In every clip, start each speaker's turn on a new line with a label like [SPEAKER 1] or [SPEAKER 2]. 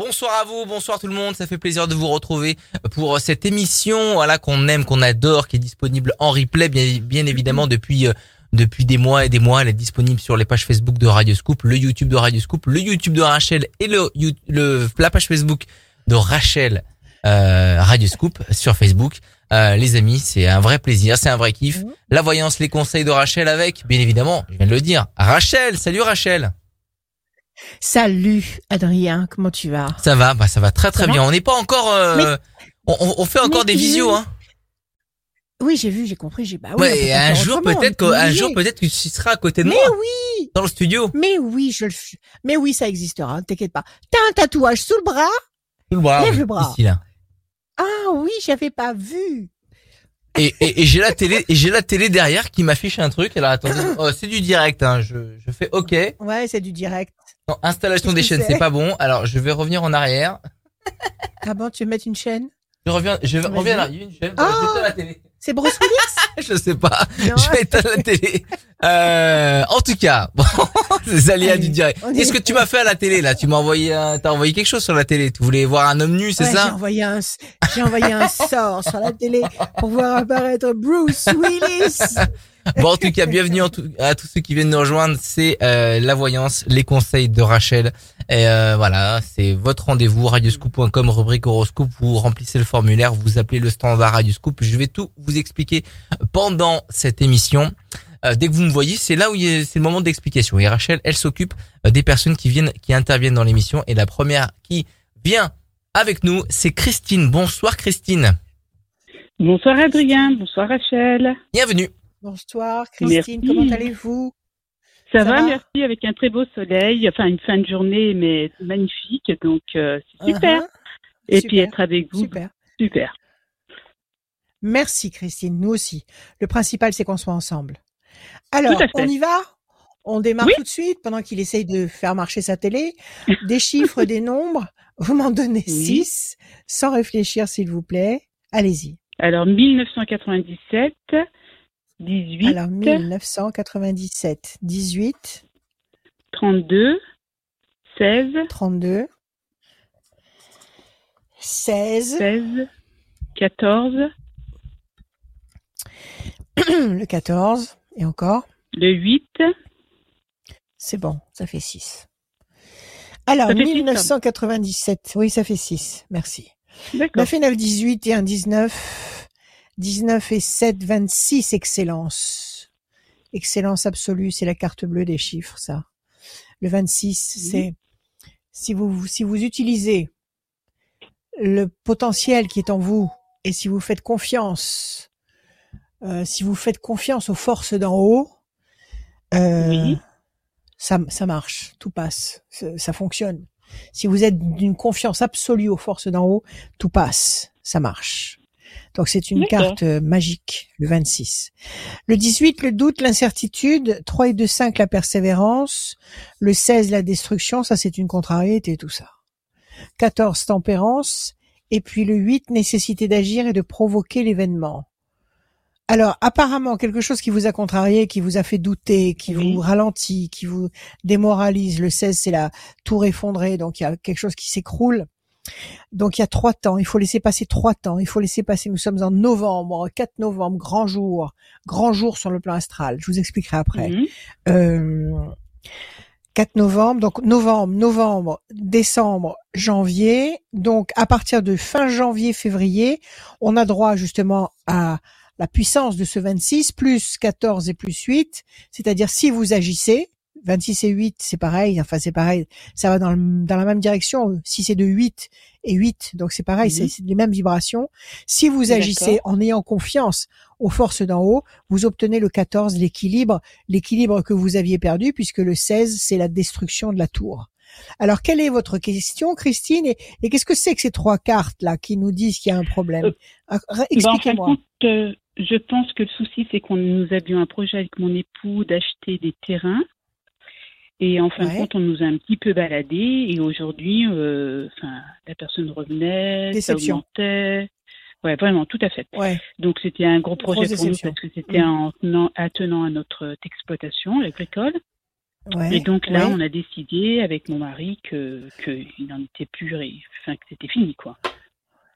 [SPEAKER 1] Bonsoir à vous, bonsoir tout le monde, ça fait plaisir de vous retrouver pour cette émission voilà qu'on aime, qu'on adore, qui est disponible en replay bien, bien évidemment depuis euh, depuis des mois et des mois, elle est disponible sur les pages Facebook de Radio Scoop, le YouTube de Radio Scoop, le YouTube de Rachel et le, le la page Facebook de Rachel euh, Radio Scoop sur Facebook. Euh, les amis, c'est un vrai plaisir, c'est un vrai kiff.
[SPEAKER 2] Mhm.
[SPEAKER 1] La voyance, les conseils de Rachel avec, bien évidemment, je viens de le dire. Rachel, salut Rachel.
[SPEAKER 2] Salut Adrien, comment tu vas?
[SPEAKER 1] Ça va, bah ça va très très
[SPEAKER 2] Ça
[SPEAKER 1] bien. On n'est pas encore, euh, on, on- on fait encore
[SPEAKER 2] Mais
[SPEAKER 1] des visios, hein.
[SPEAKER 2] Oui, j'ai vu, j'ai compris, j'ai bah oui.
[SPEAKER 1] ouais, un jour peut-être, qu'un jour peut-être que tu seras à côté de
[SPEAKER 2] Mais
[SPEAKER 1] moi
[SPEAKER 2] oui,
[SPEAKER 1] dans le studio.
[SPEAKER 2] mais oui, je le mais oui, ça existera, ne t'inquiète pas. T'as un tatouage sous le bras?
[SPEAKER 1] Sous le bras,
[SPEAKER 2] Lève
[SPEAKER 1] oui,
[SPEAKER 2] le bras.
[SPEAKER 1] ici, là.
[SPEAKER 2] Ah oui, j'avais pas vu.
[SPEAKER 1] Et, et, et j'ai la télé, et j'ai la télé derrière qui m'affiche un truc. Alors attendez, oh, c'est du direct. Hein. Je, je fais OK.
[SPEAKER 2] Ouais, c'est du direct.
[SPEAKER 1] Non, installation des chaînes,
[SPEAKER 2] c'est
[SPEAKER 1] pas bon. Alors je vais revenir en arrière.
[SPEAKER 2] Ah bon, tu veux mettre une chaîne?
[SPEAKER 1] Je reviens, je
[SPEAKER 2] Vas-y.
[SPEAKER 1] reviens là. Il y a une chaîne. Je vais éteindre la télé.
[SPEAKER 2] C'est Bruce Willis?
[SPEAKER 1] Je sais pas.
[SPEAKER 2] Non.
[SPEAKER 1] Je vais éteindre la télé. Euh, en tout cas, bon, c'est aléas
[SPEAKER 2] Allez,
[SPEAKER 1] du direct.
[SPEAKER 2] est-
[SPEAKER 1] Qu'est-ce que tu m'as fait à la télé là? Tu m'as envoyé, un- t'as envoyé quelque chose sur la télé. Tu voulais voir un homme nu, c'est
[SPEAKER 2] Ouais, J'ai
[SPEAKER 1] ça
[SPEAKER 2] envoyé un, j'ai envoyé un sort sur la télé pour voir apparaître Bruce Willis.
[SPEAKER 1] Bon, en tout cas, bienvenue en tout- à tous ceux qui viennent nous rejoindre. C'est euh, la voyance, les conseils de Rachel. Et euh, voilà, c'est votre rendez-vous radioscoop.com, rubrique horoscope. Vous remplissez le formulaire, vous appelez le standard Radioscoop. Je vais tout vous expliquer pendant cette émission. Euh, dès que vous me voyez, c'est là où il y a- c'est le moment d'explication. Et Rachel, elle s'occupe euh, des personnes qui viennent, qui interviennent dans l'émission. Et la première qui vient avec nous, c'est Christine. Bonsoir Christine.
[SPEAKER 3] Bonsoir Adrien, bonsoir Rachel.
[SPEAKER 1] Bienvenue.
[SPEAKER 2] Bonsoir Christine,
[SPEAKER 3] Merci.
[SPEAKER 2] comment allez-vous?
[SPEAKER 3] Ça,
[SPEAKER 2] Ça
[SPEAKER 3] va,
[SPEAKER 2] va?
[SPEAKER 3] merci, avec un très beau soleil, enfin une fin de journée mais magnifique, donc euh, c'est super.
[SPEAKER 2] Uh-huh.
[SPEAKER 3] Et puis
[SPEAKER 2] Super.
[SPEAKER 3] être avec vous,
[SPEAKER 2] Super.
[SPEAKER 3] super.
[SPEAKER 2] Merci Christine, nous aussi. Le principal, c'est qu'on soit ensemble. Alors, on y va? On démarre
[SPEAKER 3] Oui.
[SPEAKER 2] tout de suite pendant qu'il essaye de faire marcher sa télé. Des chiffres, des nombres. Vous m'en donnez
[SPEAKER 3] Oui.
[SPEAKER 2] six, sans réfléchir s'il vous plaît. Allez-y.
[SPEAKER 3] Alors 1997, 18,
[SPEAKER 2] Alors, 1997, 18,
[SPEAKER 3] 32, 16,
[SPEAKER 2] 32, 16,
[SPEAKER 3] 16, 14,
[SPEAKER 2] le 14, et encore.
[SPEAKER 3] le 8,
[SPEAKER 2] C'est bon, ça fait 6. Alors,
[SPEAKER 3] Ça fait six,
[SPEAKER 2] 1997, oui, ça fait 6, merci.
[SPEAKER 3] d'accord.
[SPEAKER 2] 9 et 9, 18 et 1, 19. 19 et 7, 26, excellence. Excellence absolue, c'est la carte bleue des chiffres, ça. Le 26,
[SPEAKER 3] Oui.
[SPEAKER 2] c'est, si vous, si vous utilisez le potentiel qui est en vous et si vous faites confiance, euh, si vous faites confiance aux forces d'en haut, euh,
[SPEAKER 3] Oui.
[SPEAKER 2] ça, ça marche, tout passe, ça, ça fonctionne. Si vous êtes d'une confiance absolue aux forces d'en haut, tout passe, ça marche. Donc c'est une carte euh, magique, le 26. Le 18, le doute, l'incertitude, 3 et 2, 5, la persévérance, le 16, la destruction, ça c'est une contrariété, tout ça. 14, tempérance, et puis le 8, nécessité d'agir et de provoquer l'événement. Alors, apparemment, quelque chose qui vous a contrarié, qui vous a fait douter, qui
[SPEAKER 3] Oui.
[SPEAKER 2] vous ralentit, qui vous démoralise. Le 16, c'est la tour effondrée, donc il y a quelque chose qui s'écroule. Donc il y a trois temps, il faut laisser passer trois temps, il faut laisser passer, nous sommes en novembre, 4 novembre, grand jour, grand jour sur le plan astral, je vous expliquerai après.
[SPEAKER 3] Mhm.
[SPEAKER 2] Euh, 4 novembre, donc novembre, novembre, décembre, janvier. Donc à partir de fin janvier, février, on a droit justement à la puissance de ce 26 plus 14 et plus 8, c'est-à-dire si vous agissez, 26 et 8, c'est pareil, enfin c'est pareil, ça va dans, le- dans la même direction, si c'est de 8 et 8, donc c'est pareil,
[SPEAKER 3] Mhm.
[SPEAKER 2] c'est les mêmes vibrations. Si vous agissez en ayant confiance aux forces d'en haut, vous obtenez le 14, l'équilibre, l'équilibre que vous aviez perdu, puisque le 16, c'est la destruction de la tour. Alors, quelle est votre question, Christine? Et, et qu'est-ce que c'est que ces trois cartes-là qui nous disent qu'il y a un problème?
[SPEAKER 3] Euh,
[SPEAKER 2] Ah,
[SPEAKER 3] Bah, en fin de
[SPEAKER 2] Expliquez-moi.
[SPEAKER 3] euh, je pense que le souci, c'est qu'on nous avions un projet avec mon époux d'acheter des terrains. Et en fin
[SPEAKER 2] Ouais.
[SPEAKER 3] de compte, on nous a un petit peu baladé. Et aujourd'hui, euh, enfin, la personne revenait,
[SPEAKER 2] Déception.
[SPEAKER 3] ça augmentait. Ouais, vraiment, tout à fait.
[SPEAKER 2] Ouais.
[SPEAKER 3] Donc c'était un gros projet
[SPEAKER 2] Grosse
[SPEAKER 3] pour nous parce que c'était
[SPEAKER 2] Mm.
[SPEAKER 3] en tenant, attenant à notre exploitation agricole.
[SPEAKER 2] Ouais.
[SPEAKER 3] Et donc là,
[SPEAKER 2] ouais.
[SPEAKER 3] on a décidé avec mon mari que qu'il n'en était plus, ré- enfin que c'était fini quoi.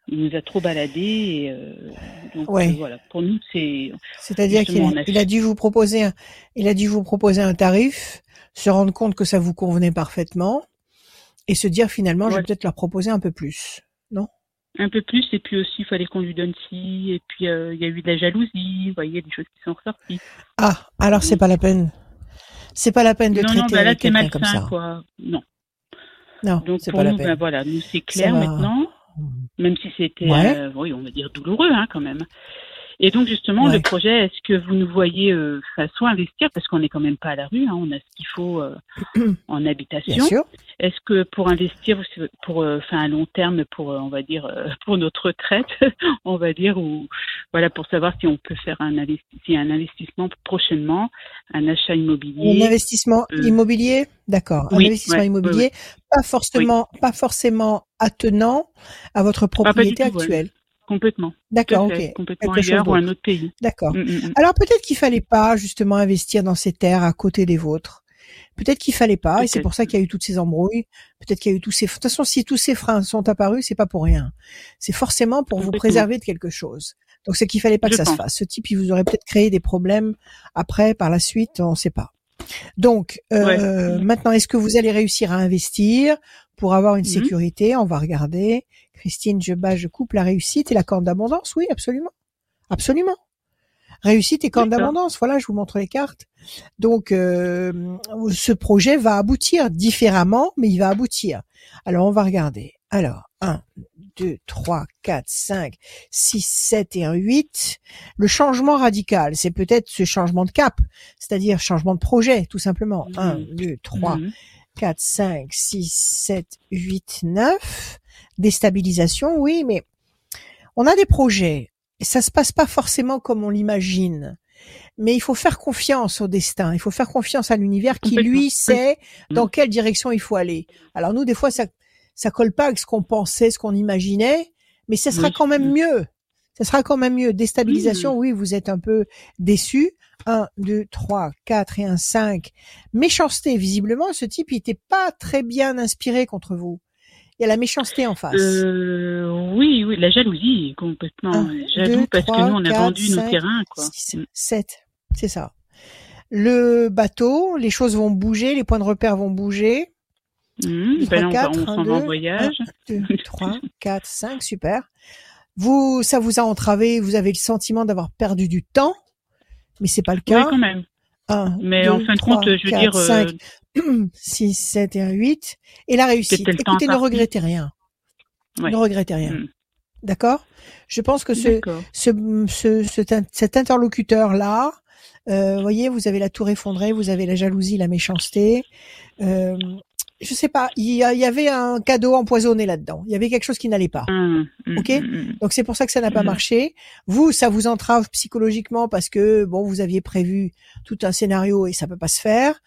[SPEAKER 3] Il nous a trop baladé et euh, donc
[SPEAKER 2] Ouais.
[SPEAKER 3] euh, voilà. Pour nous, c'est
[SPEAKER 2] C'est-à-dire qu'il
[SPEAKER 3] a
[SPEAKER 2] il a dû vous proposer un, il a dû vous proposer un tarif, se rendre compte que ça vous convenait parfaitement et se dire finalement je vais peut-être leur proposer un peu plus.
[SPEAKER 3] un peu plus et puis aussi il fallait qu'on lui donne ci et puis euh, il y a eu de la jalousie, vous voyez, des choses qui sont ressorties.
[SPEAKER 2] Ah, alors c'est pas la peine. C'est pas la peine de
[SPEAKER 3] non
[SPEAKER 2] traiter
[SPEAKER 3] non, bah là
[SPEAKER 2] quelqu'un comme ça.
[SPEAKER 3] quoi. Non.
[SPEAKER 2] Non,
[SPEAKER 3] Donc pour
[SPEAKER 2] pas la
[SPEAKER 3] nous, ben
[SPEAKER 2] peine.
[SPEAKER 3] voilà, nous c'est clair
[SPEAKER 2] va.
[SPEAKER 3] maintenant, même si c'était,
[SPEAKER 2] Ouais.
[SPEAKER 3] euh, oui, on va dire douloureux hein, quand même. Et donc justement,
[SPEAKER 2] Ouais.
[SPEAKER 3] le projet, est-ce que vous nous voyez euh, enfin, soit investir, parce qu'on n'est quand même pas à la rue, hein, on a ce qu'il faut euh, en
[SPEAKER 2] Bien
[SPEAKER 3] habitation.
[SPEAKER 2] sûr.
[SPEAKER 3] Est-ce que pour investir, pour, euh, enfin à long terme, pour, euh, on va dire, euh, pour notre retraite, on va dire, ou voilà, pour savoir si on peut faire un, investi- un investissement prochainement, un achat
[SPEAKER 2] Un
[SPEAKER 3] immobilier.
[SPEAKER 2] investissement
[SPEAKER 3] euh,
[SPEAKER 2] immobilier, d'accord. Un investissement
[SPEAKER 3] ouais,
[SPEAKER 2] immobilier, pas forcément, pas forcément attenant à votre
[SPEAKER 3] du
[SPEAKER 2] propriété
[SPEAKER 3] tout,
[SPEAKER 2] actuelle.
[SPEAKER 3] Complètement.
[SPEAKER 2] D'accord, ok.
[SPEAKER 3] Complètement
[SPEAKER 2] Quelque chose
[SPEAKER 3] ailleurs ou un autre pays.
[SPEAKER 2] D'accord.
[SPEAKER 3] Mm, mm, mm.
[SPEAKER 2] Alors peut-être qu'il fallait pas justement investir dans ces terres à côté des vôtres. Peut-être qu'il fallait pas, et c'est pour ça qu'il y a eu toutes ces embrouilles. Peut-être qu'il y a eu tous ces. De toute façon, si tous ces freins sont apparus, c'est pas pour rien. C'est forcément pour vous préserver de quelque chose. Donc c'est qu'il fallait pas que ça se fasse. Ce type, il vous aurait peut-être créé des problèmes après, par la suite, on ne sait pas. Donc euh, maintenant, est-ce que vous allez réussir à investir pour avoir une
[SPEAKER 3] Mhm.
[SPEAKER 2] sécurité? On va regarder. Christine, je bats, je coupe la réussite et la corne d'abondance. Oui, absolument, absolument. Réussite et corne d'abondance. Voilà, je vous montre les cartes. Donc, euh, ce projet va aboutir différemment, mais il va aboutir. Alors, on va regarder. Alors, 1, 2, 3, 4, 5, 6, 7 et un 8. Le changement radical, c'est peut-être ce changement de cap, c'est-à-dire changement de projet, tout simplement. 1,
[SPEAKER 3] Mhm.
[SPEAKER 2] 2, 3,
[SPEAKER 3] Mhm.
[SPEAKER 2] 4, 5, 6, 7, 8, 9. Déstabilisation, oui, mais on a des projets. Et ça se passe pas forcément comme on l'imagine. Mais il faut faire confiance au destin. Il faut faire confiance à l'univers qui, lui, sait dans
[SPEAKER 3] Mhm.
[SPEAKER 2] quelle direction il faut aller. Alors nous, des fois, ça, ça colle pas avec ce qu'on pensait, ce qu'on imaginait, mais ça sera
[SPEAKER 3] Oui.
[SPEAKER 2] quand même
[SPEAKER 3] Mhm.
[SPEAKER 2] mieux. Ça sera quand même mieux. Déstabilisation,
[SPEAKER 3] Mhm.
[SPEAKER 2] oui, vous êtes un peu déçu. 1, 2, 3, 4 et un 5. Méchanceté, visiblement, ce type, il était pas très bien inspiré contre vous. Il y a la méchanceté en face.
[SPEAKER 3] Euh, oui, oui, la jalousie, complètement.
[SPEAKER 2] Un,
[SPEAKER 3] Jaloux
[SPEAKER 2] deux,
[SPEAKER 3] parce
[SPEAKER 2] trois,
[SPEAKER 3] que nous, on a
[SPEAKER 2] quatre,
[SPEAKER 3] vendu nos
[SPEAKER 2] cinq,
[SPEAKER 3] terrains, quoi.
[SPEAKER 2] 6,
[SPEAKER 3] Mm.
[SPEAKER 2] 7. C'est ça. Le bateau, les choses vont bouger, les points de repère vont bouger.
[SPEAKER 3] Ben là,
[SPEAKER 2] fera
[SPEAKER 3] on va-
[SPEAKER 2] quatre,
[SPEAKER 3] on
[SPEAKER 2] un,
[SPEAKER 3] s'en va
[SPEAKER 2] deux,
[SPEAKER 3] en voyage.
[SPEAKER 2] 2, 3, 4, 5, super. Vous, ça vous a entravé, vous avez le sentiment d'avoir perdu du temps, mais c'est pas le
[SPEAKER 3] Oui,
[SPEAKER 2] cas.
[SPEAKER 3] quand même.
[SPEAKER 2] 1,
[SPEAKER 3] Mais
[SPEAKER 2] 2,
[SPEAKER 3] en fin de
[SPEAKER 2] 3,
[SPEAKER 3] compte, je veux
[SPEAKER 2] 4,
[SPEAKER 3] dire, euh,
[SPEAKER 2] 5, 6, 7 et un 8. Et la réussite. Écoutez, ne regrettez rien.
[SPEAKER 3] Ouais.
[SPEAKER 2] Ne regrettez rien.
[SPEAKER 3] Mm.
[SPEAKER 2] D'accord? Je pense que ce, ce, ce, cet- interlocuteur-là, euh, voyez, vous avez la tour effondrée, vous avez la jalousie, la méchanceté. Euh, je sais pas, il y, avait un cadeau empoisonné là-dedans. Il y avait quelque chose qui n'allait pas.
[SPEAKER 3] Hum,
[SPEAKER 2] Ok?
[SPEAKER 3] hum, hum.
[SPEAKER 2] Donc c'est pour ça que ça n'a pas marché. Vous, ça vous entrave psychologiquement parce que bon, vous aviez prévu tout un scénario et ça peut pas se faire.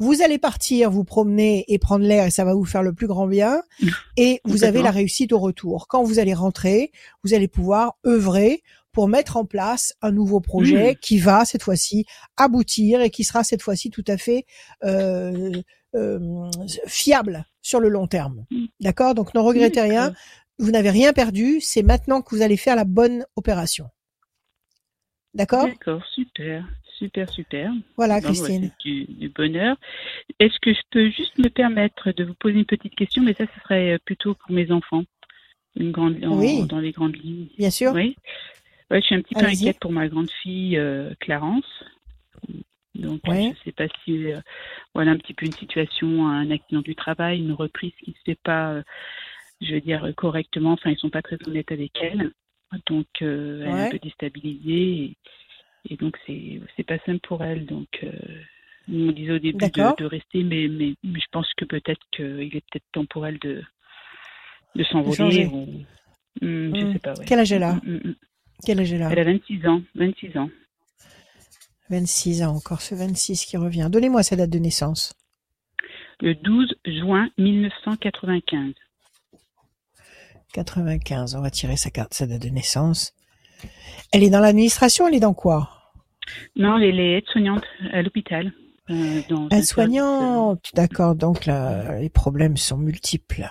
[SPEAKER 2] Vous allez partir, vous promener et prendre l'air et ça va vous faire le plus grand bien. Et vous avez la réussite au retour. Quand vous allez rentrer, vous allez pouvoir œuvrer pour mettre en place un nouveau projet
[SPEAKER 3] Mhm.
[SPEAKER 2] qui va cette fois-ci aboutir et qui sera cette fois-ci tout à fait euh, euh, fiable sur le long terme.
[SPEAKER 3] Mhm.
[SPEAKER 2] D'accord? Donc ne regrettez rien. Vous n'avez rien perdu. C'est maintenant que vous allez faire la bonne opération. D'accord?
[SPEAKER 3] D'accord, super, super, super.
[SPEAKER 2] Voilà, Christine.
[SPEAKER 3] du, du bonheur. Est-ce que je peux juste me permettre de vous poser une petite question, mais ça, ce serait euh, plutôt pour mes enfants, une grande, en-
[SPEAKER 2] Oui.
[SPEAKER 3] dans les grandes lignes.
[SPEAKER 2] Bien sûr.
[SPEAKER 3] Oui. Ouais, je suis un petit peu inquiète pour ma grande fille euh, Clarence. Donc,
[SPEAKER 2] Ouais.
[SPEAKER 3] je ne sais pas si, euh, voilà, un petit peu une situation, un accident du travail, une reprise qui ne se fait pas, euh, je veux dire, correctement. Enfin, ils sont pas très honnêtes avec elle. Donc, euh, elle est un peu déstabilisée. Et, et donc, c'est c'est pas simple pour elle. Donc, euh, on disait au début de, de rester, mais, mais, mais je pense que peut-être qu'il est peut-être temps pour elle de, de s'envoler. ou- Hmm, Je
[SPEAKER 2] Hmm.
[SPEAKER 3] sais pas, ouais.
[SPEAKER 2] Quel âge elle a
[SPEAKER 3] hmm.
[SPEAKER 2] Quel âge elle a
[SPEAKER 3] Elle a 26 ans. 26 ans.
[SPEAKER 2] 26 ans, encore ce 26 qui revient. Donnez-moi sa date de naissance.
[SPEAKER 3] Le 12 juin 1995.
[SPEAKER 2] 95, on va tirer sa carte, sa date de naissance. Elle est dans l'administration, elle est dans quoi?
[SPEAKER 3] Non, elle est aide-soignante à l'hôpital. euh,
[SPEAKER 2] Aide-soignante, d'accord. Donc là, les problèmes sont multiples.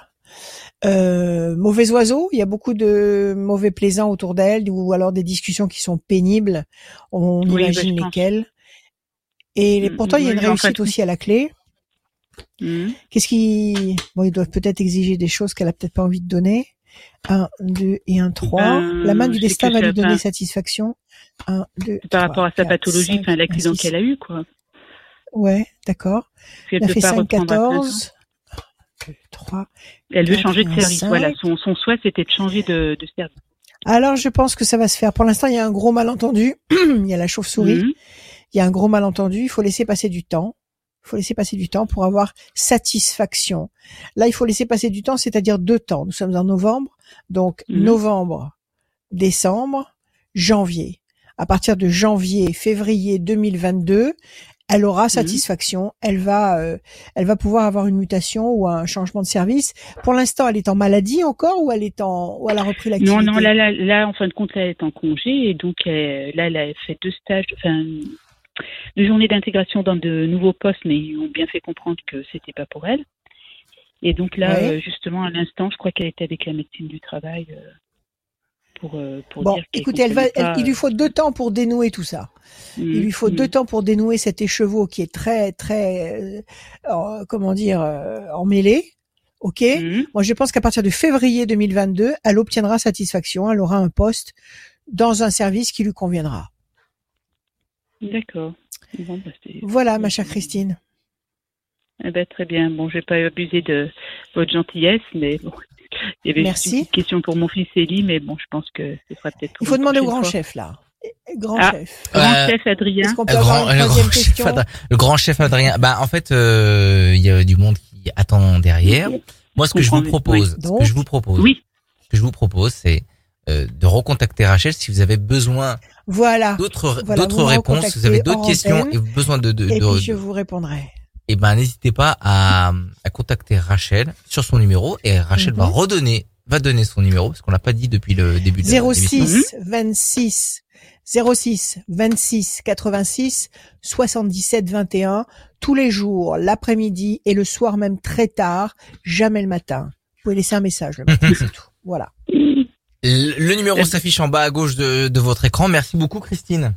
[SPEAKER 2] Euh, mauvais oiseaux, il y a beaucoup de mauvais plaisants autour d'elle, ou alors des discussions qui sont pénibles. On
[SPEAKER 3] Oui, bah,
[SPEAKER 2] imagine lesquelles. Et
[SPEAKER 3] Mm,
[SPEAKER 2] pourtant, il y a une
[SPEAKER 3] oui, en
[SPEAKER 2] réussite
[SPEAKER 3] fait,
[SPEAKER 2] aussi à la clé.
[SPEAKER 3] Mhm.
[SPEAKER 2] Qu'est-ce qui, bon, ils doivent peut-être exiger des choses qu'elle a peut-être pas envie de donner. Un, deux et un, trois.
[SPEAKER 3] Ben,
[SPEAKER 2] la main du destin va lui donner
[SPEAKER 3] va-
[SPEAKER 2] satisfaction. Un, deux,
[SPEAKER 3] Par
[SPEAKER 2] trois,
[SPEAKER 3] rapport à sa pathologie,
[SPEAKER 2] cinq,
[SPEAKER 3] enfin l'accident qu'elle a eu, quoi.
[SPEAKER 2] Ouais, d'accord.
[SPEAKER 3] Elle
[SPEAKER 2] a fait
[SPEAKER 3] pas
[SPEAKER 2] 5,
[SPEAKER 3] reprendre à plein temps.
[SPEAKER 2] 14. Un, deux, trois.
[SPEAKER 3] Elle veut changer de service.
[SPEAKER 2] cinq.
[SPEAKER 3] Voilà, son, son souhait c'était de changer de, de service.
[SPEAKER 2] Alors, je pense que ça va se faire. Pour l'instant, il y a un gros malentendu. il y a la chauve-souris.
[SPEAKER 3] Mhm.
[SPEAKER 2] Il y a un gros malentendu. Il faut laisser passer du temps. Il faut laisser passer du temps pour avoir satisfaction. Là, il faut laisser passer du temps, c'est-à-dire deux temps. Nous sommes en novembre. Donc,
[SPEAKER 3] Mhm.
[SPEAKER 2] novembre, décembre, janvier. À partir de janvier, février 2022, elle aura
[SPEAKER 3] Mhm.
[SPEAKER 2] satisfaction. Elle va, euh, elle va pouvoir avoir une mutation ou un changement de service. Pour l'instant, elle est en maladie encore ou elle est en, ou elle a repris l'activité.
[SPEAKER 3] Non, non, là, là, là, en fin de compte, elle est en congé et donc euh, là, elle a fait deux stages, enfin deux journées d'intégration dans de nouveaux postes, mais ils ont bien fait comprendre que c'était pas pour elle. Et donc là,
[SPEAKER 2] Ouais.
[SPEAKER 3] euh, justement, à l'instant, je crois qu'elle était avec la médecine du travail euh, pour euh, pour
[SPEAKER 2] Bon,
[SPEAKER 3] dire
[SPEAKER 2] écoutez, elle va, elle- il lui faut deux temps pour dénouer tout ça.
[SPEAKER 3] euh,
[SPEAKER 2] Il lui faut
[SPEAKER 3] mm,
[SPEAKER 2] deux
[SPEAKER 3] mm.
[SPEAKER 2] temps pour dénouer cet écheveau qui est très, très, comment dire, emmêlé. Ok?
[SPEAKER 3] Mhm.
[SPEAKER 2] Moi, je pense qu'à partir de février 2022, elle obtiendra satisfaction. Elle aura un poste dans un service qui lui conviendra.
[SPEAKER 3] D'accord. Bon, bah,
[SPEAKER 2] Voilà, ma chère Christine.
[SPEAKER 3] Eh ben, très bien. Bon, je vais pas abuser de votre gentillesse, mais bon. Il y avait
[SPEAKER 2] Merci.
[SPEAKER 3] une question pour mon fils Élie, mais bon, je pense que ce sera peut-être
[SPEAKER 2] Il faut demander au grand
[SPEAKER 3] fois.
[SPEAKER 2] chef là. Grand
[SPEAKER 3] Ah.
[SPEAKER 2] chef.
[SPEAKER 3] Grand
[SPEAKER 1] Euh,
[SPEAKER 3] chef Adrien.
[SPEAKER 2] Peut
[SPEAKER 1] Le
[SPEAKER 2] avoir
[SPEAKER 1] grand,
[SPEAKER 2] une
[SPEAKER 1] le
[SPEAKER 2] troisième
[SPEAKER 1] grand chef Adrien. Le grand chef Adrien. Bah, en fait, euh, il y a du monde qui attend derrière. Moi, ce que je vous propose,
[SPEAKER 2] oui.
[SPEAKER 1] ce
[SPEAKER 2] Donc
[SPEAKER 1] que je vous propose,
[SPEAKER 3] Oui.
[SPEAKER 1] ce que je vous propose, c'est de recontacter Rachel si vous avez besoin
[SPEAKER 2] Voilà.
[SPEAKER 1] d'autres
[SPEAKER 2] Voilà,
[SPEAKER 1] réponses, si vous avez d'autres questions et besoin de, de,
[SPEAKER 2] Et
[SPEAKER 1] de-
[SPEAKER 2] puis je vous répondrai.
[SPEAKER 1] eh ben n'hésitez pas à, à contacter Rachel sur son numéro et Rachel va
[SPEAKER 2] Mhm.
[SPEAKER 1] redonner va donner son numéro parce qu'on l'a pas dit depuis le début de l'émission.
[SPEAKER 2] 06 26 06 26 86 77 21 tous les jours, l'après-midi et le soir même très tard, jamais le matin. Vous pouvez laisser un message le matin, c'est tout. Voilà.
[SPEAKER 1] Le, numéro s'affiche en bas à gauche de, de votre écran. Merci beaucoup Christine.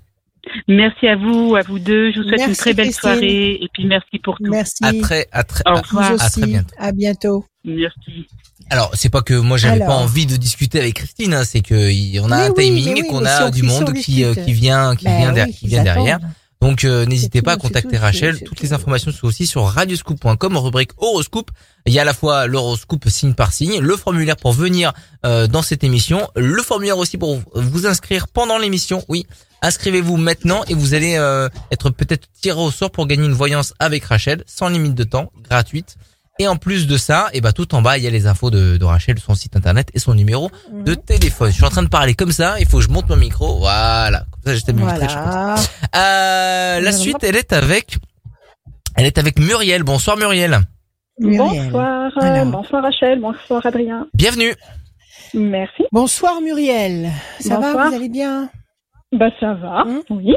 [SPEAKER 3] Merci à vous, à vous deux. Je vous souhaite une très belle
[SPEAKER 2] Christine.
[SPEAKER 3] soirée et puis merci pour tout.
[SPEAKER 2] Merci.
[SPEAKER 1] À très à très
[SPEAKER 3] Au revoir.
[SPEAKER 1] à
[SPEAKER 2] aussi.
[SPEAKER 1] très bientôt.
[SPEAKER 2] À bientôt.
[SPEAKER 3] Merci.
[SPEAKER 1] Alors, c'est pas que moi j'avais pas envie de discuter avec Christine, hein, c'est que y- on a
[SPEAKER 2] Mais
[SPEAKER 1] un
[SPEAKER 2] oui,
[SPEAKER 1] timing
[SPEAKER 2] oui,
[SPEAKER 1] qu'on a
[SPEAKER 2] si
[SPEAKER 1] du monde
[SPEAKER 2] on
[SPEAKER 1] qui euh, qui vient qui
[SPEAKER 2] Ben
[SPEAKER 1] vient
[SPEAKER 2] oui,
[SPEAKER 1] der- qui
[SPEAKER 2] ils
[SPEAKER 1] vient derrière. Donc euh, n'hésitez pas à contacter
[SPEAKER 2] tout,
[SPEAKER 1] Rachel. Toutes les informations sont aussi sur radioscoop.com en rubrique horoscope. Il y a à la fois l'horoscope signe par signe, le formulaire pour venir euh, dans cette émission, le formulaire aussi pour vous inscrire pendant l'émission. Oui, inscrivez-vous maintenant et vous allez euh, être peut-être tiré au sort pour gagner une voyance avec Rachel sans limite de temps, gratuite. Et en plus de ça, et bah tout en bas, il y a les infos de, de Rachel, son site internet et son numéro de
[SPEAKER 2] Mhm.
[SPEAKER 1] téléphone. Je suis en train de parler comme ça, il faut que je monte mon micro. Voilà. Comme ça, j'étais très.
[SPEAKER 2] Voilà.
[SPEAKER 1] Euh, la suite, elle est avec, elle est avec Muriel. Bonsoir Muriel.
[SPEAKER 2] Muriel.
[SPEAKER 4] Bonsoir,
[SPEAKER 2] Alors.
[SPEAKER 4] bonsoir Rachel, bonsoir Adrien.
[SPEAKER 1] Bienvenue.
[SPEAKER 4] Merci.
[SPEAKER 2] Bonsoir Muriel. Ça va, vous allez bien?
[SPEAKER 4] Bah ça va,
[SPEAKER 2] Hum.
[SPEAKER 4] oui.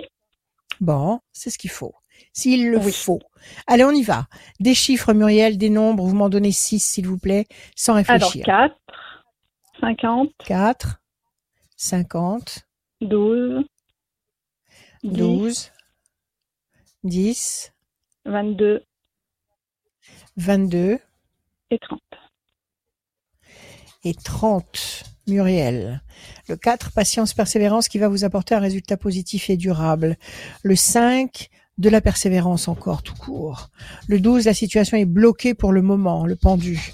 [SPEAKER 2] Bon, c'est ce qu'il faut. S'il le
[SPEAKER 4] Oui.
[SPEAKER 2] faut. Allez, on y va. Des chiffres, Muriel, des nombres, vous m'en donnez 6, s'il vous plaît, sans
[SPEAKER 4] Alors
[SPEAKER 2] réfléchir.
[SPEAKER 4] 4, 50,
[SPEAKER 2] 4, 50,
[SPEAKER 4] 12, 10,
[SPEAKER 2] 12, 10,
[SPEAKER 4] 22
[SPEAKER 2] 22
[SPEAKER 4] et 30.
[SPEAKER 2] et 30. Muriel. Le 4, patience, persévérance qui va vous apporter un résultat positif et durable. Le 5, de la persévérance encore tout court. Le 12, la situation est bloquée pour le moment, le pendu.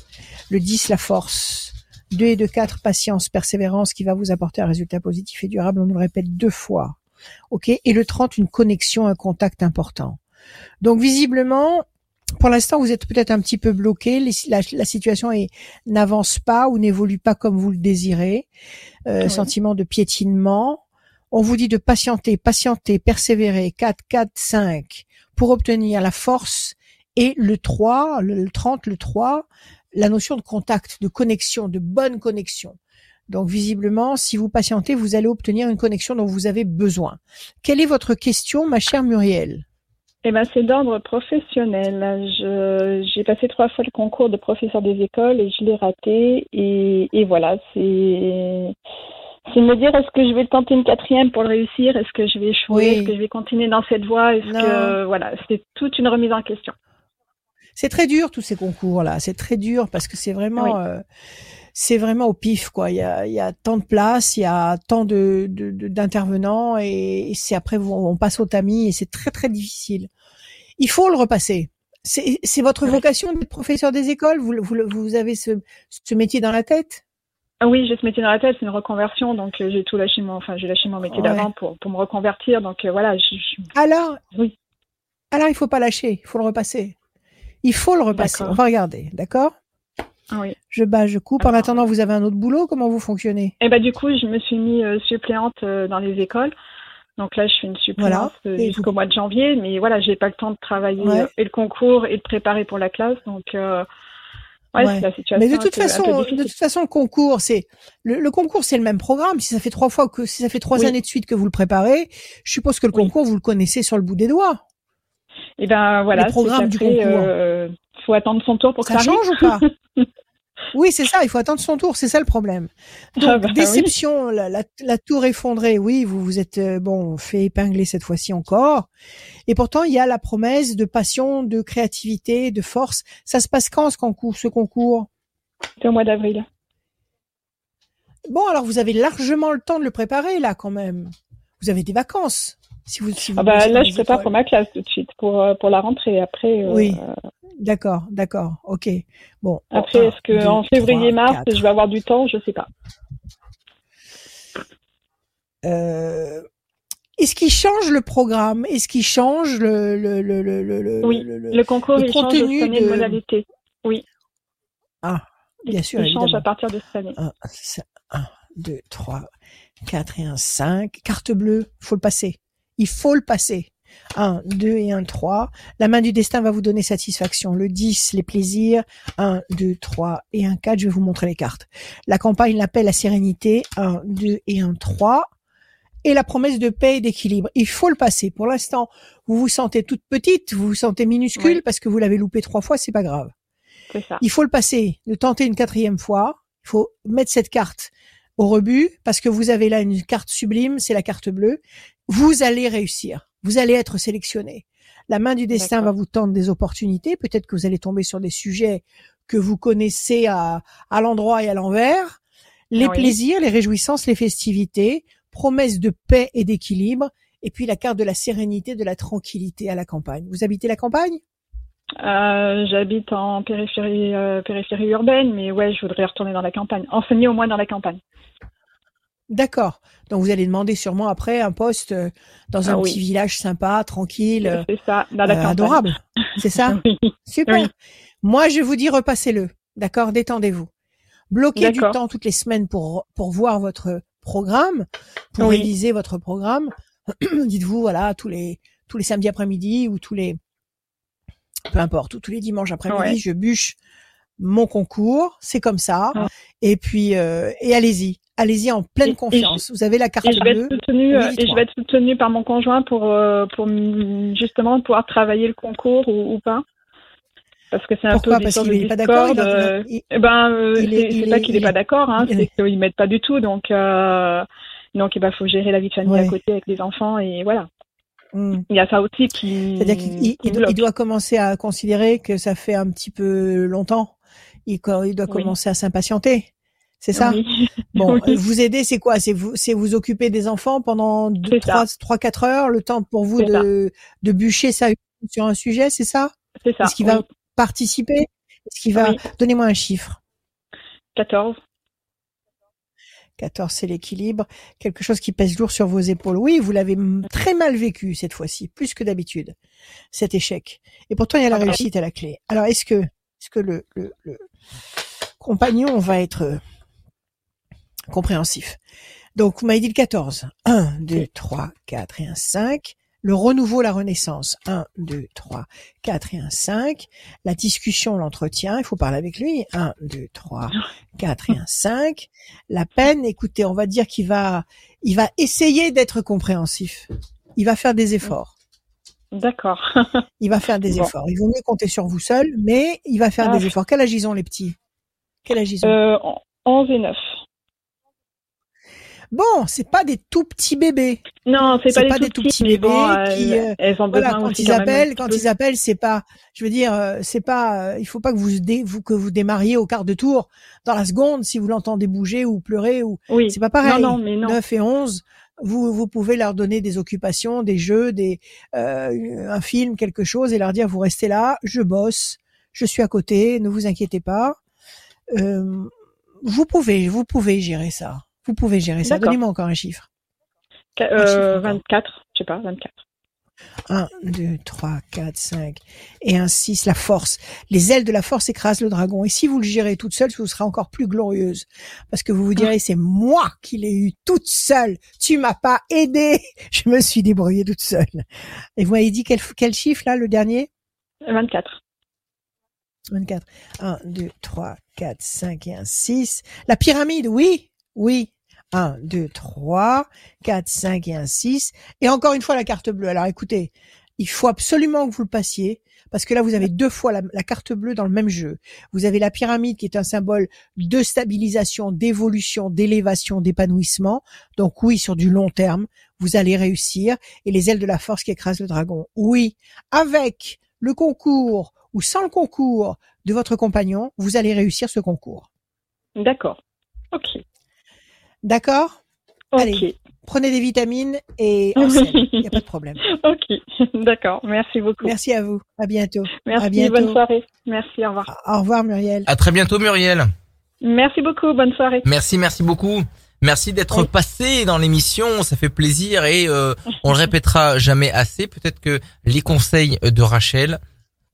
[SPEAKER 2] Le 10, la force. 2 et 2, 4, patience, persévérance qui va vous apporter un résultat positif et durable. On nous le répète deux fois. OK? Et le 30, une connexion, un contact important. Donc, visiblement, pour l'instant, vous êtes peut-être un petit peu bloqué. La, la situation n'avance pas ou n'évolue pas comme vous le désirez. Euh,
[SPEAKER 4] Oui.
[SPEAKER 2] Sentiment de piétinement. On vous dit de patienter, patienter, persévérer. 4, 4, 5 pour obtenir la force et le 3, le, le 30, le 3, la notion de contact, de connexion, de bonne connexion. Donc visiblement, si vous patientez, vous allez obtenir une connexion dont vous avez besoin. Quelle est votre question, ma chère Muriel?
[SPEAKER 4] Eh ben, c'est d'ordre professionnel. J'ai passé trois fois le concours de professeur des écoles et je l'ai raté. Et, et voilà, c'est, c'est me dire est-ce que je vais tenter une quatrième pour le réussir? Est-ce que je vais échouer?
[SPEAKER 2] Oui.
[SPEAKER 4] Est-ce que je vais continuer dans cette voie? Est-ce que voilà, c'est toute une remise en question.
[SPEAKER 2] C'est très dur tous ces concours là. C'est très dur parce que c'est vraiment,
[SPEAKER 4] Oui.
[SPEAKER 2] euh, c'est vraiment au pif quoi. Il y a, il y a tant de places, il y a tant de, de- de- d'intervenants et, et c'est après on passe au tamis et c'est très très difficile. Il faut le repasser. C'est, c'est votre
[SPEAKER 4] Oui.
[SPEAKER 2] vocation d'être professeur des écoles? Vous, vous, vous avez ce, ce métier dans la tête?
[SPEAKER 4] Ah oui, j'ai ce métier dans la tête, c'est une reconversion, donc euh, j'ai tout lâché mon, enfin j'ai lâché mon métier
[SPEAKER 2] Ouais.
[SPEAKER 4] d'avant pour, pour me reconvertir, donc euh, voilà, je, je-
[SPEAKER 2] Alors,
[SPEAKER 4] Oui.
[SPEAKER 2] alors il faut pas lâcher. Il faut le repasser. Il faut le repasser. On va regarder, d'accord?
[SPEAKER 4] Ah oui.
[SPEAKER 2] Je bats, je coupe. En attendant, vous avez un autre boulot? Comment vous fonctionnez?
[SPEAKER 4] Et bah du coup, je me suis mis euh, suppléante euh, dans les écoles. Donc là, je suis une suppléante
[SPEAKER 2] Voilà.
[SPEAKER 4] jusqu'au mois de janvier, mais voilà, j'ai pas le temps de travailler
[SPEAKER 2] Ouais.
[SPEAKER 4] et le concours et de préparer pour la classe, donc ouais,
[SPEAKER 2] Ouais.
[SPEAKER 4] c'est la situation.
[SPEAKER 2] Mais de toute façon, de toute façon, le concours, c'est le, le concours, c'est le même programme. Si ça fait trois fois que si ça fait trois
[SPEAKER 4] Oui.
[SPEAKER 2] années de suite que vous le préparez, je suppose que le
[SPEAKER 4] Oui.
[SPEAKER 2] concours, vous le connaissez sur le bout des doigts.
[SPEAKER 4] Et ben voilà,
[SPEAKER 2] le programme du concours.
[SPEAKER 4] euh, faut attendre son tour pour que
[SPEAKER 2] ça
[SPEAKER 4] ça
[SPEAKER 2] change
[SPEAKER 4] arrive.
[SPEAKER 2] ou pas? Oui, c'est ça. Il faut attendre son tour. C'est ça le problème. Donc
[SPEAKER 4] Ah bah oui.
[SPEAKER 2] déception, la, la, la tour effondrée. Oui, vous vous êtes euh, bon fait épingler cette fois-ci encore. Et pourtant, il y a la promesse de passion, de créativité, de force. Ça se passe quand ce concours, ce concours?
[SPEAKER 4] C'est au mois d'avril.
[SPEAKER 2] Bon, alors vous avez largement le temps de le préparer là quand même. Vous avez des vacances. Si vous, si vous
[SPEAKER 4] Ah bah là, je prépare pour ma classe tout de suite, pour pour la rentrée. Après, euh,
[SPEAKER 2] Oui. D'accord, d'accord, ok. Bon.
[SPEAKER 4] après, est-ce que
[SPEAKER 2] deux,
[SPEAKER 4] en février,
[SPEAKER 2] trois,
[SPEAKER 4] mars,
[SPEAKER 2] quatre.
[SPEAKER 4] je vais avoir du temps? Je sais pas.
[SPEAKER 2] Euh, Est-ce qu'il change le programme? Est-ce qu'il change le le le le le, le-
[SPEAKER 4] Oui,
[SPEAKER 2] le- le-
[SPEAKER 4] Le concours,
[SPEAKER 2] le
[SPEAKER 4] il change
[SPEAKER 2] contenu
[SPEAKER 4] année de
[SPEAKER 2] de-
[SPEAKER 4] modalité. Oui.
[SPEAKER 2] Ah, bien sûr,
[SPEAKER 4] il change
[SPEAKER 2] évidemment.
[SPEAKER 4] à partir de cette année.
[SPEAKER 2] 1, 2, 3, 4 et un 5. Carte bleue, faut le passer. Il faut le passer. 1, 2 et un 3. La main du destin va vous donner satisfaction. Le 10, les plaisirs. 1, 2, 3 et un 4. Je vais vous montrer les cartes. La campagne l'appelle la sérénité. 1, 2 et un 3. Et la promesse de paix et d'équilibre. Il faut le passer. Pour l'instant, vous vous sentez toute petite, vous vous sentez minuscule
[SPEAKER 4] Oui.
[SPEAKER 2] parce que vous l'avez loupé trois fois, c'est pas grave.
[SPEAKER 4] Ça.
[SPEAKER 2] Il faut le passer, de tenter une quatrième fois. Il faut mettre cette carte au rebut parce que vous avez là une carte sublime, c'est la carte bleue. Vous allez réussir. Vous allez être sélectionné. La main du destin va vous tendre des opportunités. Peut-être que vous allez tomber sur des sujets que vous connaissez à, à l'endroit et à l'envers. Les
[SPEAKER 4] oui.
[SPEAKER 2] plaisirs, les réjouissances, les festivités, promesses de paix et d'équilibre. Et puis la carte de la sérénité, de la tranquillité à la campagne. Vous habitez la campagne?
[SPEAKER 4] Euh, J'habite en périphérie, euh, périphérie urbaine, mais ouais, je voudrais retourner dans la campagne. Enseigner au moins dans la campagne.
[SPEAKER 2] D'accord. Donc vous allez demander sûrement après un poste euh, dans un
[SPEAKER 4] Ah oui.
[SPEAKER 2] petit village sympa, tranquille, euh,
[SPEAKER 4] C'est ça, dans la
[SPEAKER 2] euh, adorable. C'est ça
[SPEAKER 4] Oui.
[SPEAKER 2] Super.
[SPEAKER 4] Oui.
[SPEAKER 2] Moi, je vous dis repassez-le. D'accord Détendez-vous. Bloquez du temps toutes les semaines pour pour voir votre programme, pour
[SPEAKER 4] Oui.
[SPEAKER 2] réviser votre programme. Dites-vous voilà tous les tous les samedis après-midi ou tous les peu importe ou tous les dimanches après-midi,
[SPEAKER 4] Ouais.
[SPEAKER 2] je bûche mon concours. C'est comme ça.
[SPEAKER 4] Ah.
[SPEAKER 2] Et puis euh, et allez-y, allez-y en pleine
[SPEAKER 4] et
[SPEAKER 2] confiance. vous avez la carte
[SPEAKER 4] Et je vais
[SPEAKER 2] bleue.
[SPEAKER 4] être soutenue, euh, et je vais être soutenue par mon conjoint pour, euh, pour justement pouvoir travailler le concours ou, ou pas. Parce que c'est un
[SPEAKER 2] Pourquoi?
[SPEAKER 4] peu
[SPEAKER 2] Parce qu'il n'est pas d'accord. il
[SPEAKER 4] euh,
[SPEAKER 2] il-
[SPEAKER 4] eh ben, euh,
[SPEAKER 2] il est-
[SPEAKER 4] c'est
[SPEAKER 2] il
[SPEAKER 4] pas qu'il
[SPEAKER 2] il
[SPEAKER 4] est pas d'accord, hein,
[SPEAKER 2] il
[SPEAKER 4] c'est
[SPEAKER 2] est-
[SPEAKER 4] qu'ils mettent pas du tout. Donc, euh, donc, eh ben, faut gérer la vie de famille
[SPEAKER 2] Ouais.
[SPEAKER 4] à côté avec les enfants et voilà.
[SPEAKER 2] Hmm.
[SPEAKER 4] Il y a ça aussi qui.
[SPEAKER 2] C'est-à-dire qu'il il-
[SPEAKER 4] qui
[SPEAKER 2] il doit, il commencer à considérer que ça fait un petit peu longtemps. Il, il doit
[SPEAKER 4] Oui.
[SPEAKER 2] commencer à s'impatienter. C'est ça?
[SPEAKER 4] Oui.
[SPEAKER 2] Bon,
[SPEAKER 4] Oui.
[SPEAKER 2] vous aider, c'est quoi? C'est vous, c'est vous occuper des enfants pendant deux, trois, trois, quatre heures, le temps pour vous
[SPEAKER 4] ça.
[SPEAKER 2] de, de bûcher ça sur un sujet, c'est ça?
[SPEAKER 4] C'est ça.
[SPEAKER 2] Est-ce qu'il va participer? Est-ce qu'il va. Donnez-moi un chiffre.
[SPEAKER 4] 14.
[SPEAKER 2] 14, c'est l'équilibre. Quelque chose qui pèse lourd sur vos épaules. Oui, vous l'avez très mal vécu cette fois-ci, plus que d'habitude, cet échec. Et pourtant, il y a la
[SPEAKER 4] Ah oui.
[SPEAKER 2] réussite à la clé. Alors, est-ce que, est-ce que le, le, le compagnon va être euh, compréhensif Donc, vous m'avez dit le 14. 1, 2, 3, 4 et un 5. Le renouveau, la renaissance. 1, 2, 3, 4 et un 5. La discussion, l'entretien, il faut parler avec lui. 1, 2, 3, 4 et un 5. La peine, écoutez, on va dire qu'il va, il va essayer d'être compréhensif. Il va faire des efforts.
[SPEAKER 4] D'accord.
[SPEAKER 2] Il va faire des
[SPEAKER 4] Bon.
[SPEAKER 2] efforts. Il vaut mieux compter sur vous seul, mais il va faire
[SPEAKER 4] Ah.
[SPEAKER 2] des efforts. Quel âge ils ont les petits? Quel âge ils ont?
[SPEAKER 4] Euh, 11 et 9.
[SPEAKER 2] Bon, c'est pas des tout petits bébés.
[SPEAKER 4] Non, c'est pas,
[SPEAKER 2] pas
[SPEAKER 4] des tout
[SPEAKER 2] tout
[SPEAKER 4] petits,
[SPEAKER 2] petits
[SPEAKER 4] mais bon,
[SPEAKER 2] bébés qui,
[SPEAKER 4] elles,
[SPEAKER 2] euh,
[SPEAKER 4] elles ont
[SPEAKER 2] Voilà, quand ils appellent, quand
[SPEAKER 4] peu.
[SPEAKER 2] ils appellent, c'est pas, je veux dire, euh, c'est pas, euh, il faut pas que vous, dé- vous que vous démarriez au quart de tour dans la seconde si vous l'entendez bouger ou pleurer ou
[SPEAKER 4] Oui.
[SPEAKER 2] c'est pas pareil.
[SPEAKER 4] Non, non, mais non.
[SPEAKER 2] 9 et 11, vous vous pouvez leur donner des occupations, des jeux, des euh, un film, quelque chose et leur dire vous restez là, je bosse, je suis à côté, ne vous inquiétez pas. Euh, vous pouvez, vous pouvez gérer ça. Vous pouvez gérer ça. Donnez-moi encore un chiffre.
[SPEAKER 4] Qu-
[SPEAKER 2] Un chiffre
[SPEAKER 4] Euh,
[SPEAKER 2] encore.
[SPEAKER 4] 24, je sais pas, 24.
[SPEAKER 2] 1, 2, 3, 4, 5 et un 6, la force. Les ailes de la force écrasent le dragon. Et si vous le gérez toute seule, vous serez encore plus glorieuse. Parce que vous vous direz, c'est moi qui l'ai eu toute seule. Tu m'as pas aidé. Je me suis débrouillée toute seule. Et vous m'avez dit quel, quel chiffre là, le dernier?
[SPEAKER 4] 24.
[SPEAKER 2] 24. 1, 2, 3, 4, 5 et un 6. La pyramide, oui, oui. 1, 2, 3, 4, 5 et un 6. Et encore une fois la carte bleue. Alors écoutez, il faut absolument que vous le passiez. Parce que là, vous avez deux fois la, la carte bleue dans le même jeu. Vous avez la pyramide qui est un symbole de stabilisation, d'évolution, d'élévation, d'épanouissement. Donc oui, sur du long terme, vous allez réussir. Et les ailes de la force qui écrasent le dragon. Oui, avec le concours ou sans le concours de votre compagnon, vous allez réussir ce concours.
[SPEAKER 4] D'accord. Ok.
[SPEAKER 2] D'accord? Allez. Prenez des vitamines et. Il n'y a pas de problème.
[SPEAKER 4] ok. D'accord. Merci beaucoup.
[SPEAKER 2] Merci à vous. À bientôt.
[SPEAKER 4] Merci.
[SPEAKER 2] à bientôt.
[SPEAKER 4] Bonne soirée. Merci. Au revoir.
[SPEAKER 2] Au revoir Muriel.
[SPEAKER 1] À très bientôt Muriel.
[SPEAKER 4] Merci beaucoup. Bonne soirée.
[SPEAKER 1] Merci, merci beaucoup. Merci d'être
[SPEAKER 4] Oui.
[SPEAKER 1] passé dans l'émission, ça fait plaisir et euh, on le répétera jamais assez. Peut-être que les conseils de Rachel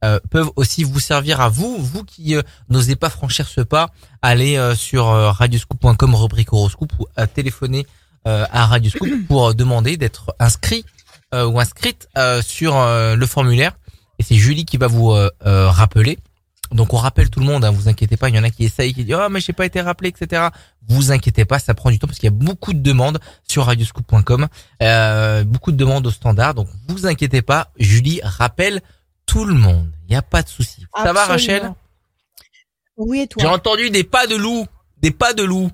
[SPEAKER 1] euh, peuvent aussi vous servir à vous, vous qui euh, n'osez pas franchir ce pas. Allez euh, sur euh, radioscoop.com rubrique horoscope ou à téléphoner euh, à Radioscoop pour demander d'être inscrit euh, ou inscrite euh, sur euh, le formulaire. Et c'est Julie qui va vous euh, euh, rappeler. Donc on rappelle tout le monde, hein, vous inquiétez pas, il y en a qui essayent, qui disent oh mais j'ai pas été rappelé, etc. Vous inquiétez pas, ça prend du temps parce qu'il y a beaucoup de demandes sur radioscoop.com, euh, beaucoup de demandes au standard, donc vous inquiétez pas, Julie rappelle tout le monde, il y a pas de souci. Ça va Rachel?
[SPEAKER 2] Oui, et
[SPEAKER 1] J'ai
[SPEAKER 2] toi
[SPEAKER 1] entendu des pas de loup, des pas de loup.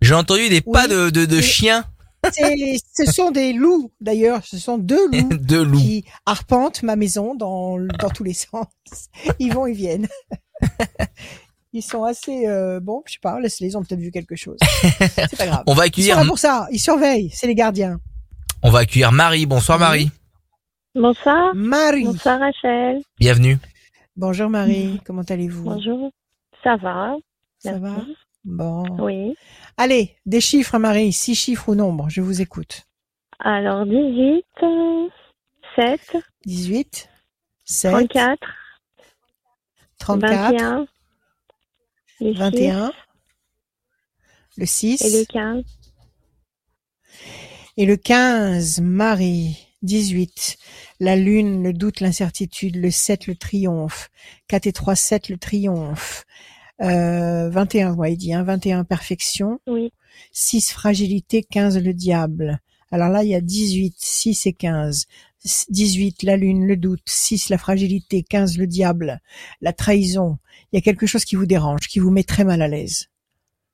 [SPEAKER 1] J'ai entendu des
[SPEAKER 2] Oui,
[SPEAKER 1] pas de de, chiens,
[SPEAKER 2] Ce sont des loups, d'ailleurs. Ce sont deux loups qui arpentent ma maison dans, dans tous les sens. Ils vont, ils viennent. Ils sont assez euh, bon, je sais pas, laisse-les, ils ont peut-être vu quelque chose. C'est pas grave.
[SPEAKER 1] On va
[SPEAKER 2] Ils sont
[SPEAKER 1] accueillir,
[SPEAKER 2] là pour ça, ils surveillent, c'est les gardiens.
[SPEAKER 1] on va accueillir Marie. Bonsoir. Marie,
[SPEAKER 5] Bonsoir.
[SPEAKER 2] Marie.
[SPEAKER 5] Bonsoir Rachel.
[SPEAKER 1] bienvenue.
[SPEAKER 2] Bonjour Marie, comment allez-vous?
[SPEAKER 5] Bonjour. Ça va
[SPEAKER 2] Ça va? Bon.
[SPEAKER 5] Oui.
[SPEAKER 2] Allez, des chiffres Marie, six chiffres ou nombres, je vous écoute.
[SPEAKER 5] Alors 18, euh, 7,
[SPEAKER 2] 18, 7,
[SPEAKER 5] 34,
[SPEAKER 2] 34,
[SPEAKER 5] 21, le
[SPEAKER 2] 21, le 6
[SPEAKER 5] 6 et le 15.
[SPEAKER 2] et le 15, Marie. 18, la lune, le doute, l'incertitude, le 7, le triomphe, 4 et 3, 7, le triomphe, euh, 21, vous m'avez dit, hein, 21, perfection,
[SPEAKER 5] Oui.
[SPEAKER 2] 6, fragilité, 15, le diable. Alors là, il y a 18, 6 et 15. 18, la lune, le doute, 6, la fragilité, 15, le diable, la trahison. Il y a quelque chose qui vous dérange, qui vous met très mal à l'aise.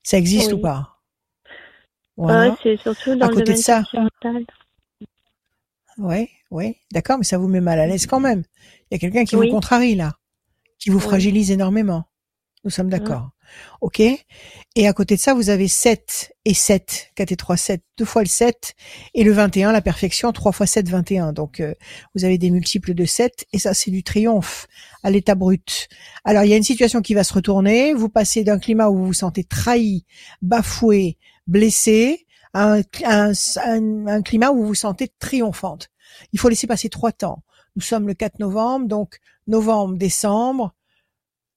[SPEAKER 2] Ça existe
[SPEAKER 5] Oui.
[SPEAKER 2] ou pas? Voilà.
[SPEAKER 5] Euh, c'est surtout dans
[SPEAKER 2] À
[SPEAKER 5] le
[SPEAKER 2] côté de
[SPEAKER 5] domaine
[SPEAKER 2] ça. Ouais, ouais, d'accord, mais ça vous met mal à l'aise quand même. Il y a quelqu'un qui
[SPEAKER 5] Oui.
[SPEAKER 2] vous contrarie là, qui vous
[SPEAKER 5] Oui.
[SPEAKER 2] fragilise énormément. Nous sommes d'accord. Ok. Et à côté de ça, vous avez 7 et 7, 4 et 3, 7, deux fois le 7, et le 21, la perfection, 3 fois 7, 21. Donc, euh, vous avez des multiples de 7, et ça, c'est du triomphe à l'état brut. Alors, il y a une situation qui va se retourner. Vous passez d'un climat où vous vous sentez trahi, bafoué, blessé, un, un- un- un climat où vous vous sentez triomphante. Il faut laisser passer trois temps. Nous sommes le 4 novembre, donc novembre, décembre,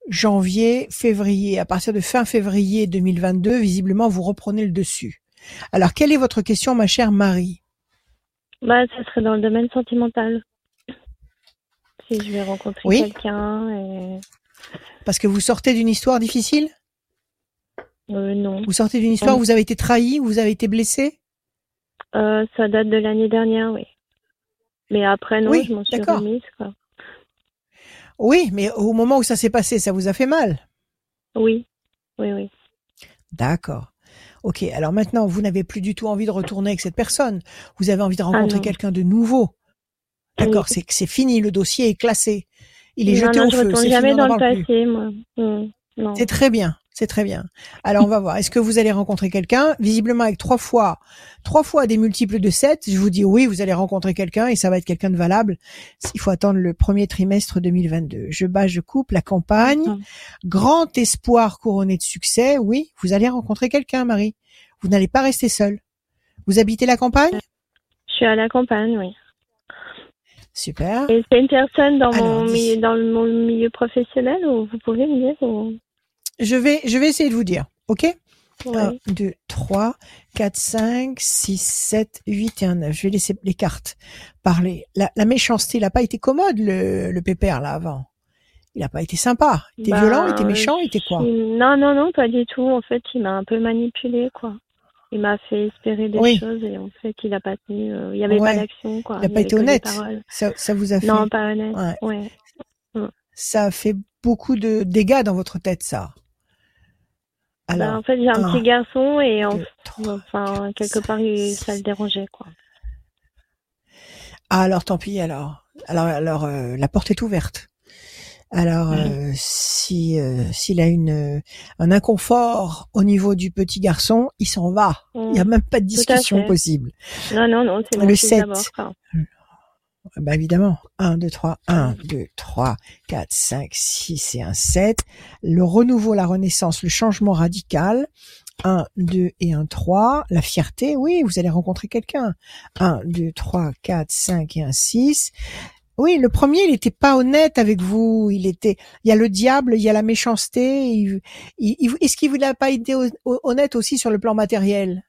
[SPEAKER 2] janvier, février. À partir de fin février 2022, visiblement, vous reprenez le dessus. Alors, quelle est votre question, ma chère Marie?
[SPEAKER 5] Bah, ça serait dans le domaine sentimental. Si je vais rencontrer
[SPEAKER 2] Oui.
[SPEAKER 5] quelqu'un et...
[SPEAKER 2] Parce que vous sortez d'une histoire difficile?
[SPEAKER 5] Euh, non.
[SPEAKER 2] Vous sortez d'une histoire où vous avez été trahi, où vous avez été blessé?
[SPEAKER 5] Euh, ça date de l'année dernière, oui. Mais après, non,
[SPEAKER 2] Oui,
[SPEAKER 5] je m'en suis remise, quoi.
[SPEAKER 2] Oui, mais au moment où ça s'est passé, ça vous a fait mal?
[SPEAKER 5] Oui, oui, oui.
[SPEAKER 2] D'accord. Ok, alors maintenant, vous n'avez plus du tout envie de retourner avec cette personne. Vous avez envie de rencontrer
[SPEAKER 5] non.
[SPEAKER 2] quelqu'un de nouveau. D'accord,
[SPEAKER 5] Oui.
[SPEAKER 2] c'est fini, le dossier est classé. Il est
[SPEAKER 5] non,
[SPEAKER 2] jeté
[SPEAKER 5] non,
[SPEAKER 2] au
[SPEAKER 5] je
[SPEAKER 2] feu.
[SPEAKER 5] retourne
[SPEAKER 2] c'est
[SPEAKER 5] jamais
[SPEAKER 2] fini, on
[SPEAKER 5] dans le
[SPEAKER 2] plus.
[SPEAKER 5] passé, moi. Mm, non.
[SPEAKER 2] C'est très bien, c'est très bien. Alors on va voir. Est-ce que vous allez rencontrer quelqu'un? Visiblement avec trois fois, trois fois des multiples de 7, je vous dis oui, vous allez rencontrer quelqu'un et ça va être quelqu'un de valable. Il faut attendre le premier trimestre 2022. Je bats, je coupe, la campagne. Grand espoir couronné de succès. Oui, vous allez rencontrer quelqu'un, Marie. Vous n'allez pas rester seule. Vous habitez la campagne?
[SPEAKER 5] Je suis à la campagne, oui.
[SPEAKER 2] Super.
[SPEAKER 5] Et c'est une personne dans
[SPEAKER 2] Alors,
[SPEAKER 5] mon
[SPEAKER 2] dis-
[SPEAKER 5] milieu, dans le- mon milieu professionnel ou vous pouvez me dire ou...
[SPEAKER 2] Je vais, je vais essayer de vous dire. Ok?
[SPEAKER 5] Ouais.
[SPEAKER 2] 1, 2, 3, 4, 5, 6, 7, 8 et un 9. Je vais laisser les cartes parler. La, la méchanceté, il n'a pas été commode, le, le pépère, là, avant. Il n'a pas été sympa. Il était
[SPEAKER 5] Bah,
[SPEAKER 2] violent, il était méchant, il était quoi?
[SPEAKER 5] Non, non, non, pas du tout. En fait, il m'a un peu manipulé, quoi. Il m'a fait espérer des
[SPEAKER 2] Oui.
[SPEAKER 5] choses et en fait, il a pas tenu. euh, il y avait
[SPEAKER 2] Ouais.
[SPEAKER 5] pas d'action, quoi.
[SPEAKER 2] Il n'a pas été honnête. Ça, ça vous a fait,
[SPEAKER 5] Non, pas honnête.
[SPEAKER 2] Ouais.
[SPEAKER 5] Ouais.
[SPEAKER 2] ça a fait beaucoup de dégâts dans votre tête, ça. Alors,
[SPEAKER 5] en fait, j'ai un
[SPEAKER 2] un,
[SPEAKER 5] petit garçon et en...
[SPEAKER 2] deux, trois.
[SPEAKER 5] enfin, quelque part, il- ça le dérangeait, quoi.
[SPEAKER 2] Ah, alors tant pis, alors. Alors, alors, euh, la porte est ouverte. Alors,
[SPEAKER 5] Mhm.
[SPEAKER 2] euh, si euh, s'il a une un inconfort au niveau du petit garçon, il s'en va. Il n'y a même pas de discussion possible.
[SPEAKER 5] Non, non, non, c'est
[SPEAKER 2] Le
[SPEAKER 5] fils
[SPEAKER 2] sept. Bah évidemment. 1, 2, 3, 1, 2, 3, 4, 5, 6 et un 7. Le renouveau, la renaissance, le changement radical. 1, 2 et un 3. La fierté, oui, vous allez rencontrer quelqu'un. 1, 2, 3, 4, 5 et un 6. Oui, le premier, il n'était pas honnête avec vous. Il était, il y a le diable, il y a la méchanceté. Il, il- est-ce qu'il n'a pas été hon- honnête aussi sur le plan matériel?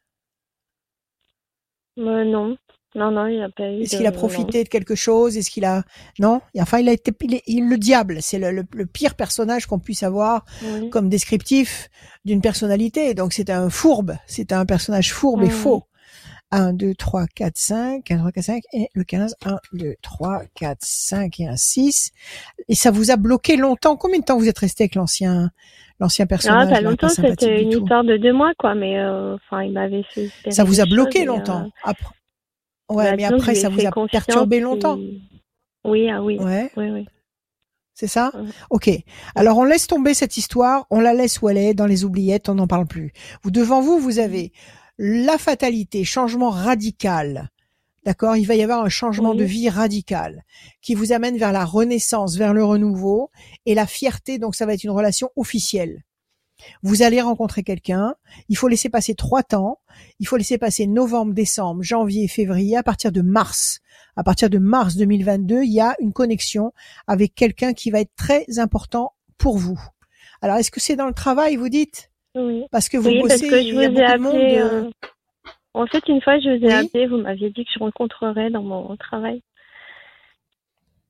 [SPEAKER 5] Euh, non, non, non, il a pas eu
[SPEAKER 2] Est-ce qu'il a
[SPEAKER 5] non.
[SPEAKER 2] profité de quelque chose? Est-ce qu'il a non? Enfin, il a été il est- il- le diable. C'est le, le- le pire personnage qu'on puisse avoir
[SPEAKER 5] Oui.
[SPEAKER 2] comme descriptif d'une personnalité. Donc c'est un fourbe. C'est un personnage fourbe et
[SPEAKER 5] Mhm.
[SPEAKER 2] faux. 1, 2, 3, 4, 5, 1, 3, 4, 5, et le 15, 1, 2, 3, 4, 5 et un 6. Et ça vous a bloqué longtemps? Combien de temps vous êtes resté avec l'ancien, l'ancien
[SPEAKER 5] Ah,
[SPEAKER 2] personnage
[SPEAKER 5] pas
[SPEAKER 2] là,
[SPEAKER 5] longtemps, c'était une histoire de deux mois, quoi, mais euh, enfin, il m'avait fait
[SPEAKER 2] Ça vous a bloqué longtemps.
[SPEAKER 5] euh,
[SPEAKER 2] Après, ouais,
[SPEAKER 5] bah,
[SPEAKER 2] mais après ça vous a perturbé
[SPEAKER 5] et-
[SPEAKER 2] longtemps.
[SPEAKER 5] Oui, ah oui,
[SPEAKER 2] Ouais.
[SPEAKER 5] oui, oui.
[SPEAKER 2] C'est ça?
[SPEAKER 5] Ouais.
[SPEAKER 2] Ok. Alors on laisse tomber cette histoire, on la laisse où elle est, dans les oubliettes, on n'en parle plus. Vous devant vous, vous avez la fatalité, changement radical. D'accord? Il va y avoir un changement
[SPEAKER 5] Oui.
[SPEAKER 2] de vie radical qui vous amène vers la renaissance, vers le renouveau et la fierté. Donc ça va être une relation officielle. Vous allez rencontrer quelqu'un. Il faut laisser passer trois temps. Il faut laisser passer novembre, décembre, janvier, février. À partir de mars, à partir de mars 2022, il y a une connexion avec quelqu'un qui va être très important pour vous. Alors, est-ce que c'est dans le travail, vous dites?
[SPEAKER 5] Oui,
[SPEAKER 2] Parce que vous
[SPEAKER 5] oui parce
[SPEAKER 2] bossez,
[SPEAKER 5] que je
[SPEAKER 2] il
[SPEAKER 5] vous
[SPEAKER 2] y a de monde. euh,
[SPEAKER 5] euh, En fait, une fois, je vous ai
[SPEAKER 2] Oui.
[SPEAKER 5] appelé, vous m'aviez dit que je rencontrerais dans mon travail.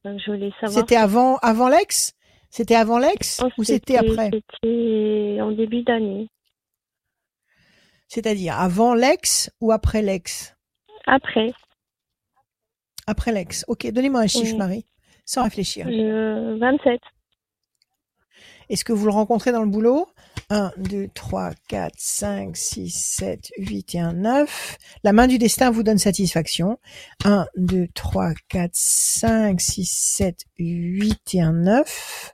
[SPEAKER 5] Donc, je voulais savoir.
[SPEAKER 2] C'était avant, avant l'ex? C'était avant l'ex
[SPEAKER 5] Oh,
[SPEAKER 2] ou c'était après
[SPEAKER 5] C'était en début d'année.
[SPEAKER 2] C'est-à-dire avant l'ex ou après l'ex
[SPEAKER 5] Après,
[SPEAKER 2] Après l'ex. Ok, donnez-moi un chiffre,
[SPEAKER 5] Oui.
[SPEAKER 2] Marie, sans réfléchir.
[SPEAKER 5] le 27.
[SPEAKER 2] Est-ce que vous le rencontrez dans le boulot? 1, 2, 3, 4, 5, 6, 7, 8 et un 9. La main du destin vous donne satisfaction. 1, 2, 3, 4, 5, 6, 7, 8 et un 9.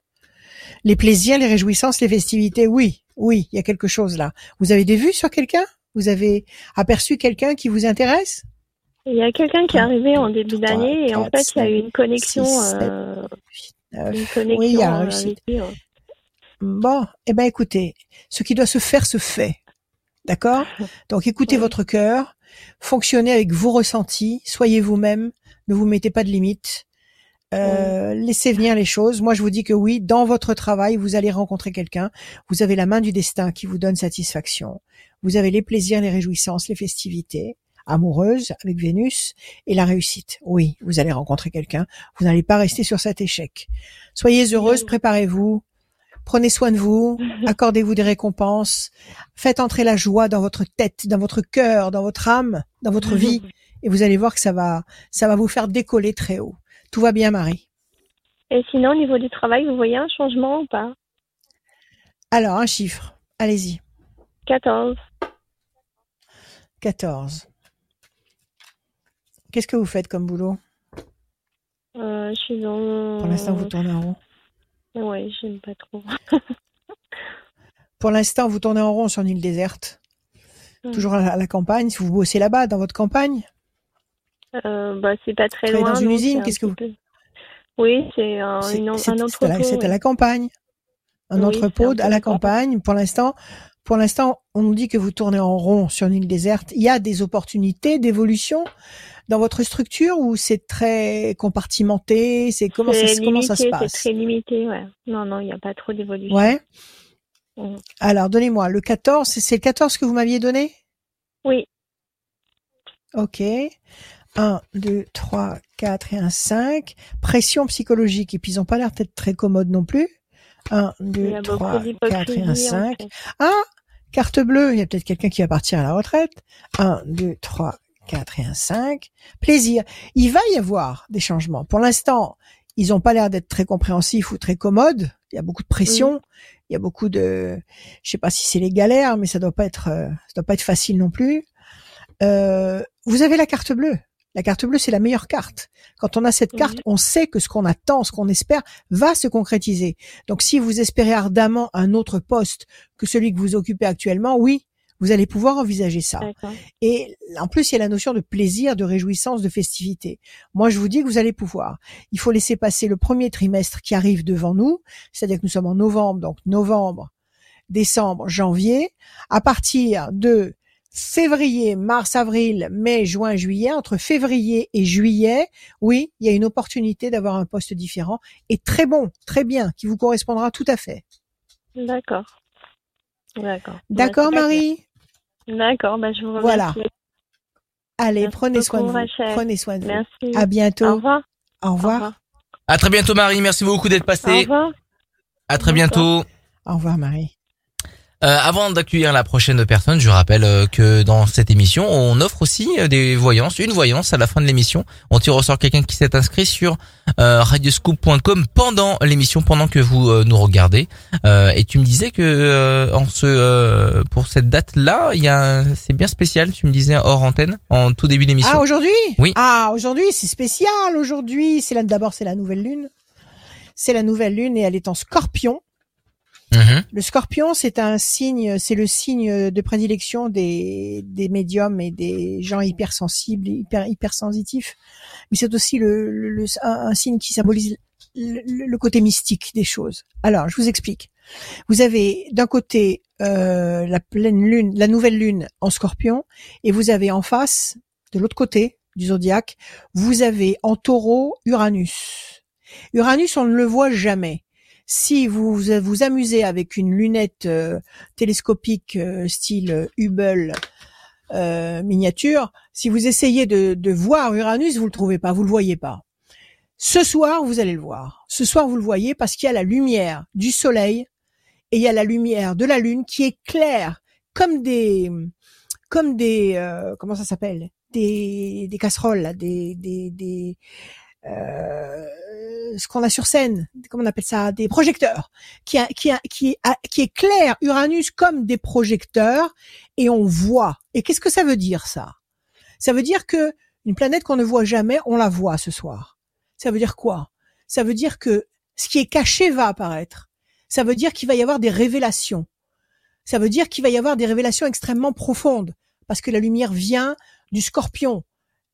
[SPEAKER 2] Les plaisirs, les réjouissances, les festivités, oui, oui, il y a quelque chose là. Vous avez des vues sur quelqu'un? Vous avez aperçu quelqu'un qui vous intéresse?
[SPEAKER 5] Il y a quelqu'un qui est
[SPEAKER 2] Un,
[SPEAKER 5] arrivé en début d'année et en fait, il y a eu une connexion. euh, une connexion
[SPEAKER 2] Oui, il y a
[SPEAKER 5] euh, lui, ouais.
[SPEAKER 2] Bon, eh ben écoutez, ce qui doit se faire se fait. D'accord? Donc écoutez
[SPEAKER 5] Oui.
[SPEAKER 2] votre cœur, fonctionnez avec vos ressentis, soyez vous-même, ne vous mettez pas de limites. Euh, Laissez venir les choses. Moi, je vous dis que oui, dans votre travail, vous allez rencontrer quelqu'un. Vous avez la main du destin qui vous donne satisfaction. Vous avez les plaisirs, les réjouissances, les festivités amoureuses avec Vénus et la réussite. Oui, vous allez rencontrer quelqu'un. Vous n'allez pas rester sur cet échec. Soyez heureuse, préparez-vous. Prenez soin de vous, accordez-vous des récompenses, faites entrer la joie dans votre tête, dans votre cœur, dans votre âme, dans votre vie, et vous allez voir que ça va, ça va vous faire décoller très haut. Tout va bien, Marie?
[SPEAKER 5] Et sinon, au niveau du travail, vous voyez un changement ou pas?
[SPEAKER 2] Alors, un chiffre. Allez-y.
[SPEAKER 5] 14.
[SPEAKER 2] 14. Qu'est-ce que vous faites comme boulot?
[SPEAKER 5] Euh, je suis dans.
[SPEAKER 2] Pour l'instant, vous tournez en rond.
[SPEAKER 5] Ouais, j'aime pas trop.
[SPEAKER 2] Pour l'instant, vous tournez en rond sur une île déserte. Toujours à la, à la campagne. Si vous bossez là-bas, dans votre campagne?
[SPEAKER 5] Euh, bah, c'est pas très loin.
[SPEAKER 2] dans une
[SPEAKER 5] donc
[SPEAKER 2] usine,
[SPEAKER 5] un
[SPEAKER 2] qu'est-ce que
[SPEAKER 5] peu- Oui, c'est un, entrepôt.
[SPEAKER 2] à, la- c'est à
[SPEAKER 5] ouais.
[SPEAKER 2] la campagne. Un
[SPEAKER 5] Oui,
[SPEAKER 2] entrepôt
[SPEAKER 5] un
[SPEAKER 2] à la
[SPEAKER 5] campagne.
[SPEAKER 2] Pour l'instant, pour l'instant, on nous dit que vous tournez en rond sur une île déserte. Il y a des opportunités d'évolution dans votre structure ou c'est très compartimenté? C'est comment ça,
[SPEAKER 5] C'est
[SPEAKER 2] comment ça se passe?
[SPEAKER 5] C'est très limité, ouais. Non, non, il n'y a pas trop d'évolution.
[SPEAKER 2] Ouais.
[SPEAKER 5] Mhm.
[SPEAKER 2] Alors, donnez-moi le 14. c'est- C'est le 14 que vous m'aviez donné?
[SPEAKER 5] Oui,
[SPEAKER 2] Ok. 1, 2, 3, 4 et un 5. Pression psychologique. Et puis, ils n'ont pas l'air d'être très commodes non plus. 1,
[SPEAKER 5] il y
[SPEAKER 2] 2,
[SPEAKER 5] a
[SPEAKER 2] 3,
[SPEAKER 5] beaucoup
[SPEAKER 2] 4 et un
[SPEAKER 5] d'hypocrisie. en
[SPEAKER 2] 5.
[SPEAKER 5] fait.
[SPEAKER 2] Ah, carte bleue. Il y a peut-être quelqu'un qui va partir à la retraite. 1, 2, 3, 4 et un 5. Plaisir. Il va y avoir des changements. Pour l'instant, ils n'ont pas l'air d'être très compréhensifs ou très commodes. Il y a beaucoup de pression. Il y a beaucoup de, je sais pas si c'est les galères, mais ça doit pas être, euh, ça doit pas être facile non plus. Euh, vous avez la carte bleue. La carte bleue, c'est la meilleure carte. Quand on a cette carte, on sait que ce qu'on attend, ce qu'on espère, va se concrétiser. Donc, si vous espérez ardemment un autre poste que celui que vous occupez actuellement, oui, vous allez pouvoir envisager ça. Et en plus, il y a la notion de plaisir, de réjouissance, de festivité. Moi, je vous dis que vous allez pouvoir. Il faut laisser passer le premier trimestre qui arrive devant nous, c'est-à-dire que nous sommes en novembre, donc novembre, décembre, janvier. À partir de février, mars, avril, mai, juin, juillet, entre février et juillet, oui, il y a une opportunité d'avoir un poste différent et très bon, très bien, qui vous correspondra tout à fait.
[SPEAKER 5] D'accord. D'accord. Bah,
[SPEAKER 2] D'accord, Marie?
[SPEAKER 5] D'accord, bah, je vous remercie.
[SPEAKER 2] Voilà. Allez,
[SPEAKER 5] Merci
[SPEAKER 2] prenez soin de vous.
[SPEAKER 5] Rachel.
[SPEAKER 2] Prenez soin de vous.
[SPEAKER 5] Merci.
[SPEAKER 2] À bientôt.
[SPEAKER 5] Au revoir.
[SPEAKER 2] Au
[SPEAKER 5] Au
[SPEAKER 2] revoir.
[SPEAKER 5] revoir.
[SPEAKER 1] À très bientôt Marie, merci beaucoup d'être
[SPEAKER 5] Au
[SPEAKER 1] passée.
[SPEAKER 5] revoir.
[SPEAKER 1] À très bientôt.
[SPEAKER 2] Au revoir, Marie.
[SPEAKER 1] Euh, avant d'accueillir la prochaine personne, je rappelle euh, que dans cette émission, on offre aussi euh, des voyances, une voyance à la fin de l'émission. On tire au sort quelqu'un qui s'est inscrit sur euh, radioscoop.com pendant l'émission, pendant que vous euh, nous regardez. Euh, et tu me disais que euh, en ce euh, pour cette date-là, il y a c'est bien spécial. Tu me disais hors antenne, en tout début d'émission.
[SPEAKER 2] Ah, aujourd'hui?
[SPEAKER 1] Oui.
[SPEAKER 2] Ah, aujourd'hui, c'est spécial. Aujourd'hui, c'est la, d'abord, c'est la nouvelle lune. C'est la nouvelle lune et elle est en scorpion.
[SPEAKER 1] Mhm.
[SPEAKER 2] Le scorpion, c'est un signe, c'est le signe de prédilection des, des médiums et des gens hypersensibles, hyper, hypersensitifs. Mais c'est aussi le, le- un, un signe qui symbolise le, le- le côté mystique des choses. Alors, je vous explique. Vous avez d'un côté euh, la pleine lune, la nouvelle lune en scorpion, et vous avez en face, de l'autre côté du zodiaque, vous avez en taureau Uranus. Uranus, on ne le voit jamais. Si vous vous amusez avec une lunette euh, télescopique euh, style euh, Hubble miniature, si vous essayez de, voir Uranus, vous le trouvez pas, vous le voyez pas. Ce soir, vous allez le voir. Ce soir, vous le voyez parce qu'il y a la lumière du soleil et il y a la lumière de la lune qui est claire comme des comme des comment ça s'appelle? Des des casseroles des des des ce qu'on a sur scène, comment on appelle ça, des projecteurs, qui a, qui qui qui éclaire Uranus comme des projecteurs et on voit. Et qu'est-ce que ça veut dire ça? Ça veut dire que une planète qu'on ne voit jamais, on la voit ce soir. Ça veut dire quoi? Ça veut dire que ce qui est caché va apparaître. Ça veut dire qu'il va y avoir des révélations. Ça veut dire qu'il va y avoir des révélations extrêmement profondes parce que la lumière vient du scorpion.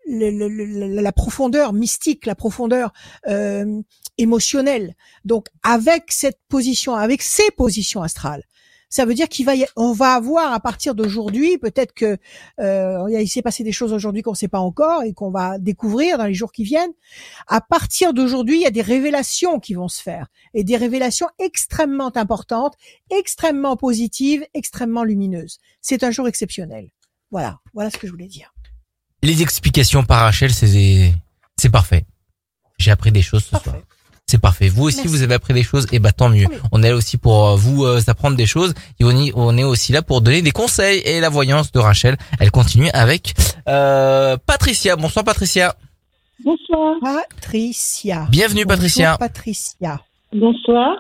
[SPEAKER 2] Le- le- la profondeur mystique, la profondeur euh, émotionnelle. Donc, avec cette position, avec ces positions astrales, ça veut dire qu'il va, y- on va avoir à partir d'aujourd'hui, peut-être que euh, il s'est passé des choses aujourd'hui qu'on ne sait pas encore et qu'on va découvrir dans les jours qui viennent. À partir d'aujourd'hui, il y a des révélations qui vont se faire et des révélations extrêmement importantes, extrêmement positives, extrêmement lumineuses. C'est un jour exceptionnel. Voilà, voilà ce que je voulais dire.
[SPEAKER 1] Les explications par Rachel, c'est c'est parfait. J'ai appris des choses ce soir. C'est parfait. Vous aussi,
[SPEAKER 2] Merci.
[SPEAKER 1] vous avez appris des choses, et bah tant mieux.
[SPEAKER 2] Oui.
[SPEAKER 1] On est là aussi pour euh, vous euh, apprendre des choses. Et on, y- on est aussi là pour donner des conseils. Et la voyance de Rachel, elle continue avec euh, Patricia. Bonsoir Patricia.
[SPEAKER 6] Bonsoir.
[SPEAKER 2] Patricia.
[SPEAKER 1] Bienvenue
[SPEAKER 2] Bonjour,
[SPEAKER 1] Patricia.
[SPEAKER 2] Patricia.
[SPEAKER 6] Bonsoir,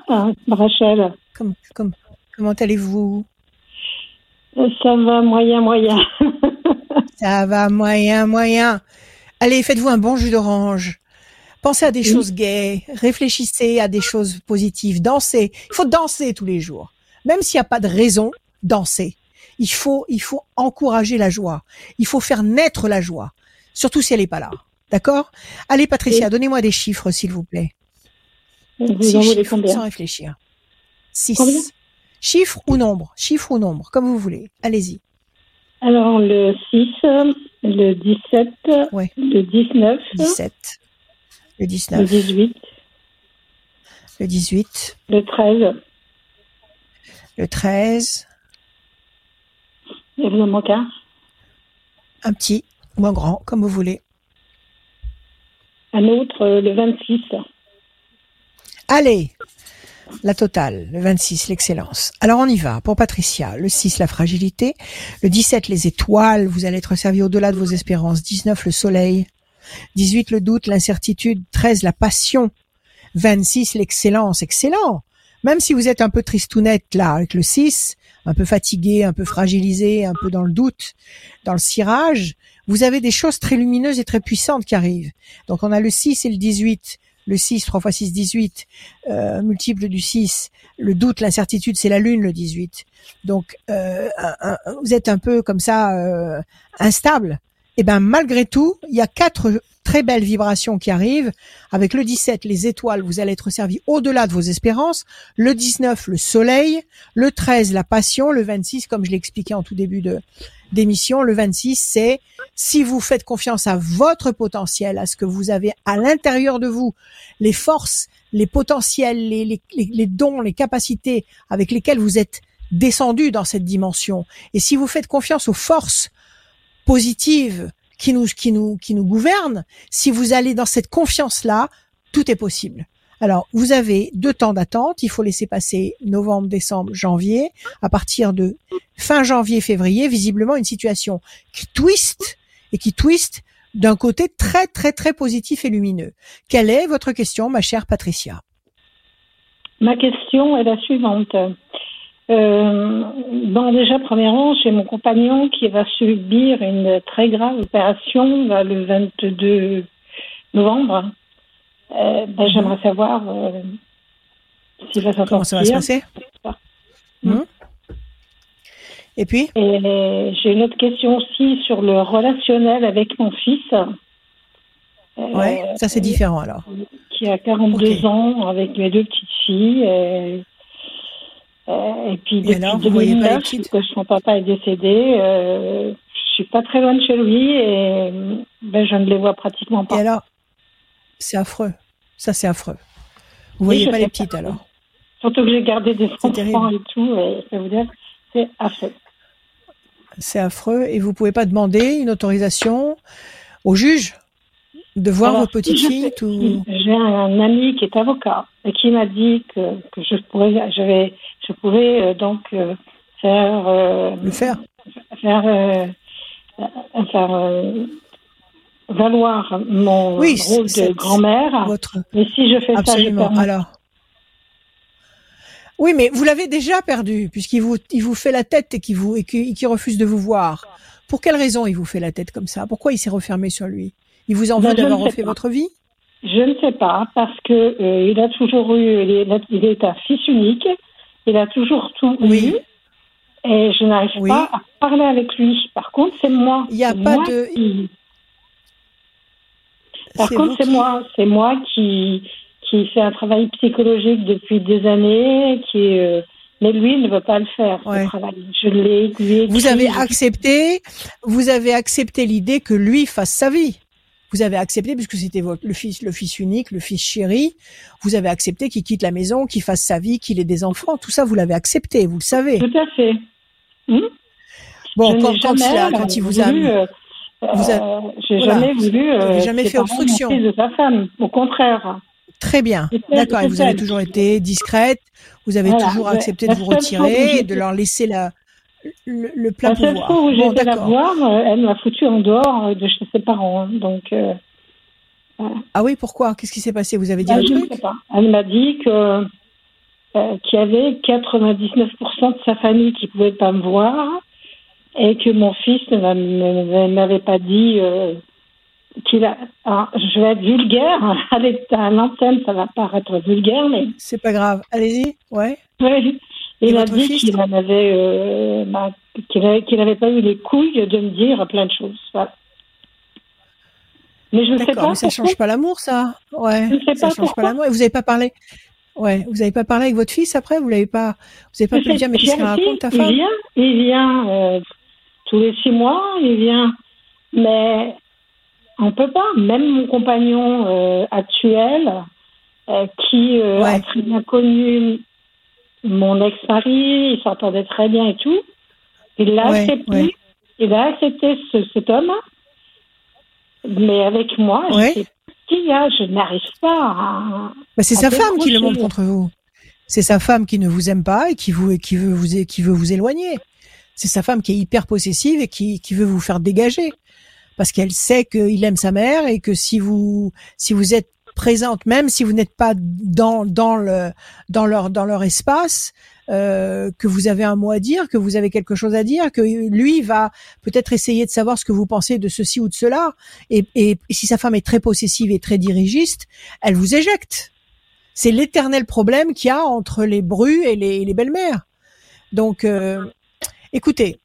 [SPEAKER 6] Rachel.
[SPEAKER 2] Comme, comme, comment allez-vous?
[SPEAKER 6] Ça va moyen, moyen.
[SPEAKER 2] Ça va moyen, moyen. Allez, faites-vous un bon jus d'orange. Pensez à des
[SPEAKER 6] Oui.
[SPEAKER 2] choses gaies. Réfléchissez à des choses positives. Dansez. Il faut danser tous les jours. Même s'il n'y a pas de raison, dansez. Il faut, il faut encourager la joie. Il faut faire naître la joie. Surtout si elle n'est pas là. D'accord? Allez, Patricia, donnez-moi des chiffres, s'il vous plaît.
[SPEAKER 6] Vous
[SPEAKER 2] Six
[SPEAKER 6] en
[SPEAKER 2] chiffres,
[SPEAKER 6] combien
[SPEAKER 2] sans réfléchir. Six.
[SPEAKER 6] Combien?
[SPEAKER 2] Ou nombre? Chiffre ou nombre, comme vous voulez. Allez-y.
[SPEAKER 6] Alors, le 6, le 17,
[SPEAKER 2] Ouais.
[SPEAKER 6] le 19,
[SPEAKER 2] 17. Le
[SPEAKER 6] le
[SPEAKER 2] 19.
[SPEAKER 6] 18,
[SPEAKER 2] Le 18.
[SPEAKER 6] le 13.
[SPEAKER 2] Le 13.
[SPEAKER 6] Il vous en manque un?
[SPEAKER 2] Un petit ou un grand, comme vous voulez.
[SPEAKER 6] Un autre, le 26.
[SPEAKER 2] Allez la totale, le 26, l'excellence. Alors on y va. Pour Patricia, le 6, la fragilité. Le 17, les étoiles. Vous allez être servi au-delà de vos espérances. 19, le soleil. 18, le doute, l'incertitude. 13, la passion. 26, l'excellence. Excellent. Même si vous êtes un peu tristounette là, avec le 6, un peu fatigué, un peu fragilisé, un peu dans le doute, dans le cirage, vous avez des choses très lumineuses et très puissantes qui arrivent. Donc on a le 6 et le 18. Le 6, 3 fois 6, 18, euh, multiple du 6. Le doute, l'incertitude, c'est la lune, le 18. Donc, euh, un- un- vous êtes un peu comme ça, euh, instable. Et ben malgré tout, il y a quatre très belles vibrations qui arrivent. Avec le 17, les étoiles, vous allez être servi au-delà de vos espérances. Le 19, le soleil. Le 13, la passion. Le 26, comme je l'ai expliqué en tout début de d'émission, le 26, c'est si vous faites confiance à votre potentiel, à ce que vous avez à l'intérieur de vous, les forces, les potentiels, les, les dons, les capacités avec lesquelles vous êtes descendu dans cette dimension. Et si vous faites confiance aux forces positives qui nous, qui nous, qui nous gouvernent, si vous allez dans cette confiance-là, tout est possible. Alors, vous avez deux temps d'attente. Il faut laisser passer novembre, décembre, janvier. À partir de fin janvier, février, visiblement une situation qui twist et qui twist d'un côté très, très, très positif et lumineux. Quelle est votre question, ma chère Patricia?
[SPEAKER 6] Ma question est la suivante. Euh, bon, déjà, premièrement, j'ai mon compagnon qui va subir une très grave opération là, le 22 novembre. Euh, ben, J'aimerais savoir euh, s'il va s'en
[SPEAKER 2] Comment ça va se passer
[SPEAKER 6] Mm.
[SPEAKER 2] Hmm Et puis
[SPEAKER 6] j'ai une autre question aussi sur le relationnel avec mon fils.
[SPEAKER 2] Ouais, ça c'est différent alors.
[SPEAKER 6] qui a 42
[SPEAKER 2] Ok.
[SPEAKER 6] ans avec mes deux petites filles. Et, et puis
[SPEAKER 2] Et
[SPEAKER 6] depuis
[SPEAKER 2] alors, vous
[SPEAKER 6] 2009,
[SPEAKER 2] petites
[SPEAKER 6] que son papa est décédé, euh, je suis pas très loin de chez lui et ben, je ne les vois pratiquement
[SPEAKER 2] Et
[SPEAKER 6] pas.
[SPEAKER 2] alors C'est affreux. Ça c'est affreux. Vous
[SPEAKER 6] Oui,
[SPEAKER 2] voyez
[SPEAKER 6] je
[SPEAKER 2] pas les petites alors
[SPEAKER 6] Surtout que j'ai gardé des enfants
[SPEAKER 2] terrible.
[SPEAKER 6] et tout, et ça veut dire c'est affreux.
[SPEAKER 2] C'est affreux et vous pouvez pas demander une autorisation au juge de voir
[SPEAKER 6] Alors,
[SPEAKER 2] votre petite
[SPEAKER 6] je
[SPEAKER 2] fille
[SPEAKER 6] sais-
[SPEAKER 2] tout.
[SPEAKER 6] J'ai un ami qui est avocat et qui m'a dit que, que je pourrais, je vais, je pouvais euh, donc euh, faire euh,
[SPEAKER 2] Le faire.
[SPEAKER 6] faire, faire valoir mon
[SPEAKER 2] Oui,
[SPEAKER 6] rôle de grand-mère.
[SPEAKER 2] Votre
[SPEAKER 6] Mais si je fais
[SPEAKER 2] absolument.
[SPEAKER 6] ça, je
[SPEAKER 2] Alors. Oui, mais vous l'avez déjà perdu puisqu'il vous il vous fait la tête et qu'il vous et qu'il refuse de vous voir. Pour quelle raison il vous fait la tête comme ça? Pourquoi il s'est refermé sur lui? Il vous en
[SPEAKER 6] Ben,
[SPEAKER 2] veut d'avoir refait votre vie?
[SPEAKER 6] Je ne sais pas parce que euh, il a toujours eu, il est, il est un fils unique, il a toujours tout
[SPEAKER 2] Oui.
[SPEAKER 6] eu, et je n'arrive
[SPEAKER 2] Oui.
[SPEAKER 6] pas à parler avec lui. Par contre, c'est moi.
[SPEAKER 2] Il y a pas de-
[SPEAKER 6] qui- Par contre, c'est
[SPEAKER 2] qui-
[SPEAKER 6] moi, c'est moi qui qui fait un travail psychologique depuis des années, qui euh, mais lui il ne veut pas le faire ce
[SPEAKER 2] Ouais.
[SPEAKER 6] travail. Je l'ai
[SPEAKER 2] Vous avez accepté, vous avez accepté l'idée que lui fasse sa vie. Vous avez accepté puisque c'était votre le fils, le fils unique, le fils chéri. Vous avez accepté qu'il quitte la maison, qu'il fasse sa vie, qu'il ait des enfants. Tout ça, vous l'avez accepté, vous le savez.
[SPEAKER 6] Tout à fait. Hmm?
[SPEAKER 2] Bon, quand, quand,
[SPEAKER 6] euh,
[SPEAKER 2] quand il vous a,
[SPEAKER 6] voulu, euh,
[SPEAKER 2] vous a-
[SPEAKER 6] euh, j'ai
[SPEAKER 2] Voilà.
[SPEAKER 6] jamais voulu euh,
[SPEAKER 2] jamais fait obstruction.
[SPEAKER 6] de sa femme. Au contraire.
[SPEAKER 2] très bien. D'accord. Et vous avez toujours été discrète. Vous avez
[SPEAKER 6] Voilà.
[SPEAKER 2] toujours
[SPEAKER 6] La-
[SPEAKER 2] accepté de vous retirer et de leur laisser la, le, le plein
[SPEAKER 6] La seule
[SPEAKER 2] pouvoir.
[SPEAKER 6] fois où j'ai
[SPEAKER 2] Bon,
[SPEAKER 6] été la voir, euh, elle m'a foutu en dehors euh, de chez ses parents. hein. Donc, euh,
[SPEAKER 2] Ah oui, pourquoi? Qu'est-ce qui s'est passé? Vous avez dit
[SPEAKER 6] bah,
[SPEAKER 2] un
[SPEAKER 6] je ne
[SPEAKER 2] truc?
[SPEAKER 6] sais pas. Elle m'a dit que euh, qu'il y avait 99% de sa famille qui pouvait pas me voir et que mon fils ne m'a- ne m'avait pas dit euh, qu'il a. Alors, je vais être vulgaire. À l'antenne, ça va paraître vulgaire, mais
[SPEAKER 2] C'est pas grave. Allez-y. Ouais.
[SPEAKER 6] Oui. Il a dit qu'il en avait, euh, bah, pas eu les couilles de me dire plein de choses. Voilà. Mais je ne sais pas.
[SPEAKER 2] Mais ça change pas l'amour, ça. Ouais.
[SPEAKER 6] Je sais
[SPEAKER 2] Ça
[SPEAKER 6] pas
[SPEAKER 2] change
[SPEAKER 6] pourquoi.
[SPEAKER 2] pas l'amour. Et vous avez pas parlé. Ouais. Vous avez pas parlé avec votre fils après? Vous l'avez pas. Vous avez pas pu lui dire mais qu'est-ce qu'elle raconte ta femme?
[SPEAKER 6] Il vient, il vient euh, tous les six mois, il vient. Mais on peut pas. Même mon compagnon euh, actuel, euh, qui euh, a
[SPEAKER 2] Ouais.
[SPEAKER 6] très bien connu mon ex-mari, il s'entendait très bien et tout, il l'a
[SPEAKER 2] Ouais,
[SPEAKER 6] accepté.
[SPEAKER 2] ouais.
[SPEAKER 6] Il a accepté ce- cet homme. Mais avec moi, je
[SPEAKER 2] Ouais.
[SPEAKER 6] a, je n'arrive pas à.
[SPEAKER 2] Bah, c'est sa femme qui le montre contre vous. C'est sa femme qui ne vous aime pas et qui vous et qui veut vous é- qui veut vous éloigner. C'est sa femme qui est hyper possessive et qui qui veut vous faire dégager parce qu'elle sait qu'il aime sa mère et que si vous si vous êtes présente. Même si vous n'êtes pas dans dans le dans leur dans leur espace euh, que vous avez un mot à dire que vous avez quelque chose à dire que lui va peut-être essayer de savoir ce que vous pensez de ceci ou de cela. Et, et si sa femme est très possessive et très dirigiste elle vous éjecte. C'est l'éternel problème qu'il y a entre les brus et les, les belles-mères. Donc, euh, écoutez,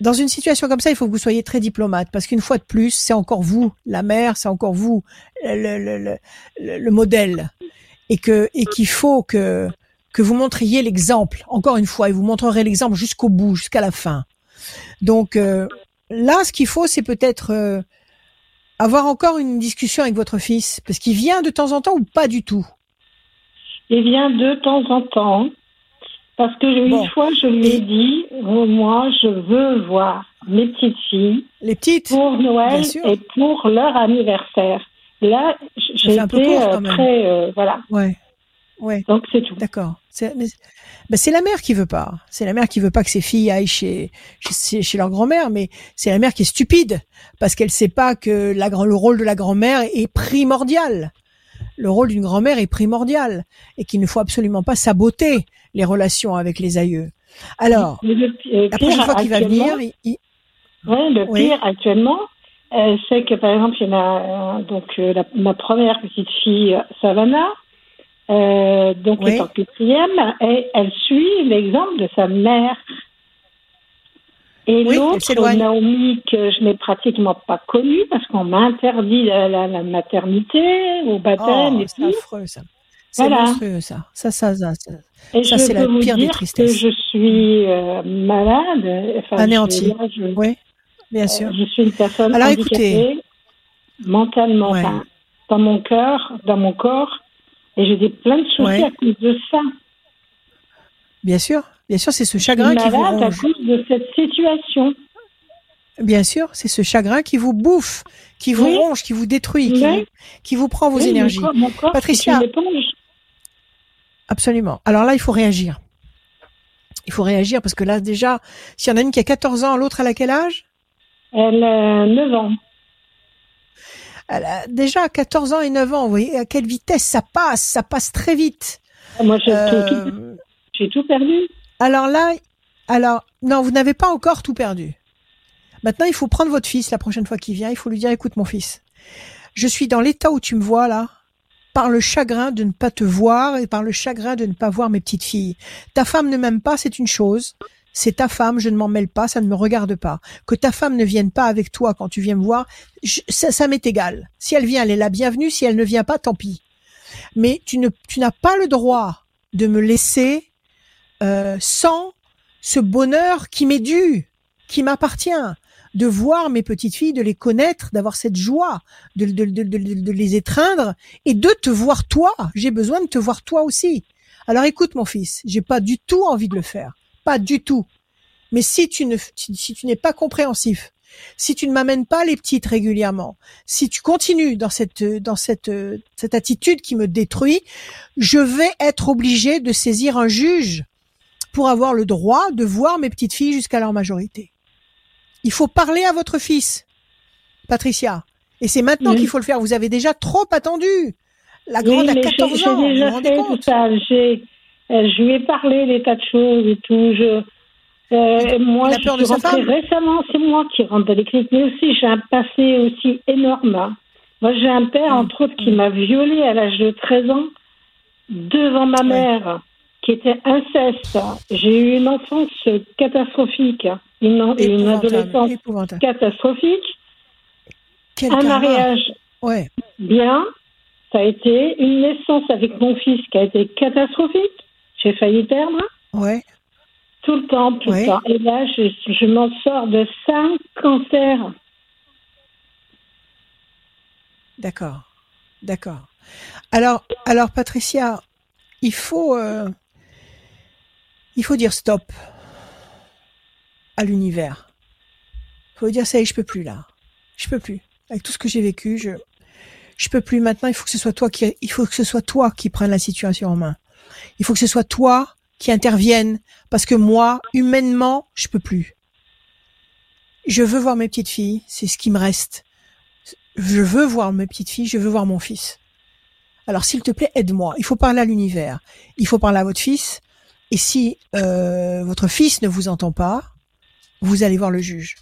[SPEAKER 2] dans une situation comme ça, il faut que vous soyez très diplomate parce qu'une fois de plus, c'est encore vous, la mère, c'est encore vous, le, le, le, le- le modèle, et que et qu'il faut que que vous montriez l'exemple. Encore une fois, et vous montrerez l'exemple jusqu'au bout, jusqu'à la fin. Donc euh, là, ce qu'il faut, c'est peut-être euh, avoir encore une discussion avec votre fils, parce qu'il vient de temps en temps ou pas du tout?
[SPEAKER 6] Il vient de temps en temps. Parce que une
[SPEAKER 2] Bon.
[SPEAKER 6] fois, je lui ai dit, oh, moi, je veux voir mes petites filles
[SPEAKER 2] Les petites,
[SPEAKER 6] pour Noël et pour leur anniversaire. Là, j- j'ai
[SPEAKER 2] fait un peu
[SPEAKER 6] été
[SPEAKER 2] court,
[SPEAKER 6] euh, très, euh, voilà.
[SPEAKER 2] ouais, ouais,
[SPEAKER 6] Donc c'est tout.
[SPEAKER 2] d'accord. C'est ben, c'est la mère qui veut pas. C'est la mère qui veut pas que ses filles aillent chez chez, chez leur grand-mère, mais c'est la mère qui est stupide parce qu'elle sait pas que la, le rôle de la grand-mère est primordial. Le rôle d'une grand-mère est primordial et qu'il ne faut absolument pas saboter les relations avec les aïeux. Alors,
[SPEAKER 6] Mais le pi- euh,
[SPEAKER 2] la prochaine fois qu'il va venir, il- il-
[SPEAKER 6] Ouais, le
[SPEAKER 2] Oui.
[SPEAKER 6] pire actuellement, euh, c'est que par exemple, il y en a euh, donc euh, la- ma première petite fille, Savannah, donc
[SPEAKER 2] Oui.
[SPEAKER 6] qui est en quatrième, et elle suit l'exemple de sa mère. Et
[SPEAKER 2] Oui,
[SPEAKER 6] l'autre. Naomi, que je n'ai pratiquement pas connue parce qu'on m'a interdit la, la- la maternité au baptême
[SPEAKER 2] oh,
[SPEAKER 6] et
[SPEAKER 2] c'est affreux ça. C'est
[SPEAKER 6] Voilà.
[SPEAKER 2] monstrueux ça. Ça, ça, ça. ça.
[SPEAKER 6] Et
[SPEAKER 2] Ça, c'est la pire des tristesses.
[SPEAKER 6] que je suis euh, malade. Enfin,
[SPEAKER 2] Anéantie.
[SPEAKER 6] je- je-
[SPEAKER 2] Oui, bien sûr.
[SPEAKER 6] Euh, Je suis une personne
[SPEAKER 2] Alors,
[SPEAKER 6] handicapée, mentalement,
[SPEAKER 2] Ouais.
[SPEAKER 6] enfin, dans mon cœur, dans mon corps, et j'ai des plein de soucis
[SPEAKER 2] Ouais.
[SPEAKER 6] à cause de ça.
[SPEAKER 2] Bien sûr, bien sûr, c'est ce chagrin qui vous
[SPEAKER 6] malade à
[SPEAKER 2] ronge.
[SPEAKER 6] cause de cette situation.
[SPEAKER 2] Bien sûr, c'est ce chagrin qui vous bouffe, qui vous
[SPEAKER 6] Oui.
[SPEAKER 2] ronge, qui vous détruit, qui,
[SPEAKER 6] Oui.
[SPEAKER 2] vous, qui vous prend vos
[SPEAKER 6] Oui, mon
[SPEAKER 2] énergies.
[SPEAKER 6] corps- Mon corps,
[SPEAKER 2] Patricia. Absolument. Alors là, il faut réagir. Il faut réagir parce que là, déjà, s'il y en a une qui a 14 ans, l'autre, elle a quel âge?
[SPEAKER 6] Elle a 9 ans.
[SPEAKER 2] elle a Déjà, 14 ans et 9 ans, vous voyez à quelle vitesse ça passe? Ça passe très vite.
[SPEAKER 6] Moi, j'ai tout- tout,
[SPEAKER 2] Euh,
[SPEAKER 6] j'ai tout perdu.
[SPEAKER 2] alors là, alors, non, vous n'avez pas encore tout perdu. Maintenant, il faut prendre votre fils la prochaine fois qu'il vient. Il faut lui dire, écoute, mon fils, je suis dans l'état où tu me vois là, par le chagrin de ne pas te voir et par le chagrin de ne pas voir mes petites filles. Ta femme ne m'aime pas, c'est une chose. C'est ta femme, je ne m'en mêle pas, ça ne me regarde pas. Que ta femme ne vienne pas avec toi quand tu viens me voir, ça, m'est égal. Si elle vient, elle est la bienvenue. Si elle ne vient pas, tant pis. Mais tu n'as pas le droit de me laisser euh, sans ce bonheur qui m'est dû, qui m'appartient, de voir mes petites filles, de les connaître, d'avoir cette joie, de, les étreindre et de te voir toi. J'ai besoin de te voir toi aussi. Alors écoute mon fils, j'ai pas du tout envie de le faire, pas du tout. Mais si tu ne, si tu n'es pas compréhensif si tu ne m'amènes pas les petites régulièrement, si tu continues dans cette dans cette cette attitude qui me détruit, je vais être obligé de saisir un juge pour avoir le droit de voir mes petites filles jusqu'à leur majorité. Il faut parler à votre fils, Patricia. Et c'est maintenant
[SPEAKER 6] Oui.
[SPEAKER 2] qu'il faut le faire. Vous avez déjà trop attendu. La
[SPEAKER 6] Oui,
[SPEAKER 2] grande a
[SPEAKER 6] mais
[SPEAKER 2] 14
[SPEAKER 6] j'ai-
[SPEAKER 2] ans.
[SPEAKER 6] J'ai
[SPEAKER 2] vous
[SPEAKER 6] fait tout ça. Euh, je lui ai parlé des tas de choses et tout. Je, euh, moi, je
[SPEAKER 2] peur
[SPEAKER 6] suis rentrée récemment. C'est moi qui rentre dans les cliniques, mais aussi j'ai un passé aussi énorme. Moi, j'ai un père,
[SPEAKER 2] Mm.
[SPEAKER 6] entre autres, qui m'a violée à l'âge de 13 ans devant ma mère, qui était inceste. J'ai eu une enfance catastrophique, une, adolescence catastrophique,
[SPEAKER 2] Quel
[SPEAKER 6] un mariage
[SPEAKER 2] Ouais.
[SPEAKER 6] bien. Ça a été une naissance avec mon fils qui a été catastrophique. J'ai failli perdre
[SPEAKER 2] Ouais.
[SPEAKER 6] tout le temps, tout
[SPEAKER 2] Ouais.
[SPEAKER 6] le temps. Et là, je, je m'en sors de cinq cancers.
[SPEAKER 2] D'accord. D'accord. Alors, alors Patricia, il faut, euh, il faut dire stop à l'univers. Il faut dire ça y est, je peux plus là. Je peux plus. Avec tout ce que j'ai vécu, je, je peux plus. Maintenant, il faut que ce soit toi qui, il faut que ce soit toi qui prenne la situation en main. Il faut que ce soit toi qui intervienne parce que moi, humainement, je peux plus. Je veux voir mes petites filles, c'est ce qui me reste je veux voir mes petites filles, je veux voir mon fils. Alors s'il te plaît, aide-moi. Il faut parler à l'univers. Il faut parler à votre fils. Et si euh, votre fils ne vous entend pas, vous allez voir le juge.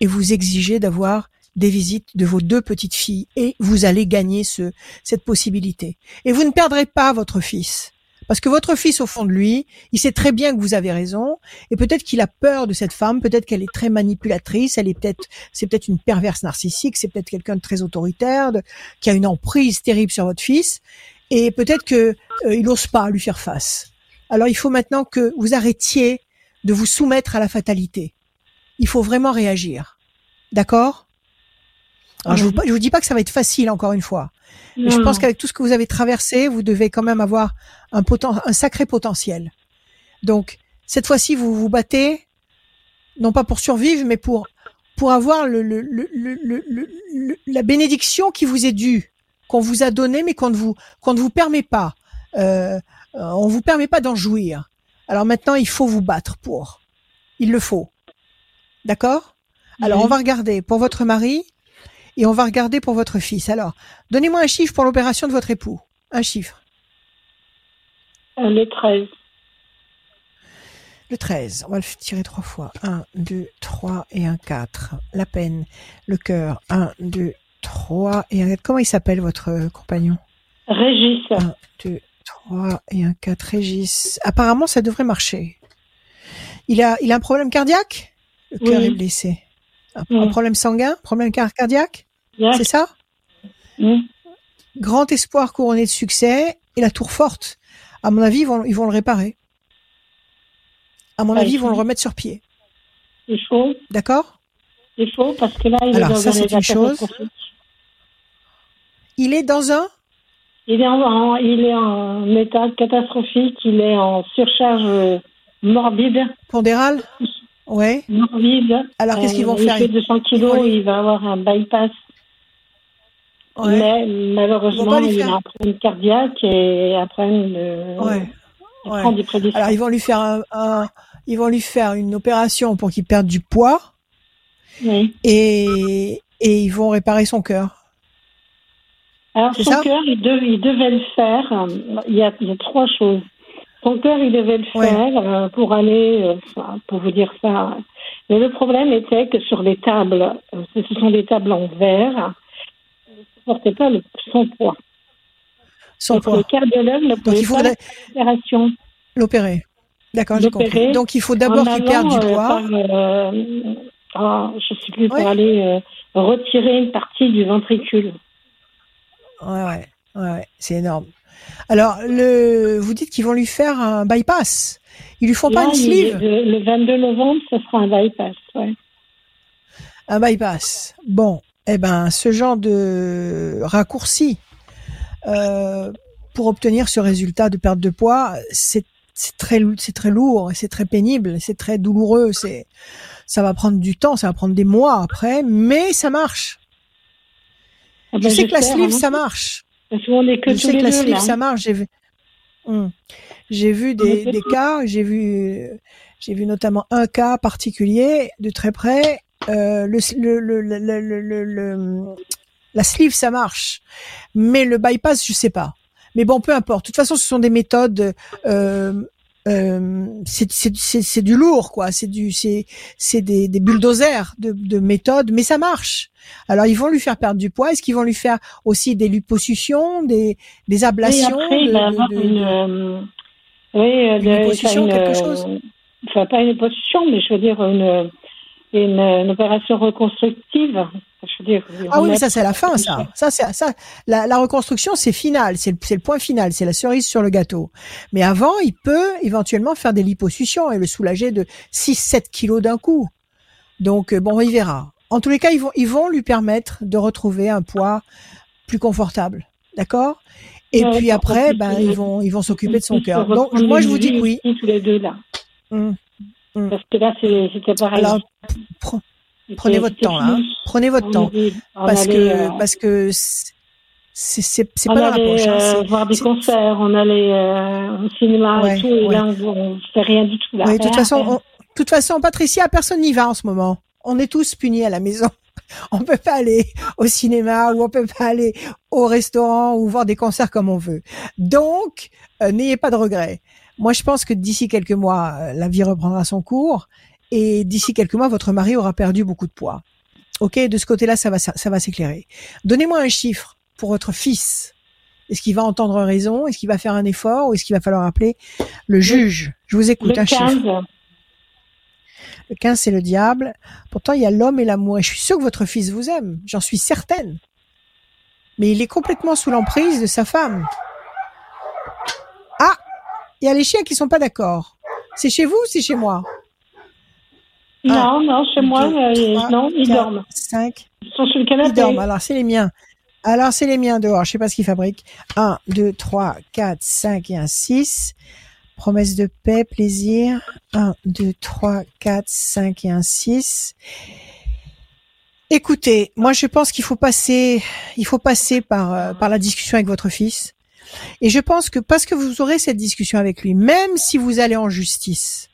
[SPEAKER 2] Et vous exigez d'avoir des visites de vos deux petites filles. Et vous allez gagner ce, cette possibilité. Et vous ne perdrez pas votre fils. Parce que votre fils, au fond de lui, il sait très bien que vous avez raison, et peut-être qu'il a peur de cette femme, peut-être qu'elle est très manipulatrice, elle est peut-être, c'est peut-être une perverse narcissique, c'est peut-être quelqu'un de très autoritaire, de- qui a une emprise terrible sur votre fils, et peut-être que euh, il n'ose pas lui faire face. Alors il faut maintenant que vous arrêtiez de vous soumettre à la fatalité. Il faut vraiment réagir. D'accord? Alors je vous, je vous dis pas que ça va être facile encore une fois. Mais je pense qu'avec tout ce que vous avez traversé, vous devez quand même avoir un, poten- un sacré potentiel. Donc, cette fois-ci, vous vous battez, non pas pour survivre, mais pour, pour avoir le, le, le, le, le- le- le- la bénédiction qui vous est due, qu'on vous a donnée, mais qu'on ne vous, qu'on ne vous permet pas. Euh, on vous permet pas d'en jouir. Alors maintenant, il faut vous battre pour. Il le faut. D'accord? Alors,
[SPEAKER 6] Oui.
[SPEAKER 2] on va regarder pour votre mari et on va regarder pour votre fils. Alors, donnez-moi un chiffre pour l'opération de votre époux. Un chiffre.
[SPEAKER 6] Euh, Le 13.
[SPEAKER 2] Le 13. On va le tirer trois fois. 1, 2, 3 et un 4. La peine. Le cœur. 1, 2, 3 et un 4. Comment il s'appelle votre euh, compagnon?
[SPEAKER 6] Régis.
[SPEAKER 2] 1, 2, 3 et un 4. Régis. Apparemment, ça devrait marcher. Il a, il a un problème cardiaque? Le cœur
[SPEAKER 6] Oui.
[SPEAKER 2] est blessé. Un,
[SPEAKER 6] Oui.
[SPEAKER 2] un problème sanguin? Problème car- cardiaque? C'est ça? Grand espoir couronné de succès et la tour forte. À mon avis, ils vont, ils vont le réparer. À mon
[SPEAKER 6] Ouais,
[SPEAKER 2] avis, ils vont le remettre sur pied.
[SPEAKER 6] Il faut,
[SPEAKER 2] D'accord?
[SPEAKER 6] Il faut, parce que là, il
[SPEAKER 2] Alors,
[SPEAKER 6] est dans
[SPEAKER 2] ça,
[SPEAKER 6] un
[SPEAKER 2] c'est une chose. Il est dans un
[SPEAKER 6] Il est en, il est en état catastrophique, il est en surcharge euh, morbide.
[SPEAKER 2] pondéral? Ouais.
[SPEAKER 6] Morbide.
[SPEAKER 2] Alors, qu'est-ce qu'ils vont
[SPEAKER 6] Euh,
[SPEAKER 2] faire?
[SPEAKER 6] Il fait 200 kilos, il va avoir un bypass.
[SPEAKER 2] Ouais.
[SPEAKER 6] Mais malheureusement, il a un problème cardiaque et un problème de.
[SPEAKER 2] Ouais. Ouais. Alors, ils vont lui faire un, un- ils vont lui faire une opération pour qu'il perde du poids
[SPEAKER 6] Oui.
[SPEAKER 2] et, et ils vont réparer son cœur.
[SPEAKER 6] Alors, son cœur, il, il devait le faire. Il y, a, il y a trois choses. Son cœur, il devait le
[SPEAKER 2] Ouais.
[SPEAKER 6] faire euh, pour aller, euh, pour vous dire ça. Mais le problème était que sur les tables, euh, ce sont des tables en verre, il ne supportait pas le, son poids.
[SPEAKER 2] Son
[SPEAKER 6] Donc,
[SPEAKER 2] poids.
[SPEAKER 6] le cardiologue ne pouvait pas l'opération.
[SPEAKER 2] l'opérer. D'accord, j'ai compris. Donc, il faut d'abord qu'il perde du
[SPEAKER 6] euh,
[SPEAKER 2] poids.
[SPEAKER 6] par, euh, ah, je sais plus,
[SPEAKER 2] Ouais.
[SPEAKER 6] pour aller euh, retirer une partie du ventricule.
[SPEAKER 2] Ouais, ouais, c'est énorme. Alors, le, vous dites qu'ils vont lui faire un bypass. Ils lui font pas une sleeve,
[SPEAKER 6] le 22 novembre, ce sera un bypass. Ouais.
[SPEAKER 2] un bypass. Bon, eh ben, ce genre de raccourci euh, pour obtenir ce résultat de perte de poids, c'est très c'est très lourd c'est très pénible, c'est très douloureux, c'est Ça va prendre du temps, ça va prendre des mois après, mais ça marche.
[SPEAKER 6] Ah
[SPEAKER 2] Je sais que la sleeve,
[SPEAKER 6] hein.
[SPEAKER 2] ça marche.
[SPEAKER 6] Parce qu'on est que
[SPEAKER 2] Je
[SPEAKER 6] tous
[SPEAKER 2] sais
[SPEAKER 6] les
[SPEAKER 2] que la sleeve,
[SPEAKER 6] là.
[SPEAKER 2] ça marche. J'ai vu, Hum. j'ai vu des, des cas. J'ai vu, j'ai vu notamment un cas particulier de très près. Euh, le, le, le, le, le, le- le- la sleeve, ça marche, mais le bypass, je sais pas. Mais bon, peu importe. De toute façon, ce sont des méthodes. Euh, euh, c'est du lourd, quoi. C'est du, c'est des, des bulldozers de, de méthodes, mais ça marche. Alors, ils vont lui faire perdre du poids. Est-ce qu'ils vont lui faire aussi des liposuctions, des, des
[SPEAKER 6] Oui,
[SPEAKER 2] ablations
[SPEAKER 6] après, il
[SPEAKER 2] de-
[SPEAKER 6] va
[SPEAKER 2] de-
[SPEAKER 6] avoir une. euh, oui, euh,
[SPEAKER 2] Une liposuction,
[SPEAKER 6] une,
[SPEAKER 2] quelque
[SPEAKER 6] euh,
[SPEAKER 2] chose
[SPEAKER 6] Enfin, pas une position, mais je veux dire une, une, une opération reconstructive. Je veux dire.
[SPEAKER 2] Ah oui, mais ça c'est la fin, ça. Ça c'est ça. La, la reconstruction c'est final, c'est le, point final, c'est la cerise sur le gâteau. Mais avant, il peut éventuellement faire des liposuctions et le soulager de 6-7 kilos d'un coup. Donc euh, bon, il verra. En tous les cas, ils vont ils vont lui permettre de retrouver un poids plus confortable, d'accord? Et
[SPEAKER 6] Ouais,
[SPEAKER 2] puis après, ben
[SPEAKER 6] ils-
[SPEAKER 2] vont ils vont s'occuper de son cœur. Donc moi je vous dis oui.
[SPEAKER 6] tous les deux là.
[SPEAKER 2] Hum. Hum.
[SPEAKER 6] Parce que là, c'était pareil.
[SPEAKER 2] Alors prenez
[SPEAKER 6] C'était-
[SPEAKER 2] votre temps là. hein. Prenez votre
[SPEAKER 6] On
[SPEAKER 2] temps
[SPEAKER 6] allait-
[SPEAKER 2] parce
[SPEAKER 6] allait,
[SPEAKER 2] que
[SPEAKER 6] euh,
[SPEAKER 2] parce que c'est c'est pas dans la
[SPEAKER 6] allait
[SPEAKER 2] poche. hein,
[SPEAKER 6] euh, voir des concerts, on allait euh, au cinéma
[SPEAKER 2] Ouais,
[SPEAKER 6] et tout, et
[SPEAKER 2] ouais.
[SPEAKER 6] là, on ne fait rien du tout. Là,
[SPEAKER 2] Oui, de toute façon, on- de toute façon, Patricia, personne n'y va en ce moment. On est tous punis à la maison. On peut pas aller au cinéma ou on peut pas aller au restaurant ou voir des concerts comme on veut. Donc, euh, n'ayez pas de regrets. Moi, je pense que d'ici quelques mois, euh, la vie reprendra son cours et d'ici quelques mois, votre mari aura perdu beaucoup de poids. Ok, de ce côté-là, ça va, ça, ça va s'éclairer. Donnez-moi un chiffre pour votre fils. Est-ce qu'il va entendre raison? Est-ce qu'il va faire un effort? Ou est-ce qu'il va falloir appeler le juge? Je vous écoute.
[SPEAKER 6] Le
[SPEAKER 2] un chiffre.
[SPEAKER 6] 15,
[SPEAKER 2] Le 15, c'est le diable. Pourtant, il y a l'homme et l'amour. Et je suis sûre que votre fils vous aime. J'en suis certaine. Mais il est complètement sous l'emprise de sa femme. Ah! Il y a les chiens qui sont pas d'accord. C'est chez vous ou c'est chez moi?
[SPEAKER 6] Non, non, chez moi,
[SPEAKER 2] deux,
[SPEAKER 6] euh,
[SPEAKER 2] trois,
[SPEAKER 6] non, ils
[SPEAKER 2] quatre,
[SPEAKER 6] dorment.
[SPEAKER 2] Cinq.
[SPEAKER 6] Ils sont sur le
[SPEAKER 2] Ils
[SPEAKER 6] canapé.
[SPEAKER 2] dorment. Alors, c'est les miens. Alors, c'est les miens dehors. Je sais pas ce qu'ils fabriquent. Un, deux, trois, quatre, cinq et un six. Promesse de paix, plaisir. Un, deux, trois, quatre, cinq et un six. Écoutez, moi je pense qu'il faut passer, il faut passer par euh, par la discussion avec votre fils. Et je pense que parce que vous aurez cette discussion avec lui, même si vous allez en justice,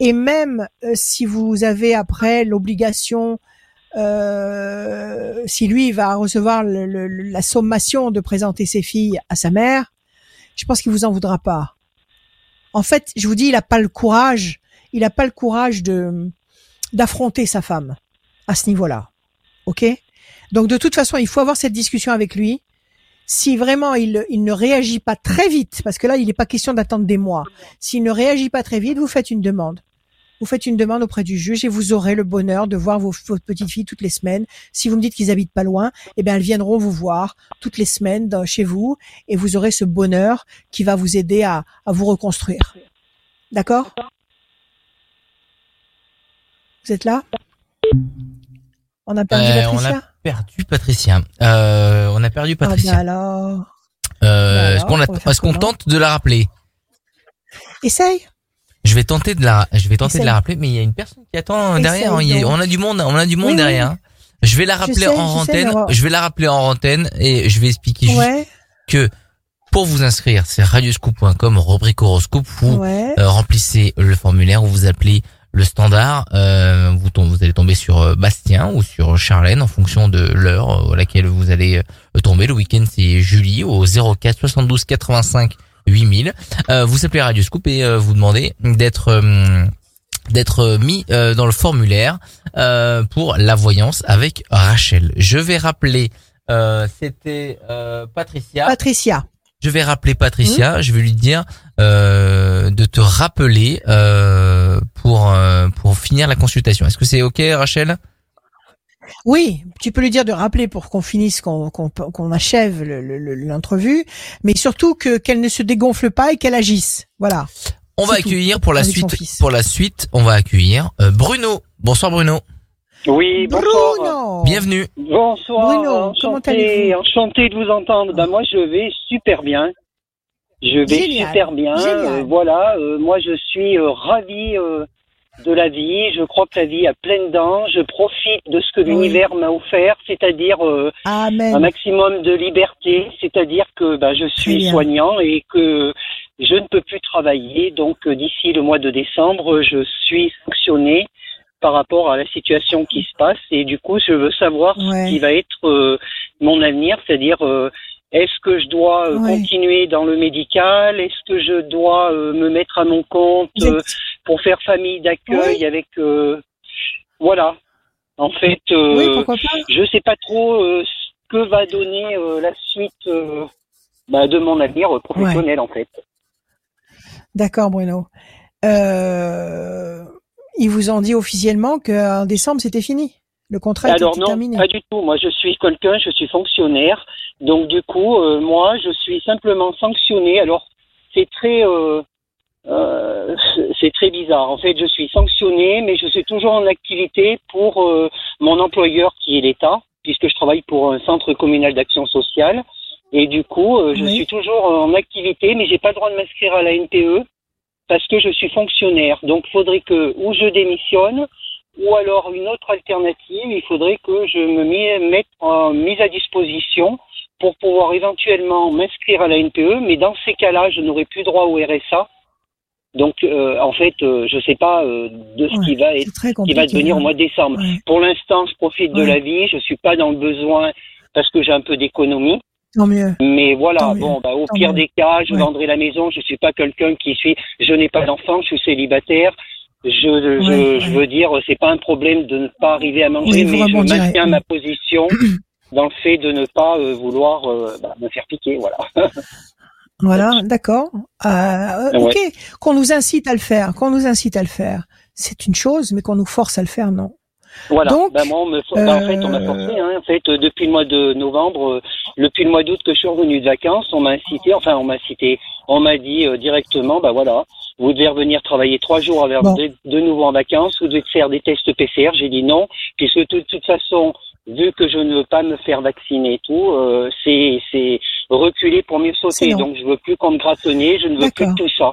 [SPEAKER 2] et même euh, si vous avez après l'obligation, euh, si lui va recevoir la sommation de présenter ses filles à sa mère, je pense qu'il vous en voudra pas. En fait, je vous dis, il a pas le courage, il a pas le courage de d'affronter sa femme à ce niveau-là. OK? Donc de toute façon, il faut avoir cette discussion avec lui. Si vraiment il, il ne réagit pas très vite, parce que là, il n'est pas question d'attendre des mois. S'il ne réagit pas très vite, vous faites une demande. Vous faites une demande auprès du juge et vous aurez le bonheur de voir vos, vos petites filles toutes les semaines. Si vous me dites qu'ils habitent pas loin, eh bien elles viendront vous voir toutes les semaines dans- chez vous et vous aurez ce bonheur qui va vous aider à, à vous reconstruire. D'accord? Vous êtes là? On a perdu
[SPEAKER 1] Euh,
[SPEAKER 2] Patricia
[SPEAKER 1] perdu Patricia. Euh, on a perdu
[SPEAKER 2] Ah ben
[SPEAKER 1] Patricia.
[SPEAKER 2] alors,
[SPEAKER 1] Euh,
[SPEAKER 2] ben
[SPEAKER 1] est-ce qu'on
[SPEAKER 2] alors, va faire
[SPEAKER 1] est-ce qu'on tente de la rappeler?
[SPEAKER 2] Essaye.
[SPEAKER 1] Je vais tenter de la, je vais tenter de la rappeler, mais il y a une personne qui attend
[SPEAKER 2] Essaye
[SPEAKER 1] derrière. Il
[SPEAKER 2] donc.
[SPEAKER 1] on a du monde, on a du monde
[SPEAKER 2] Oui, oui.
[SPEAKER 1] derrière. Je vais la
[SPEAKER 2] Je
[SPEAKER 1] rappeler
[SPEAKER 2] sais,
[SPEAKER 1] en
[SPEAKER 2] je
[SPEAKER 1] antenne. Je vais la rappeler en antenne et je vais expliquer juste que pour vous inscrire, c'est radioscoop.com, rubrique horoscope. Vous
[SPEAKER 2] ouais.
[SPEAKER 1] euh, remplissez le formulaire où vous appelez le standard. Euh, vous, allez tomber sur euh, Bastien ou sur Charlène en fonction de l'heure euh, à laquelle vous allez euh, tomber. Le week-end, c'est Julie au 04 72 85 8000. Euh, vous appelez Radioscoop et euh, vous demandez d'être d'être mis dans le formulaire pour la voyance avec Rachel. Je vais rappeler, c'était Patricia.
[SPEAKER 2] Patricia.
[SPEAKER 1] Je vais rappeler Patricia, je vais lui dire euh, de te rappeler euh, pour euh, pour finir la consultation. Est-ce que c'est ok, Rachel?
[SPEAKER 2] Oui, tu peux lui dire de rappeler pour qu'on finisse, qu'on qu'on qu'on achève le- le- le- l'entrevue, mais surtout que qu'elle ne se dégonfle pas et qu'elle agisse. Voilà.
[SPEAKER 1] On va
[SPEAKER 2] tout,
[SPEAKER 1] accueillir pour la
[SPEAKER 2] avec
[SPEAKER 1] suite. Pour la suite, on va accueillir euh, Bruno. Bonsoir Bruno.
[SPEAKER 7] Oui, bonsoir.
[SPEAKER 2] Bruno.
[SPEAKER 1] Bienvenue.
[SPEAKER 7] Bonsoir.
[SPEAKER 2] Bruno, comment
[SPEAKER 7] enchanté,
[SPEAKER 2] allez-vous
[SPEAKER 7] enchanté de vous entendre. Ben moi, je vais super bien. Je vais
[SPEAKER 2] Génial,
[SPEAKER 7] super bien.
[SPEAKER 2] génial.
[SPEAKER 7] Euh, voilà. euh, moi, je suis euh, ravi euh, de la vie. Je crois que la vie a plein dents. Je profite de ce que
[SPEAKER 2] Oui.
[SPEAKER 7] l'univers m'a offert, c'est-à-dire euh, un maximum de liberté, c'est-à-dire que bah, je suis soignant et que je ne peux plus travailler. Donc euh, d'ici le mois de décembre, je suis sanctionné par rapport à la situation qui se passe et du coup, je veux savoir
[SPEAKER 2] Ouais.
[SPEAKER 7] ce qui va être euh, mon avenir, c'est-à-dire euh, est-ce que je dois euh,
[SPEAKER 2] Ouais.
[SPEAKER 7] continuer dans le médical? Est-ce que je dois me mettre à mon compte pour faire famille d'accueil avec voilà. En fait,
[SPEAKER 2] Oui,
[SPEAKER 7] je sais pas trop ce que va donner la suite bah, de mon avenir professionnel en fait.
[SPEAKER 2] D'accord, Bruno. Euh, ils vous ont dit officiellement qu'en décembre, c'était fini. Le contrat
[SPEAKER 7] Alors
[SPEAKER 2] était
[SPEAKER 7] non,
[SPEAKER 2] terminé.
[SPEAKER 7] pas du tout. Moi, je suis quelqu'un, je suis fonctionnaire, donc du coup, euh, moi, je suis simplement sanctionné. Alors, c'est très, euh, euh, c'est très bizarre. En fait, je suis sanctionné, mais je suis toujours en activité pour euh, mon employeur qui est l'État, puisque je travaille pour un centre communal d'action sociale. Et du coup, euh, je
[SPEAKER 2] Oui.
[SPEAKER 7] suis toujours en activité, mais j'ai pas le droit de m'inscrire à la NPE parce que je suis fonctionnaire. Donc, faudrait que ou je démissionne, ou alors une autre alternative, il faudrait que je me mette en mise à disposition pour pouvoir éventuellement m'inscrire à la NPE, mais dans ces cas-là, je n'aurai plus droit au RSA. Donc, euh, en fait, euh, je ne sais pas euh, de ce
[SPEAKER 2] Ouais,
[SPEAKER 7] qui va être, qui va devenir au mois de décembre.
[SPEAKER 2] Ouais,
[SPEAKER 7] Pour l'instant, je profite de la vie. Je suis pas dans le besoin parce que j'ai un peu d'économie.
[SPEAKER 2] Tant mieux.
[SPEAKER 7] Mais voilà,
[SPEAKER 2] Tant
[SPEAKER 7] bon, bah, au
[SPEAKER 2] tant
[SPEAKER 7] pire
[SPEAKER 2] mieux.
[SPEAKER 7] des cas, je
[SPEAKER 2] Ouais.
[SPEAKER 7] vendrai la maison. Je suis pas quelqu'un qui suis, je n'ai pas d'enfant, je suis célibataire. Je, je,
[SPEAKER 2] Ouais,
[SPEAKER 7] je
[SPEAKER 2] ouais.
[SPEAKER 7] veux dire, c'est pas un problème de ne pas arriver à manger,
[SPEAKER 2] Oui,
[SPEAKER 7] mais je maintiens ma position dans le fait de ne pas euh, vouloir euh, bah, me faire piquer, voilà.
[SPEAKER 2] Voilà, d'accord. Euh, euh, ok, qu'on nous incite à le faire, qu'on nous incite à le faire, c'est une chose, mais qu'on nous force à le faire, non.
[SPEAKER 7] Voilà.
[SPEAKER 2] Donc,
[SPEAKER 7] moi, on me, for- bah, en fait, on m'a
[SPEAKER 2] euh,
[SPEAKER 7] forcé. Hein, en fait, euh, depuis le mois de novembre, euh, depuis le mois d'août que je suis revenu de vacances, on m'a incité. Enfin, on m'a incité. On m'a dit euh, directement, bah voilà, vous devez revenir travailler trois jours avant
[SPEAKER 2] Bon.
[SPEAKER 7] de, de nouveau en vacances. Vous devez faire des tests PCR. J'ai dit non, puisque de toute façon, vu que je ne veux pas me faire vacciner et tout, euh, c'est c'est reculer pour mieux sauter. Donc, je veux plus qu'on me nez. Je ne veux plus tout ça.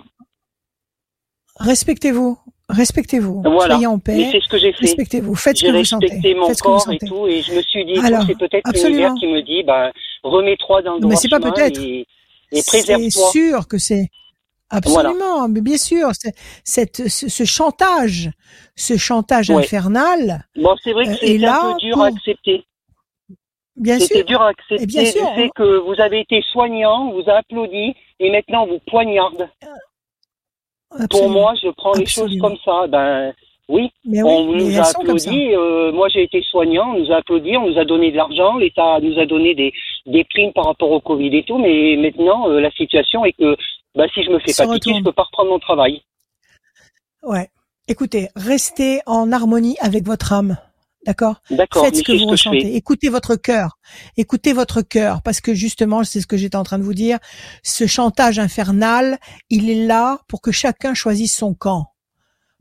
[SPEAKER 2] Respectez-vous, respectez-vous,
[SPEAKER 7] Voilà.
[SPEAKER 2] soyez en
[SPEAKER 7] Mais
[SPEAKER 2] paix,
[SPEAKER 7] c'est ce que j'ai fait.
[SPEAKER 2] respectez-vous, faites ce
[SPEAKER 7] J'ai
[SPEAKER 2] que vous sentez,
[SPEAKER 7] respecté mon
[SPEAKER 2] faites ce que vous
[SPEAKER 7] corps et tout, et je me suis dit,
[SPEAKER 2] Alors,
[SPEAKER 7] c'est peut-être l'univers qui me dit, bah, remets-toi dans le
[SPEAKER 2] Mais
[SPEAKER 7] droit
[SPEAKER 2] c'est pas peut-être.
[SPEAKER 7] et, et
[SPEAKER 2] C'est
[SPEAKER 7] préserve-toi.
[SPEAKER 2] sûr que c'est absolument, mais bien sûr, c'est- cette, ce, ce chantage, ce chantage
[SPEAKER 7] Ouais.
[SPEAKER 2] infernal,
[SPEAKER 7] Bon, c'est vrai que
[SPEAKER 2] Euh,
[SPEAKER 7] c'est un peu dur
[SPEAKER 2] pour-
[SPEAKER 7] à accepter.
[SPEAKER 2] bien
[SPEAKER 7] C'était
[SPEAKER 2] sûr,
[SPEAKER 7] dur à accepter
[SPEAKER 2] bien sûr.
[SPEAKER 7] le fait que vous avez été soignant, vous a applaudi, et maintenant on vous poignarde. Pour moi, je prends les choses comme ça. Ben, oui,
[SPEAKER 2] mais
[SPEAKER 7] on nous a applaudi. euh, moi, j'ai été soignant, on nous a applaudi, on nous a donné de l'argent, l'État nous a donné des, des primes par rapport au Covid et tout. Mais maintenant, euh, la situation est que bah, si je me fais pas piquer, je peux pas reprendre mon travail.
[SPEAKER 2] Ouais. Écoutez, restez en harmonie avec votre âme. D'accord? Faites ce que vous
[SPEAKER 7] que
[SPEAKER 2] ressentez. Écoutez votre cœur. Écoutez votre cœur, parce que justement, c'est ce que j'étais en train de vous dire. Ce chantage infernal, il est là pour que chacun choisisse son camp.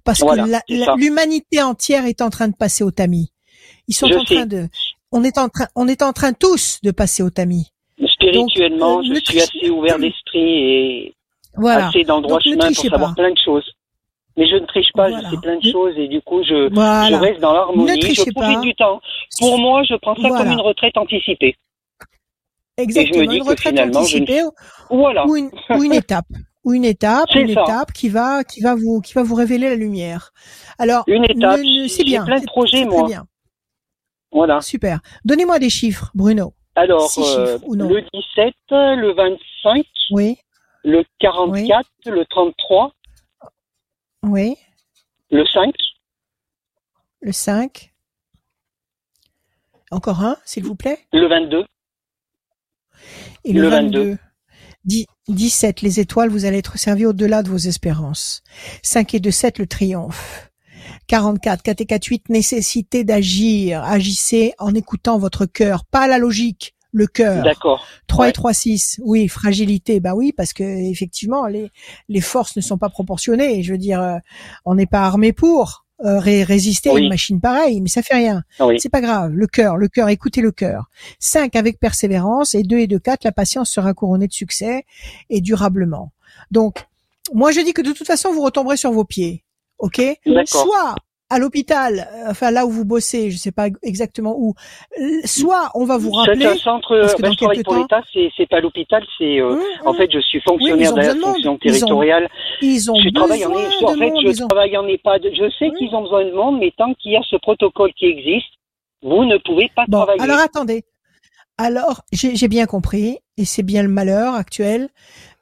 [SPEAKER 2] Parce
[SPEAKER 7] Voilà,
[SPEAKER 2] que l'humanité entière est en train de passer au tamis. Ils sont
[SPEAKER 7] Je
[SPEAKER 2] en train de, on est en train, on est en train tous de passer au tamis.
[SPEAKER 7] Spirituellement,
[SPEAKER 2] Donc, euh,
[SPEAKER 7] je suis assez ouvert d'esprit et
[SPEAKER 2] Voilà.
[SPEAKER 7] assez dans le droit
[SPEAKER 2] Donc, ne
[SPEAKER 7] chemin pour savoir
[SPEAKER 2] pas.
[SPEAKER 7] plein de choses. Mais je ne triche pas,
[SPEAKER 2] Voilà.
[SPEAKER 7] je sais plein de choses et du coup, je, je reste dans l'harmonie,
[SPEAKER 2] Ne
[SPEAKER 7] je
[SPEAKER 2] trichez
[SPEAKER 7] profite
[SPEAKER 2] pas.
[SPEAKER 7] du temps. Pour moi, je prends ça
[SPEAKER 2] Voilà.
[SPEAKER 7] comme une retraite anticipée.
[SPEAKER 2] Exactement.
[SPEAKER 7] dis
[SPEAKER 2] une
[SPEAKER 7] que
[SPEAKER 2] retraite
[SPEAKER 7] je
[SPEAKER 2] anticipée
[SPEAKER 7] Voilà.
[SPEAKER 2] ou une, ou une étape, ou une étape, une
[SPEAKER 7] ça.
[SPEAKER 2] étape qui va, qui va vous, qui va vous révéler la lumière. Alors,
[SPEAKER 7] Une étape,
[SPEAKER 2] c'est bien,
[SPEAKER 7] plein de
[SPEAKER 2] c'est-
[SPEAKER 7] projets, moi.
[SPEAKER 2] bien,
[SPEAKER 7] Voilà.
[SPEAKER 2] super. Donnez-moi des chiffres, Bruno.
[SPEAKER 7] Alors, euh,
[SPEAKER 2] chiffres,
[SPEAKER 7] le 17, le 25,
[SPEAKER 2] Oui,
[SPEAKER 7] le 44, le 33,
[SPEAKER 2] oui.
[SPEAKER 7] le 5,
[SPEAKER 2] Le 5. Encore un, s'il vous plaît.
[SPEAKER 7] le 22,
[SPEAKER 2] Et le,
[SPEAKER 7] Le
[SPEAKER 2] 22.
[SPEAKER 7] 22.
[SPEAKER 2] Dix- 17, les étoiles, vous allez être servi au-delà de vos espérances. 5 et 2, 7, le triomphe. 44, 4 et 4, 8, nécessité d'agir. Agissez en écoutant votre cœur, pas la logique, le cœur.
[SPEAKER 7] d'accord.
[SPEAKER 2] 3
[SPEAKER 7] Ouais.
[SPEAKER 2] et 3, 6, oui, fragilité, bah oui, parce que effectivement, les, les forces ne sont pas proportionnées. Je veux dire, euh, on n'est pas armé pour euh, ré- résister à une machine pareille, mais ça fait rien.
[SPEAKER 7] Oui.
[SPEAKER 2] C'est pas grave. Le cœur, le cœur, écoutez le cœur. 5 avec persévérance et 2 et 2, 4, la patience sera couronnée de succès et durablement. Donc, moi je dis que de toute façon, vous retomberez sur vos pieds. Ok? Soit à l'hôpital, euh, enfin là où vous bossez, je sais pas exactement où. Soit on va vous
[SPEAKER 7] C'est
[SPEAKER 2] rappeler.
[SPEAKER 7] un centre,
[SPEAKER 2] parce que
[SPEAKER 7] ben,
[SPEAKER 2] dans
[SPEAKER 7] je travaille pour l'État, c'est c'est pas l'hôpital, c'est euh,
[SPEAKER 2] Hum,
[SPEAKER 7] en
[SPEAKER 2] hum.
[SPEAKER 7] fait je suis
[SPEAKER 2] Oui,
[SPEAKER 7] fonctionnaire
[SPEAKER 2] ont
[SPEAKER 7] de la
[SPEAKER 2] monde.
[SPEAKER 7] fonction
[SPEAKER 2] Ils ont-
[SPEAKER 7] territoriale.
[SPEAKER 2] Ils ont
[SPEAKER 7] Je travaille en,
[SPEAKER 2] besoin
[SPEAKER 7] en
[SPEAKER 2] de
[SPEAKER 7] fait,
[SPEAKER 2] monde.
[SPEAKER 7] je
[SPEAKER 2] ont-
[SPEAKER 7] travaille en EHPAD. Je sais qu'ils ont besoin de monde, mais tant qu'il y a ce protocole qui existe, vous ne pouvez pas
[SPEAKER 2] Bon,
[SPEAKER 7] travailler.
[SPEAKER 2] alors attendez. Alors, j'ai bien compris, et c'est bien le malheur actuel,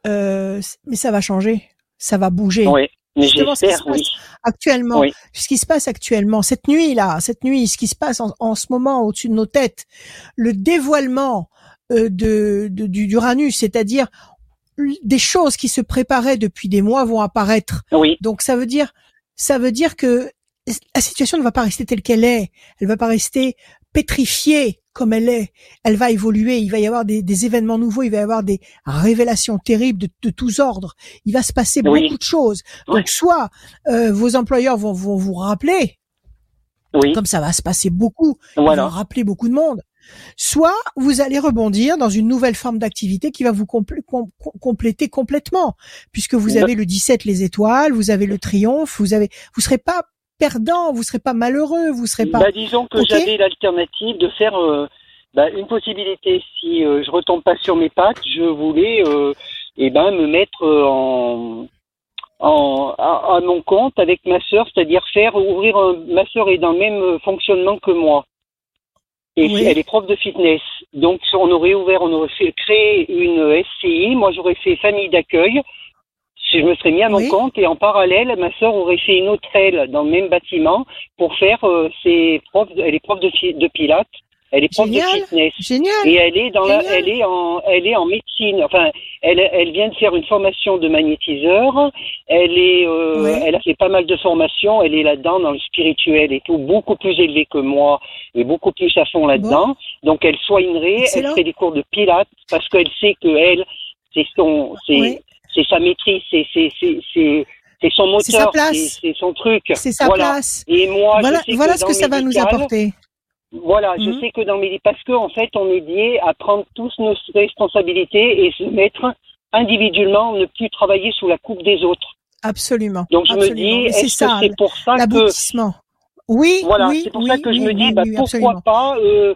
[SPEAKER 2] euh, mais ça va changer, ça va bouger.
[SPEAKER 7] Oui,
[SPEAKER 2] Justement, ce qui se passe
[SPEAKER 7] oui.
[SPEAKER 2] Actuellement,
[SPEAKER 7] Oui.
[SPEAKER 2] ce qui se passe actuellement, cette nuit là, cette nuit, ce qui se passe en, en ce moment au-dessus de nos têtes, le dévoilement euh, de, de- du d'Uranus, c'est-à-dire des choses qui se préparaient depuis des mois vont apparaître.
[SPEAKER 7] Oui,
[SPEAKER 2] Donc ça veut dire, ça veut dire que la situation ne va pas rester telle qu'elle est. Elle va pas rester pétrifiée comme elle est. Elle va évoluer. Il va y avoir des, des événements nouveaux. Il va y avoir des révélations terribles de, de tous ordres. Il va se passer
[SPEAKER 7] Oui.
[SPEAKER 2] beaucoup de choses. Donc soit euh, vos employeurs vont, vont vous rappeler,
[SPEAKER 7] oui,
[SPEAKER 2] comme ça va se passer beaucoup. Ils vont
[SPEAKER 7] voilà.
[SPEAKER 2] rappeler beaucoup de monde. Soit vous allez rebondir dans une nouvelle forme d'activité qui va vous complé- com- com- compléter complètement, puisque vous
[SPEAKER 7] Bah-
[SPEAKER 2] avez le 17 les étoiles, vous avez le triomphe, vous avez, vous serez pas perdant, vous serez pas malheureux, vous serez pas.
[SPEAKER 7] Bah, disons que j'avais l'alternative de faire euh, bah, une possibilité. Si euh, je retombe pas sur mes pattes, je voulais euh, eh ben me mettre euh, en, en à, à mon compte avec ma sœur, c'est-à-dire faire ouvrir un, ma sœur est dans le même fonctionnement que moi. Et
[SPEAKER 2] Oui.
[SPEAKER 7] elle est prof de fitness. Donc on aurait ouvert, on aurait fait créer une SCI. Moi j'aurais fait famille d'accueil. Je me serais mis à mon
[SPEAKER 2] Oui.
[SPEAKER 7] compte et en parallèle, ma sœur aurait fait une autre aile dans le même bâtiment pour faire euh, ses profs. Elle est prof de, de pilates. Elle est prof
[SPEAKER 2] Génial.
[SPEAKER 7] de fitness.
[SPEAKER 2] Génial.
[SPEAKER 7] Et elle est dans la, elle est en, elle est en médecine. Enfin, elle, elle vient de faire une formation de magnétiseur. Elle est, euh, elle a fait pas mal de formations. Elle est là-dedans dans le spirituel et tout, beaucoup plus élevée que moi et beaucoup plus à fond là-dedans. Donc, elle soignerait, elle
[SPEAKER 2] Excellent.
[SPEAKER 7] ferait des cours de pilates parce qu'elle sait que elle, c'est son, c'est,
[SPEAKER 2] Oui.
[SPEAKER 7] C'est sa maîtrise, c'est, c'est, c'est, c'est, c'est son moteur,
[SPEAKER 2] place.
[SPEAKER 7] c'est, son truc.
[SPEAKER 2] C'est sa
[SPEAKER 7] voilà.
[SPEAKER 2] place.
[SPEAKER 7] Et moi,
[SPEAKER 2] Voilà,
[SPEAKER 7] je sais
[SPEAKER 2] voilà
[SPEAKER 7] que
[SPEAKER 2] ce que ça va nous apporter.
[SPEAKER 7] voilà, je
[SPEAKER 2] Mhm.
[SPEAKER 7] sais que dans mes parce que en fait, on est lié à prendre tous nos responsabilités et se mettre individuellement, ne plus travailler sous la coupe des autres.
[SPEAKER 2] Absolument.
[SPEAKER 7] Donc je
[SPEAKER 2] Absolument.
[SPEAKER 7] me dis, est-ce que c'est pour ça que
[SPEAKER 2] l'aboutissement. Oui,
[SPEAKER 7] voilà,
[SPEAKER 2] oui,
[SPEAKER 7] c'est pour
[SPEAKER 2] oui,
[SPEAKER 7] ça que je me dis, bah, pourquoi pas euh,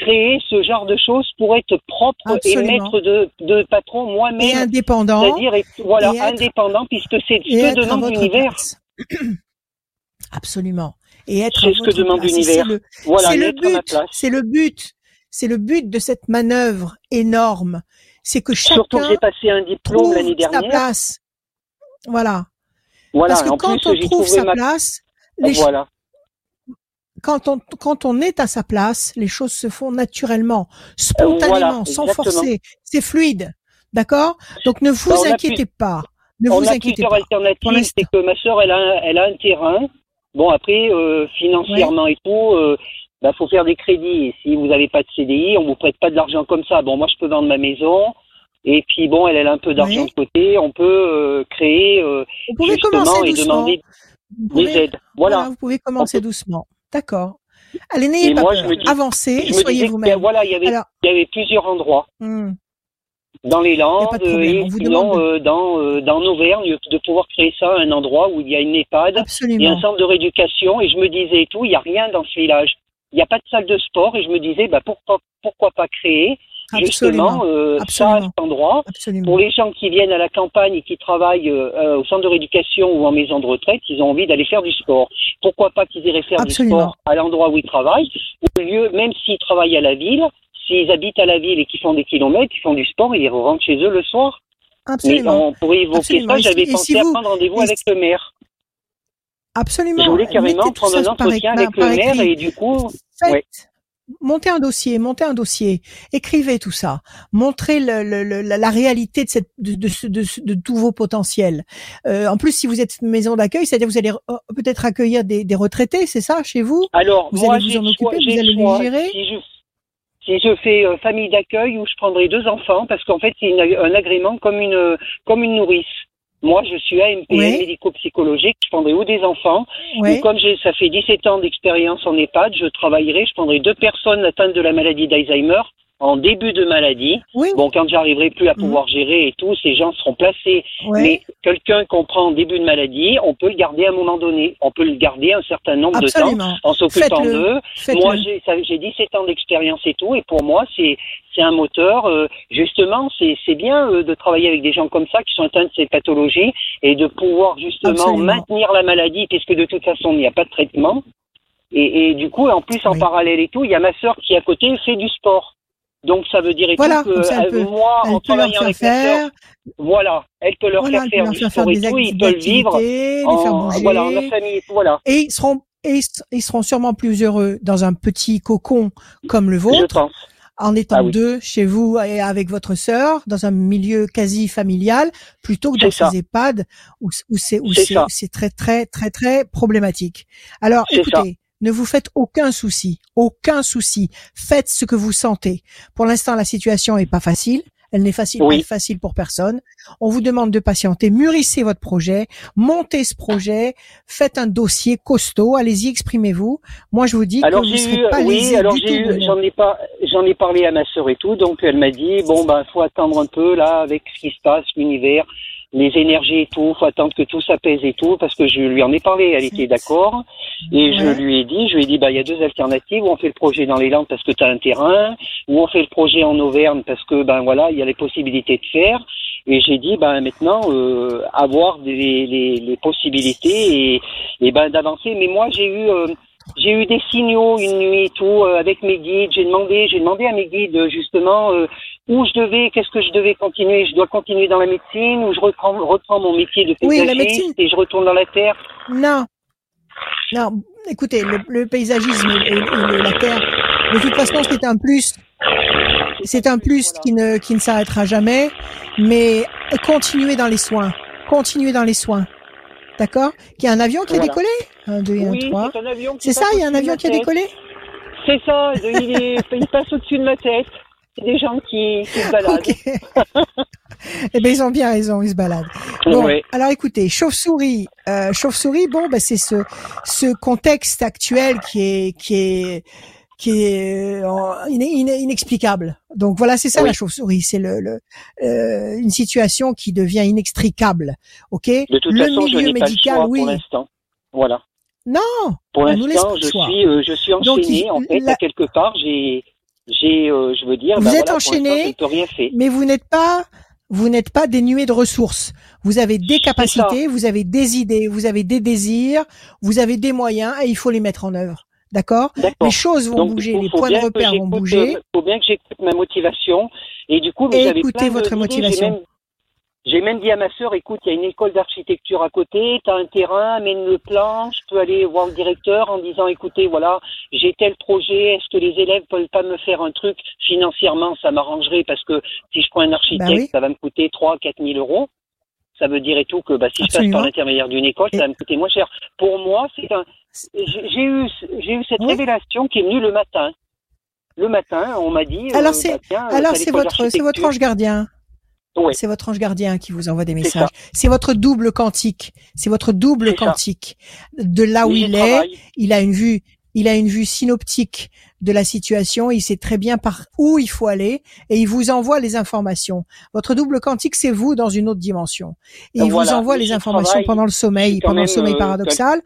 [SPEAKER 7] créer ce genre de choses pour être propre
[SPEAKER 2] Absolument.
[SPEAKER 7] et maître de, de patron
[SPEAKER 2] Et
[SPEAKER 7] moi-même,
[SPEAKER 2] indépendant.
[SPEAKER 7] c'est-à-dire voilà
[SPEAKER 2] et être-
[SPEAKER 7] indépendant puisque c'est
[SPEAKER 2] et
[SPEAKER 7] ce que demande l'univers.
[SPEAKER 2] Absolument. Et être
[SPEAKER 7] C'est ce que demande.
[SPEAKER 2] Et
[SPEAKER 7] l'univers. Voilà,
[SPEAKER 2] c'est le but. C'est le but. C'est le but de cette manœuvre énorme. C'est que
[SPEAKER 7] Surtout que
[SPEAKER 2] chacun
[SPEAKER 7] j'ai passé un diplôme
[SPEAKER 2] trouve
[SPEAKER 7] l'année
[SPEAKER 2] sa place. Voilà.
[SPEAKER 7] Voilà,
[SPEAKER 2] Parce que
[SPEAKER 7] en
[SPEAKER 2] quand
[SPEAKER 7] plus
[SPEAKER 2] on trouve sa
[SPEAKER 7] ma
[SPEAKER 2] place, les
[SPEAKER 7] voilà.
[SPEAKER 2] Quand on quand on est à sa place, les choses se font naturellement, spontanément,
[SPEAKER 7] voilà,
[SPEAKER 2] sans forcer. C'est fluide, d'accord? Donc ne vous
[SPEAKER 7] Bah,
[SPEAKER 2] inquiétez pas. Ne
[SPEAKER 7] on
[SPEAKER 2] vous
[SPEAKER 7] a
[SPEAKER 2] inquiétez
[SPEAKER 7] plusieurs
[SPEAKER 2] pas.
[SPEAKER 7] alternatives. C'est que ma sœur, elle a, elle a un terrain. Bon, après, euh, financièrement et tout, euh, bah, faut faire des crédits. Et si vous n'avez pas de CDI, on vous prête pas de l'argent comme ça. Bon, moi, je peux vendre ma maison. Et puis, bon, elle, elle a un peu d'argent de côté. On peut euh, créer
[SPEAKER 2] Vous pouvez
[SPEAKER 7] justement
[SPEAKER 2] commencer
[SPEAKER 7] et
[SPEAKER 2] doucement.
[SPEAKER 7] demander
[SPEAKER 2] Vous
[SPEAKER 7] des
[SPEAKER 2] pouvez-
[SPEAKER 7] aides. Voilà.
[SPEAKER 2] vous pouvez commencer doucement. D'accord. Allez, n'ayez pas
[SPEAKER 7] moi,
[SPEAKER 2] peur.
[SPEAKER 7] dis-
[SPEAKER 2] Avancez soyez vous-même.
[SPEAKER 7] voilà, il y avait,
[SPEAKER 2] Alors,
[SPEAKER 7] il y avait plusieurs endroits.
[SPEAKER 2] hmm,
[SPEAKER 7] dans les Landes et sinon
[SPEAKER 2] demande
[SPEAKER 7] euh, dans euh, dans l'Auvergne de pouvoir créer ça un endroit où il y a une EHPAD, il y a
[SPEAKER 2] absolument.
[SPEAKER 7] un centre de rééducation et je me disais et tout, il y a rien dans ce village. Il n'y a pas de salle de sport et je me disais bah pourquoi pourquoi pas créer justement
[SPEAKER 2] Absolument.
[SPEAKER 7] euh, ça cet endroit
[SPEAKER 2] Absolument.
[SPEAKER 7] pour les gens qui viennent à la campagne et qui travaillent euh, euh, au centre de rééducation ou en maison de retraite, ils ont envie d'aller faire du sport. Pourquoi pas qu'ils iraient faire
[SPEAKER 2] Absolument.
[SPEAKER 7] du sport à l'endroit où ils travaillent, au lieu, même s'ils travaillent à la ville, s'ils habitent à la ville et qu'ils font des kilomètres, ils font du sport et ils rentrent chez eux le soir. Mais
[SPEAKER 2] Absolument.
[SPEAKER 7] on pourrait évoquer
[SPEAKER 2] Absolument.
[SPEAKER 7] ça, j'avais pensé
[SPEAKER 2] si
[SPEAKER 7] à prendre rendez-vous avec le maire.
[SPEAKER 2] Absolument.
[SPEAKER 7] Je voulais carrément prendre un entretien avec le maire et du coup,
[SPEAKER 2] Faites.
[SPEAKER 7] Ouais.
[SPEAKER 2] Montez un dossier, montez un dossier, écrivez tout ça, montrez le, le- le- la, la réalité de, cette, de, de, ce- de, ce- de tous vos potentiels. Euh, en plus, si vous êtes maison d'accueil, c'est-à-dire vous allez euh, peut-être accueillir des, des retraités, c'est ça, chez vous?
[SPEAKER 7] Alors
[SPEAKER 2] Vous
[SPEAKER 7] moi
[SPEAKER 2] allez vous en occuper,
[SPEAKER 7] choix,
[SPEAKER 2] vous allez les
[SPEAKER 7] choix.
[SPEAKER 2] gérer?
[SPEAKER 7] Si je, si je fais euh, famille d'accueil où je prendrai deux enfants parce qu'en fait c'est un agrément comme une comme une nourrice. Moi, je suis
[SPEAKER 2] Ouais.
[SPEAKER 7] médico-psychologique, je prendrai ou des enfants,
[SPEAKER 2] Ouais.
[SPEAKER 7] ou comme j'ai, ça fait 17 ans d'expérience en EHPAD, je travaillerai, je prendrai deux personnes atteintes de la maladie d'Alzheimer en début de maladie.
[SPEAKER 2] Oui.
[SPEAKER 7] Bon, quand j'arriverai plus à
[SPEAKER 2] Mhm.
[SPEAKER 7] pouvoir gérer et tout, ces gens seront placés.
[SPEAKER 2] ouais.
[SPEAKER 7] Mais quelqu'un qu'on prend en début de maladie, on peut le garder à un moment donné. On peut le garder un certain nombre de temps
[SPEAKER 2] Absolument.
[SPEAKER 7] en s'occupant d'eux. Moi, j'ai ça- j'ai 17 ans d'expérience et tout, et pour moi, c'est c'est un moteur. euh, justement, c'est c'est bien euh, de travailler avec des gens comme ça qui sont atteints de ces pathologies et de pouvoir justement
[SPEAKER 2] Absolument.
[SPEAKER 7] maintenir la maladie, puisque de toute façon, il n'y a pas de traitement. Et, et du coup, en plus, en
[SPEAKER 2] Oui.
[SPEAKER 7] parallèle et tout, il y a ma sœur qui à côté fait du sport. Donc ça veut dire
[SPEAKER 2] Voilà,
[SPEAKER 7] tout que
[SPEAKER 2] ça, elle
[SPEAKER 7] euh,
[SPEAKER 2] peut-
[SPEAKER 7] moi,
[SPEAKER 2] Elle
[SPEAKER 7] en travaillant
[SPEAKER 2] faire
[SPEAKER 7] avec
[SPEAKER 2] faire,
[SPEAKER 7] voilà, elle peut leur
[SPEAKER 2] voilà,
[SPEAKER 7] faire
[SPEAKER 2] elle peut
[SPEAKER 7] faire
[SPEAKER 2] leur faire faire des,
[SPEAKER 7] tout, ils peuvent vivre
[SPEAKER 2] activités, les faire
[SPEAKER 7] en,
[SPEAKER 2] bouger.
[SPEAKER 7] voilà, en la famille voilà.
[SPEAKER 2] Et ils seront, et ils seront sûrement plus heureux dans un petit cocon comme le
[SPEAKER 7] Je
[SPEAKER 2] vôtre,
[SPEAKER 7] pense.
[SPEAKER 2] en étant
[SPEAKER 7] Ah oui.
[SPEAKER 2] deux chez vous et avec votre sœur, dans un milieu quasi familial, plutôt que dans ces EHPAD où, où c'est où
[SPEAKER 7] C'est
[SPEAKER 2] très très très très problématique. Alors écoutez, ne vous faites aucun souci, aucun souci. Faites ce que vous sentez. Pour l'instant, la situation est pas facile. Elle n'est facile,
[SPEAKER 7] Oui.
[SPEAKER 2] pas facile pour personne. On vous demande de patienter, mûrissez votre projet, montez ce projet, faites un dossier costaud, allez-y, exprimez-vous. Moi, je vous dis
[SPEAKER 7] Alors
[SPEAKER 2] que vous serez
[SPEAKER 7] eu,
[SPEAKER 2] pas
[SPEAKER 7] oui, alors j'ai eu, j'en ai pas, j'en ai parlé à ma sœur et tout, donc elle m'a dit bon ben faut attendre un peu là avec ce qui se passe, l'univers, les énergies et tout, faut attendre que tout s'apaise et tout, parce que je lui en ai parlé, elle était d'accord, et je lui ai dit, je lui ai dit bah il y a deux alternatives, ou on fait le projet dans les Landes parce que tu as un terrain, ou on fait le projet en Auvergne parce que ben voilà il y a les possibilités de faire, et j'ai dit ben maintenant euh, avoir des, les, les possibilités et, et ben d'avancer, mais moi j'ai eu euh, j'ai eu des signaux une nuit et tout euh, avec mes guides. J'ai demandé, j'ai demandé à mes guides justement euh, où je devais, qu'est-ce que je devais continuer. Je dois continuer dans la médecine ou je reprends, reprends mon métier de paysagiste et je retourne dans la terre?
[SPEAKER 2] Non. Non, écoutez, le, le paysagisme et, et- et la terre, de toute façon, c'est un plus. C'est un plus qui ne, qui ne s'arrêtera jamais, mais continuez dans les soins. Continuez dans les soins. D'accord Il y a un avion qui a décollé Un, deux et un,
[SPEAKER 7] Oui,
[SPEAKER 2] trois.
[SPEAKER 7] c'est qui
[SPEAKER 2] ça, il y a un avion qui a décollé
[SPEAKER 7] C'est ça. Il, est, il passe au-dessus de ma tête. C'est des gens qui, qui se baladent.
[SPEAKER 2] Ok. eh ben ils ont bien raison, ils se baladent. Bon, alors écoutez, chauve-souris, euh, chauve-souris, bon, ben c'est ce ce contexte actuel qui est qui est qui est euh, ine- ine- inexplicable. Donc voilà, c'est ça
[SPEAKER 7] Oui.
[SPEAKER 2] la chauve-souris, c'est le, le euh, une situation qui devient inextricable. Ok?
[SPEAKER 7] De toute
[SPEAKER 2] Le
[SPEAKER 7] façon, je
[SPEAKER 2] milieu
[SPEAKER 7] n'ai pas le
[SPEAKER 2] médical,
[SPEAKER 7] choix
[SPEAKER 2] oui.
[SPEAKER 7] pour l'instant. Voilà.
[SPEAKER 2] Non,
[SPEAKER 7] Pour l'instant, je
[SPEAKER 2] choix.
[SPEAKER 7] suis, euh, je suis enchaîné.
[SPEAKER 2] il-
[SPEAKER 7] en fait,
[SPEAKER 2] la-
[SPEAKER 7] à quelque part, j'ai, j'ai, euh, je veux dire,
[SPEAKER 2] Vous
[SPEAKER 7] ben
[SPEAKER 2] êtes
[SPEAKER 7] voilà,
[SPEAKER 2] enchaîné,
[SPEAKER 7] je
[SPEAKER 2] mais vous n'êtes pas vous n'êtes pas dénué de ressources. Vous avez des capacités, vous avez des idées, vous avez des désirs, vous avez des moyens et il faut les mettre en œuvre. D'accord? Les choses vont
[SPEAKER 7] Donc,
[SPEAKER 2] bouger, les
[SPEAKER 7] faut
[SPEAKER 2] points de repère vont bouger.
[SPEAKER 7] euh, faut bien que j'écoute ma motivation. Et du coup,
[SPEAKER 2] Et écoutez
[SPEAKER 7] plein de-
[SPEAKER 2] votre motivation.
[SPEAKER 7] J'ai même, dit à ma sœur, écoute, il y a une école d'architecture à côté, tu as un terrain, amène le plan, je peux aller voir le directeur en disant, écoutez, voilà, j'ai tel projet, est-ce que les élèves peuvent pas me faire un truc? Financièrement, ça m'arrangerait parce que si je prends un architecte,
[SPEAKER 2] Bah oui.
[SPEAKER 7] ça va me coûter 3 4 000 euros. Ça veut dire et tout que bah, si je passe par l'intermédiaire d'une école, ça va me coûter moins cher. Pour moi, c'est un, j'ai eu, j'ai eu cette
[SPEAKER 2] Oui.
[SPEAKER 7] révélation qui est venue le matin. Le matin, on m'a dit.
[SPEAKER 2] Alors
[SPEAKER 7] euh,
[SPEAKER 2] c'est-
[SPEAKER 7] bah, tiens,
[SPEAKER 2] Alors
[SPEAKER 7] t'as
[SPEAKER 2] c'est votre c'est votre
[SPEAKER 7] d'architecture.
[SPEAKER 2] ange gardien. C'est votre ange gardien qui vous envoie des messages. C'est votre double quantique. C'est votre double
[SPEAKER 7] ça.
[SPEAKER 2] quantique. De là où il est, il a une vue, il a une vue synoptique de la situation, il sait très bien par où il faut aller et il vous envoie les informations. Votre double quantique, c'est vous dans une autre dimension. Et il
[SPEAKER 7] Voilà.
[SPEAKER 2] vous envoie les informations pendant le sommeil, pendant le sommeil
[SPEAKER 7] euh,
[SPEAKER 2] paradoxal.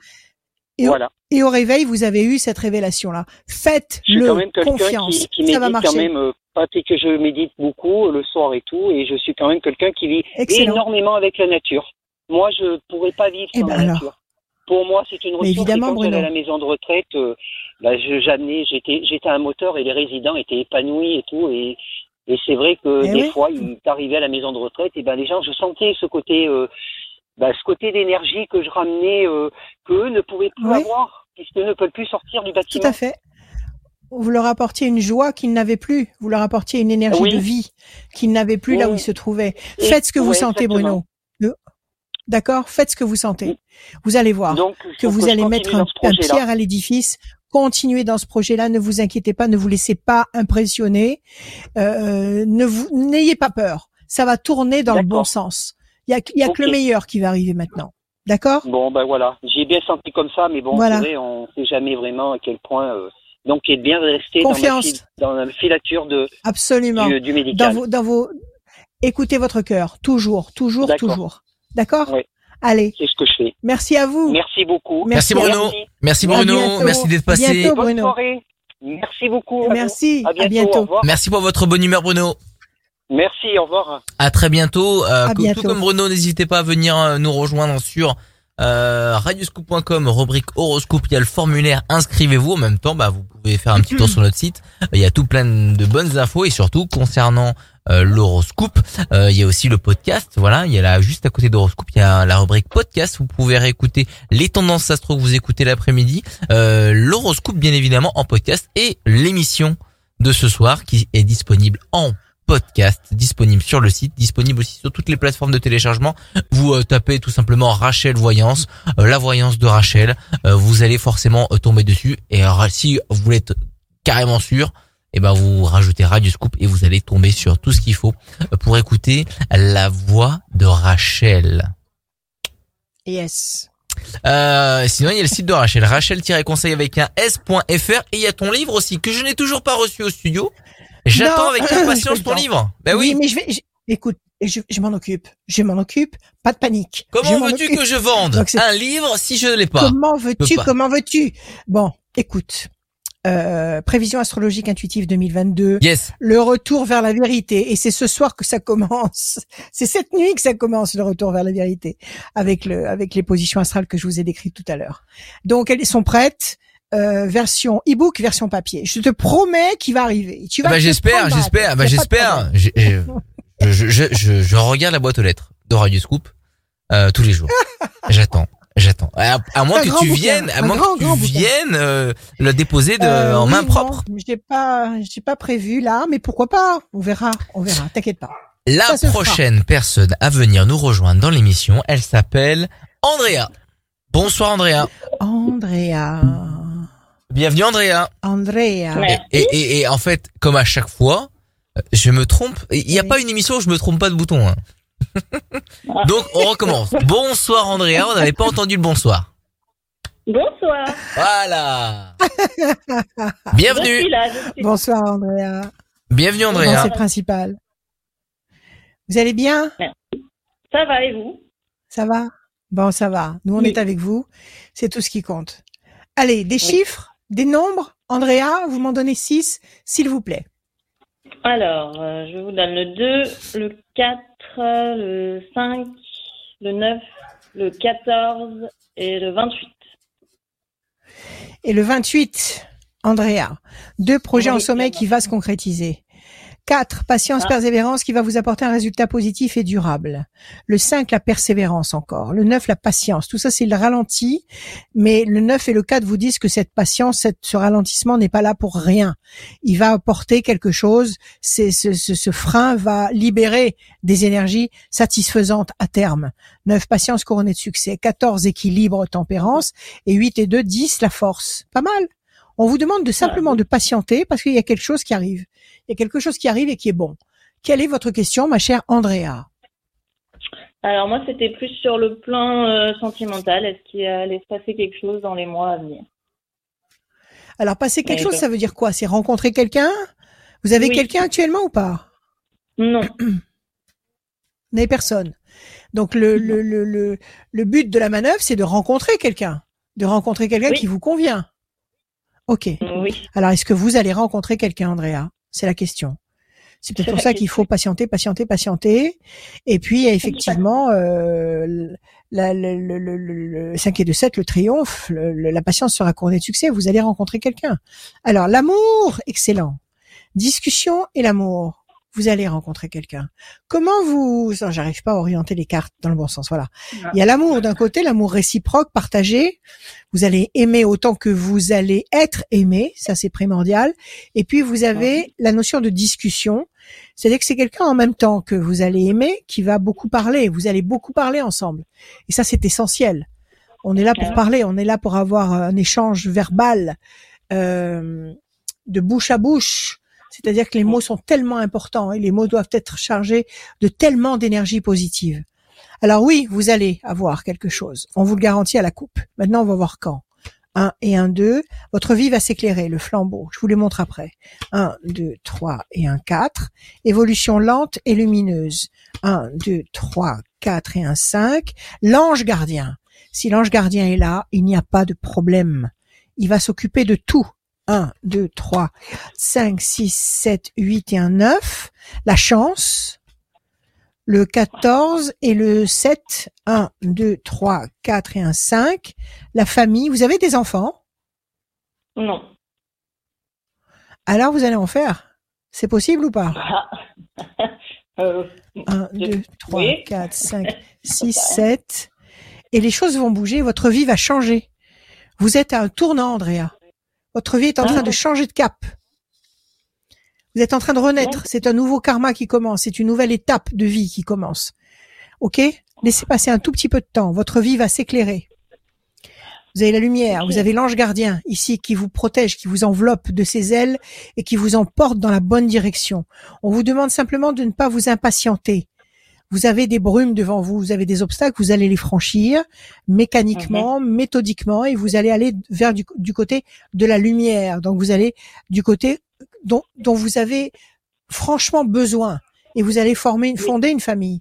[SPEAKER 2] Et,
[SPEAKER 7] Voilà.
[SPEAKER 2] et au réveil, vous avez eu cette révélation-là. Faites-le, confiance,
[SPEAKER 7] qui, qui
[SPEAKER 2] ça va
[SPEAKER 7] médite quand
[SPEAKER 2] marcher.
[SPEAKER 7] même, euh, pas que je médite beaucoup euh, le soir et tout, et je suis quand même quelqu'un qui vit
[SPEAKER 2] Excellent.
[SPEAKER 7] énormément avec la nature. Moi, je pourrais pas vivre
[SPEAKER 2] Eh
[SPEAKER 7] sans
[SPEAKER 2] ben
[SPEAKER 7] la
[SPEAKER 2] alors.
[SPEAKER 7] nature. Pour moi, c'est une
[SPEAKER 2] Mais
[SPEAKER 7] ressource.
[SPEAKER 2] évidemment,
[SPEAKER 7] quand à la maison de retraite, euh, bah, j'amenais, j'étais, j'étais un moteur et les résidents étaient épanouis et tout. Et, et c'est vrai que
[SPEAKER 2] Eh
[SPEAKER 7] des
[SPEAKER 2] oui.
[SPEAKER 7] fois, il t'arrivait à la maison de retraite, et ben les gens, je sentais ce côté, euh, bah, ce côté d'énergie que je ramenais, euh, qu'eux ne pouvaient plus
[SPEAKER 2] Oui.
[SPEAKER 7] avoir, puisqu'eux ne peuvent plus sortir du
[SPEAKER 2] Tout
[SPEAKER 7] bâtiment.
[SPEAKER 2] à fait. Vous leur apportiez une joie qu'ils n'avaient plus. Vous leur apportiez une énergie
[SPEAKER 7] Oui.
[SPEAKER 2] de vie qu'ils n'avaient plus là où ils se trouvaient. Faites ce que vous sentez,
[SPEAKER 7] exactement.
[SPEAKER 2] Bruno. D'accord? Faites ce que vous sentez. Vous allez voir
[SPEAKER 7] Donc,
[SPEAKER 2] que vous allez mettre un, pierre à l'édifice. Continuez dans ce projet-là. Ne vous inquiétez pas. Ne vous laissez pas impressionner. Euh, ne vous n'ayez pas peur. Ça va tourner dans le bon sens. Il y a, y a que le meilleur qui va arriver maintenant. D'accord?
[SPEAKER 7] Bon, ben voilà, j'ai bien senti comme ça, mais bon,
[SPEAKER 2] Voilà.
[SPEAKER 7] vrai, on sait jamais vraiment à quel point euh, Donc, il est bien de rester dans,
[SPEAKER 2] Confiance.
[SPEAKER 7] la filature de,
[SPEAKER 2] Absolument.
[SPEAKER 7] du, du
[SPEAKER 2] Dans
[SPEAKER 7] médical.
[SPEAKER 2] vos, dans vos, écoutez votre cœur. Toujours, toujours, toujours. D'accord?
[SPEAKER 7] Oui.
[SPEAKER 2] Allez.
[SPEAKER 7] C'est ce que je fais.
[SPEAKER 2] Merci à vous.
[SPEAKER 7] Merci beaucoup.
[SPEAKER 1] Merci Bruno.
[SPEAKER 7] Merci.
[SPEAKER 1] Bruno. Merci d'être passé.
[SPEAKER 2] Bientôt.
[SPEAKER 7] Bonne
[SPEAKER 2] Bruno.
[SPEAKER 7] soirée. Merci beaucoup.
[SPEAKER 2] Merci.
[SPEAKER 7] À
[SPEAKER 2] À
[SPEAKER 7] bientôt.
[SPEAKER 2] bientôt.
[SPEAKER 7] Au revoir.
[SPEAKER 1] Merci pour votre bonne humeur Bruno.
[SPEAKER 7] Merci. Au revoir.
[SPEAKER 1] À très bientôt. Euh,
[SPEAKER 2] À
[SPEAKER 1] tout-
[SPEAKER 2] bientôt.
[SPEAKER 1] Tout comme Bruno, n'hésitez pas à venir euh, nous rejoindre sur euh, radioscoop.com, rubrique horoscope. Il y a le formulaire. Inscrivez-vous. En même temps, bah, vous pouvez faire un petit tour sur notre site. Il y a tout plein de bonnes infos et surtout concernant euh, l'horoscope, euh, il y a aussi le podcast. Voilà, il y a là juste à côté d'horoscope, il y a la rubrique podcast. Vous pouvez réécouter les tendances astro que vous écoutez l'après-midi, euh, l'horoscope bien évidemment en podcast et l'émission de ce soir qui est disponible en podcast, disponible sur le site, disponible aussi sur toutes les plateformes de téléchargement. Vous euh, tapez tout simplement Rachel Voyance, euh, la voyance de Rachel, vous allez forcément tomber dessus. Et si vous être carrément sûr, et ben vous rajoutez Radio Scoop et vous allez tomber sur tout ce qu'il faut euh, pour écouter la voix de Rachel.
[SPEAKER 2] Yes.
[SPEAKER 1] Euh, sinon, il y a le site de Rachel, rachel-conseil avec un s.fr et il y a ton livre aussi que je n'ai toujours pas reçu au studio. J'attends avec impatience ton livre. Ben oui.
[SPEAKER 2] mais je vais, je- écoute, je, je m'en occupe. Je m'en occupe. Pas de panique.
[SPEAKER 1] Comment
[SPEAKER 2] m'en
[SPEAKER 1] veux-tu que je vende
[SPEAKER 2] Donc,
[SPEAKER 1] un livre si je ne l'ai pas?
[SPEAKER 2] Comment veux-tu, comment veux-tu? Bon, écoute. Euh, prévision astrologique intuitive 2022.
[SPEAKER 1] Yes.
[SPEAKER 2] Le retour vers la vérité. Et c'est ce soir que ça commence. C'est cette nuit que ça commence, le retour vers la vérité. Avec le, avec les positions astrales que je vous ai décrites tout à l'heure. Donc, elles sont prêtes. Euh, version e-book, version papier. Je te promets qu'il va arriver. Tu vas
[SPEAKER 1] Bah j'espère, j'espère, bah j'espère. Je, je, je, je regarde la boîte aux lettres de Radio Scoop euh, tous les jours. J'attends, j'attends. À, à moins que tu
[SPEAKER 2] bouquin,
[SPEAKER 1] viennes, à moins
[SPEAKER 2] grand,
[SPEAKER 1] que tu viennes euh, le déposer de,
[SPEAKER 2] Euh,
[SPEAKER 1] en
[SPEAKER 2] oui,
[SPEAKER 1] main
[SPEAKER 2] non,
[SPEAKER 1] propre.
[SPEAKER 2] J'ai pas, j'ai pas prévu là, mais pourquoi pas? On verra, on verra. T'inquiète pas.
[SPEAKER 1] La
[SPEAKER 2] ça
[SPEAKER 1] prochaine personne à venir nous rejoindre dans l'émission, elle s'appelle Andrea. Bonsoir Andrea.
[SPEAKER 2] Andrea,
[SPEAKER 1] Bienvenue Andrea.
[SPEAKER 2] Andrea.
[SPEAKER 1] Et, et, et, et en fait, comme à chaque fois, euh, je me trompe. Il n'y a
[SPEAKER 2] Oui.
[SPEAKER 1] pas une émission où je me trompe pas de bouton. hein. Donc on recommence. Bonsoir Andrea, on n'avait pas entendu le bonsoir.
[SPEAKER 5] Bonsoir.
[SPEAKER 1] Voilà.
[SPEAKER 5] Je
[SPEAKER 1] Bienvenue.
[SPEAKER 5] suis là, je suis
[SPEAKER 2] Bonsoir Andrea.
[SPEAKER 1] Bienvenue Andrea.
[SPEAKER 2] c'est le principal? Vous allez bien?
[SPEAKER 5] Ça va et vous?
[SPEAKER 2] Ça va? Bon, ça va. Nous, on
[SPEAKER 5] Oui.
[SPEAKER 2] est avec vous. C'est tout ce qui compte. Allez, des chiffres, des nombres. Andrea, vous m'en donnez six, s'il vous plaît.
[SPEAKER 5] Alors, euh, je vous donne le 2, le 4, le 5, le 9, le 14 et le 28.
[SPEAKER 2] Et le 28, Andrea, deux projets
[SPEAKER 5] Oui,
[SPEAKER 2] en sommeil
[SPEAKER 5] bien.
[SPEAKER 2] qui va se concrétiser. 4, patience,
[SPEAKER 5] Ah.
[SPEAKER 2] persévérance qui va vous apporter un résultat positif et durable. Le 5, la persévérance encore. Le 9, la patience. Tout ça, c'est le ralenti. Mais le 9 et le 4 vous disent que cette patience, cette, ce ralentissement n'est pas là pour rien. Il va apporter quelque chose. C'est, ce, ce, ce frein va libérer des énergies satisfaisantes à terme. 9, patience couronnée de succès. 14, équilibre, tempérance. Et 8 et 2, 10, la force. Pas mal. On vous demande de simplement de patienter parce qu'il y a quelque chose qui arrive. Il y a quelque chose qui arrive et qui est bon. Quelle est votre question, ma chère Andrea?
[SPEAKER 5] Alors moi, c'était plus sur le plan euh, sentimental. Est-ce qu'il allait se passer quelque chose dans les mois à venir?
[SPEAKER 2] Alors, passer quelque chose, ça veut dire quoi? C'est rencontrer quelqu'un? Vous avez
[SPEAKER 5] Oui.
[SPEAKER 2] quelqu'un actuellement ou pas?
[SPEAKER 5] Non.
[SPEAKER 2] Vous n'avez personne. Donc, le, le, le, le, le but de la manœuvre, c'est de rencontrer quelqu'un. De rencontrer quelqu'un
[SPEAKER 5] Oui.
[SPEAKER 2] qui vous convient. Ok.
[SPEAKER 5] Oui.
[SPEAKER 2] Alors, est-ce que vous allez rencontrer quelqu'un, Andrea? C'est la question. C'est peut-être pour ça qu'il faut patienter, patienter, patienter. Et puis, effectivement, euh, la, le, le, le, le, le 5 et 2, 7, le triomphe, le- le- la patience sera couronnée de succès. Vous allez rencontrer quelqu'un. Alors, l'amour, excellent. Discussion et l'amour. Vous allez rencontrer quelqu'un. Comment vous... Non, J'arrive pas à orienter les cartes dans le bon sens. Voilà. Il y a l'amour d'un côté, l'amour réciproque, partagé. Vous allez aimer autant que vous allez être aimé, ça c'est primordial. Et puis vous avez la notion de discussion, c'est-à-dire que c'est quelqu'un en même temps que vous allez aimer qui va beaucoup parler. Vous allez beaucoup parler ensemble. Et ça c'est essentiel. On est là pour parler, on est là pour avoir un échange verbal euh, de bouche à bouche. C'est-à-dire que les mots sont tellement importants et les mots doivent être chargés de tellement d'énergie positive. Alors oui, vous allez avoir quelque chose. On vous le garantit à la coupe. Maintenant, on va voir quand. 1 et 1, 2. Votre vie va s'éclairer, le flambeau. Je vous les montre après. 1, 2, 3 et 1, 4. Évolution lente et lumineuse. 1, 2, 3, 4 et 1, 5. L'ange gardien. Si l'ange gardien est là, il n'y a pas de problème. Il va s'occuper de tout. 1, 2, 3, 5, 6, 7, 8 et un 9. La chance, le 14 et le 7. 1, 2, 3, 4 et un 5. La famille, vous avez des enfants?
[SPEAKER 5] Non.
[SPEAKER 2] Alors vous allez en faire? C'est possible ou pas?
[SPEAKER 5] Euh,
[SPEAKER 2] 1, 2, 3,
[SPEAKER 5] Oui.
[SPEAKER 2] 4, 5, 6, 7. Et les choses vont bouger, votre vie va changer. Vous êtes à un tournant, Andrea. Votre vie est en
[SPEAKER 5] Ah.
[SPEAKER 2] train de changer de cap. Vous êtes en train de renaître. C'est un nouveau karma qui commence. C'est une nouvelle étape de vie qui commence. OK? Laissez passer un tout petit peu de temps. Votre vie va s'éclairer. Vous avez la lumière, vous avez l'ange gardien ici qui vous protège, qui vous enveloppe de ses ailes et qui vous emporte dans la bonne direction. On vous demande simplement de ne pas vous impatienter. Vous avez des brumes devant vous, vous avez des obstacles, vous allez les franchir mécaniquement, méthodiquement, et vous allez aller vers du, du côté de la lumière. Donc vous allez du côté dont, dont vous avez franchement besoin, et vous allez former, une, fonder une famille.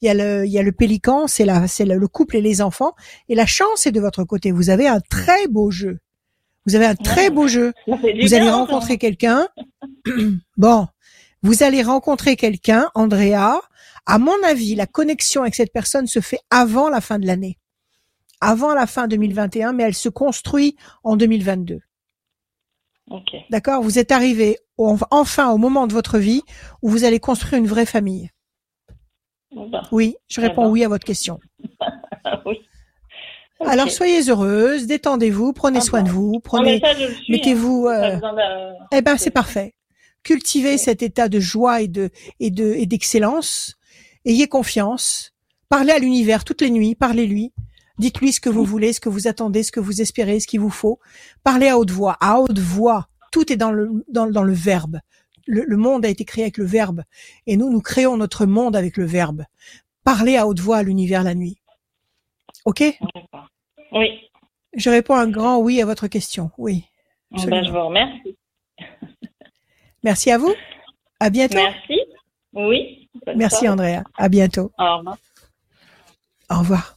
[SPEAKER 2] Il y a le, il y a le pélican, c'est la, c'est le, le couple et les enfants, et la chance est de votre côté. Vous avez un très beau jeu. Vous avez un très beau jeu. Vous allez
[SPEAKER 5] hein,
[SPEAKER 2] rencontrer quelqu'un. bon, vous allez rencontrer quelqu'un, Andrea. À mon avis, la connexion avec cette personne se fait avant la fin de l'année, avant la fin 2021, mais elle se construit en 2022.
[SPEAKER 5] Ok.
[SPEAKER 2] D'accord? Vous êtes arrivé au- enfin au moment de votre vie où vous allez construire une vraie famille.
[SPEAKER 5] Bah,
[SPEAKER 2] Oui, je réponds oui à votre question.
[SPEAKER 5] oui.
[SPEAKER 2] Alors soyez heureuse, détendez-vous, prenez
[SPEAKER 5] Ah
[SPEAKER 2] soin
[SPEAKER 5] bon.
[SPEAKER 2] de vous, prenez, mettez-vous.
[SPEAKER 5] hein.
[SPEAKER 2] Euh, Eh ben, c'est parfait. Cultivez cet état de joie et de et de et d'excellence. Ayez confiance. Parlez à l'univers toutes les nuits. Parlez-lui. Dites-lui ce que vous voulez, ce que vous attendez, ce que vous espérez, ce qu'il vous faut. Parlez à haute voix. À haute voix. Tout est dans le dans, dans le verbe. Le, le monde a été créé avec le verbe, et nous nous créons notre monde avec le verbe. Parlez à haute voix à l'univers la nuit. Ok?
[SPEAKER 5] Oui.
[SPEAKER 2] Je réponds un grand oui à votre question. Oui.
[SPEAKER 5] Ben, je vous remercie.
[SPEAKER 2] Merci à vous. À bientôt.
[SPEAKER 5] Merci. Oui.
[SPEAKER 2] Merci. Andrea. À bientôt.
[SPEAKER 5] Au revoir.
[SPEAKER 2] Au revoir.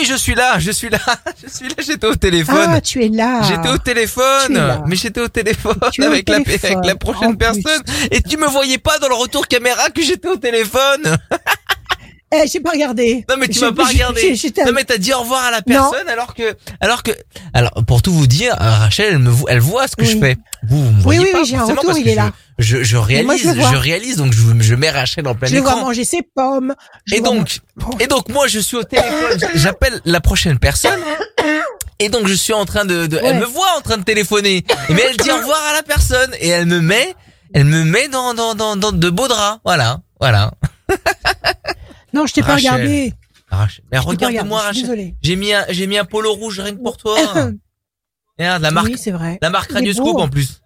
[SPEAKER 1] Et je suis là, je suis là, je suis là, j'étais au téléphone.
[SPEAKER 2] Ah, tu es là.
[SPEAKER 1] J'étais au téléphone, mais j'étais au téléphone
[SPEAKER 2] au
[SPEAKER 1] avec la,
[SPEAKER 2] téléphone,
[SPEAKER 1] avec la prochaine
[SPEAKER 2] en plus.
[SPEAKER 1] personne. Et tu me voyais pas dans le retour caméra que j'étais au téléphone.
[SPEAKER 2] Eh, j'ai pas regardé.
[SPEAKER 1] Non mais tu m'as pas regardé. Non mais t'as dit au revoir à la personne alors que alors que alors pour tout vous dire euh, Rachel elle me vo- elle voit ce que je fais. Vous, vous me
[SPEAKER 2] Oui,
[SPEAKER 1] voyez
[SPEAKER 2] oui,
[SPEAKER 1] pas
[SPEAKER 2] oui, j'ai un retour, il est là.
[SPEAKER 1] Je, je, je
[SPEAKER 2] moi,
[SPEAKER 1] réalise,
[SPEAKER 2] je
[SPEAKER 1] je réalise donc je, je mets Rachel en plein
[SPEAKER 2] Je
[SPEAKER 1] écran.
[SPEAKER 2] manger ses pommes. Je
[SPEAKER 1] Et donc,
[SPEAKER 2] manger-
[SPEAKER 1] et donc moi je suis au téléphone, j'appelle la prochaine personne. Et donc je suis en train de, de- elle me voit en train de téléphoner, mais elle dit au revoir à la personne et elle me met, elle me met dans dans dans, dans de beaux draps, voilà, voilà.
[SPEAKER 2] Non, je t'ai pas regardé.
[SPEAKER 1] Rachel, mais
[SPEAKER 2] Je
[SPEAKER 1] regarde-moi
[SPEAKER 2] je
[SPEAKER 1] Rachel, j'ai mis un j'ai mis un polo rouge rien que pour toi. Regarde la marque,
[SPEAKER 2] Oui, vrai.
[SPEAKER 1] la marque Radioscope en plus.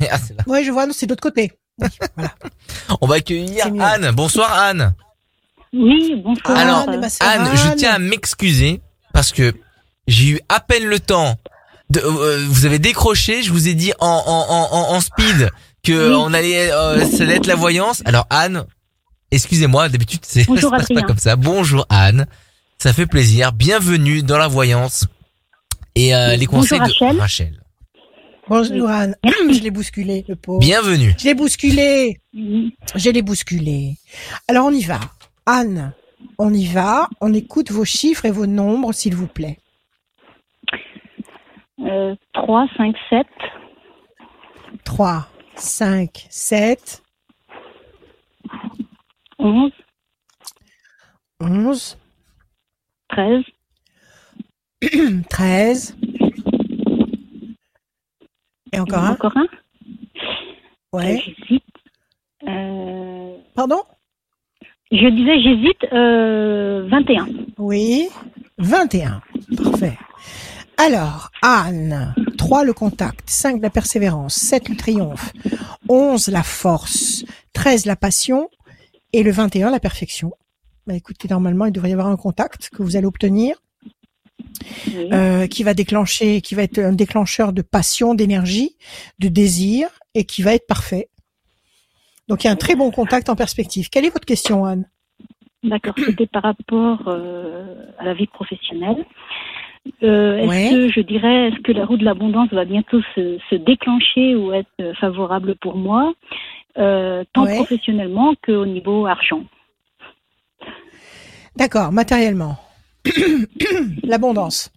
[SPEAKER 1] Et, ah, c'est là.
[SPEAKER 2] Ouais, je vois, non, c'est de l'autre côté. Oui, voilà.
[SPEAKER 1] On va accueillir. Anne. Bonsoir Anne.
[SPEAKER 3] Oui, bonsoir.
[SPEAKER 1] Alors,
[SPEAKER 2] Anne, ma sœur
[SPEAKER 1] Anne, je tiens à m'excuser parce que j'ai eu à peine le temps. De, euh, vous avez décroché, je vous ai dit en, en, en, en- speed que
[SPEAKER 3] Oui.
[SPEAKER 1] on allait, euh, ça allait être la voyance. Alors Anne, excusez-moi, d'habitude c'est ça
[SPEAKER 3] Bonjour,
[SPEAKER 1] se passe pas comme ça. Bonjour Anne, ça fait plaisir. Bienvenue dans la voyance et euh, les conseils
[SPEAKER 3] Bonjour,
[SPEAKER 1] de
[SPEAKER 3] Rachel.
[SPEAKER 1] Rachel.
[SPEAKER 2] Bonjour Anne. je l'ai bousculé, le pauvre.
[SPEAKER 1] Bienvenue.
[SPEAKER 2] Je l'ai bousculé.
[SPEAKER 3] Oui.
[SPEAKER 2] Je l'ai bousculé. Alors on y va. Anne, on y va. On écoute vos chiffres et vos nombres, s'il vous plaît.
[SPEAKER 3] Euh, 3, 5, 7,
[SPEAKER 2] 3, 5, 7,
[SPEAKER 3] 11,
[SPEAKER 2] 11,
[SPEAKER 3] 13,
[SPEAKER 2] 13. Et encore un
[SPEAKER 3] encore un.
[SPEAKER 2] Ouais.
[SPEAKER 3] J'hésite. Euh,
[SPEAKER 2] Pardon?
[SPEAKER 3] Je disais, j'hésite. Euh, 21.
[SPEAKER 2] Oui. 21. Parfait. Alors, Anne, 3 le contact, 5 la persévérance, 7 le triomphe, 11 la force, 13 la passion et le 21 la perfection. Bah écoutez, normalement, il devrait y avoir un contact que vous allez obtenir.
[SPEAKER 5] Oui.
[SPEAKER 2] euh, qui va déclencher, qui va être un déclencheur de passion, d'énergie, de désir, et qui va être parfait. Donc il y a un très bon contact en perspective. Quelle est votre question, Anne?
[SPEAKER 8] D'accord, c'était par rapport euh, à la vie professionnelle. Euh, est-ce
[SPEAKER 2] Ouais.
[SPEAKER 8] que je dirais, est-ce que la roue de l'abondance va bientôt se, se déclencher ou être favorable pour moi, euh, tant
[SPEAKER 2] Ouais.
[SPEAKER 8] professionnellement qu'au niveau argent?
[SPEAKER 2] D'accord, matériellement. L'abondance.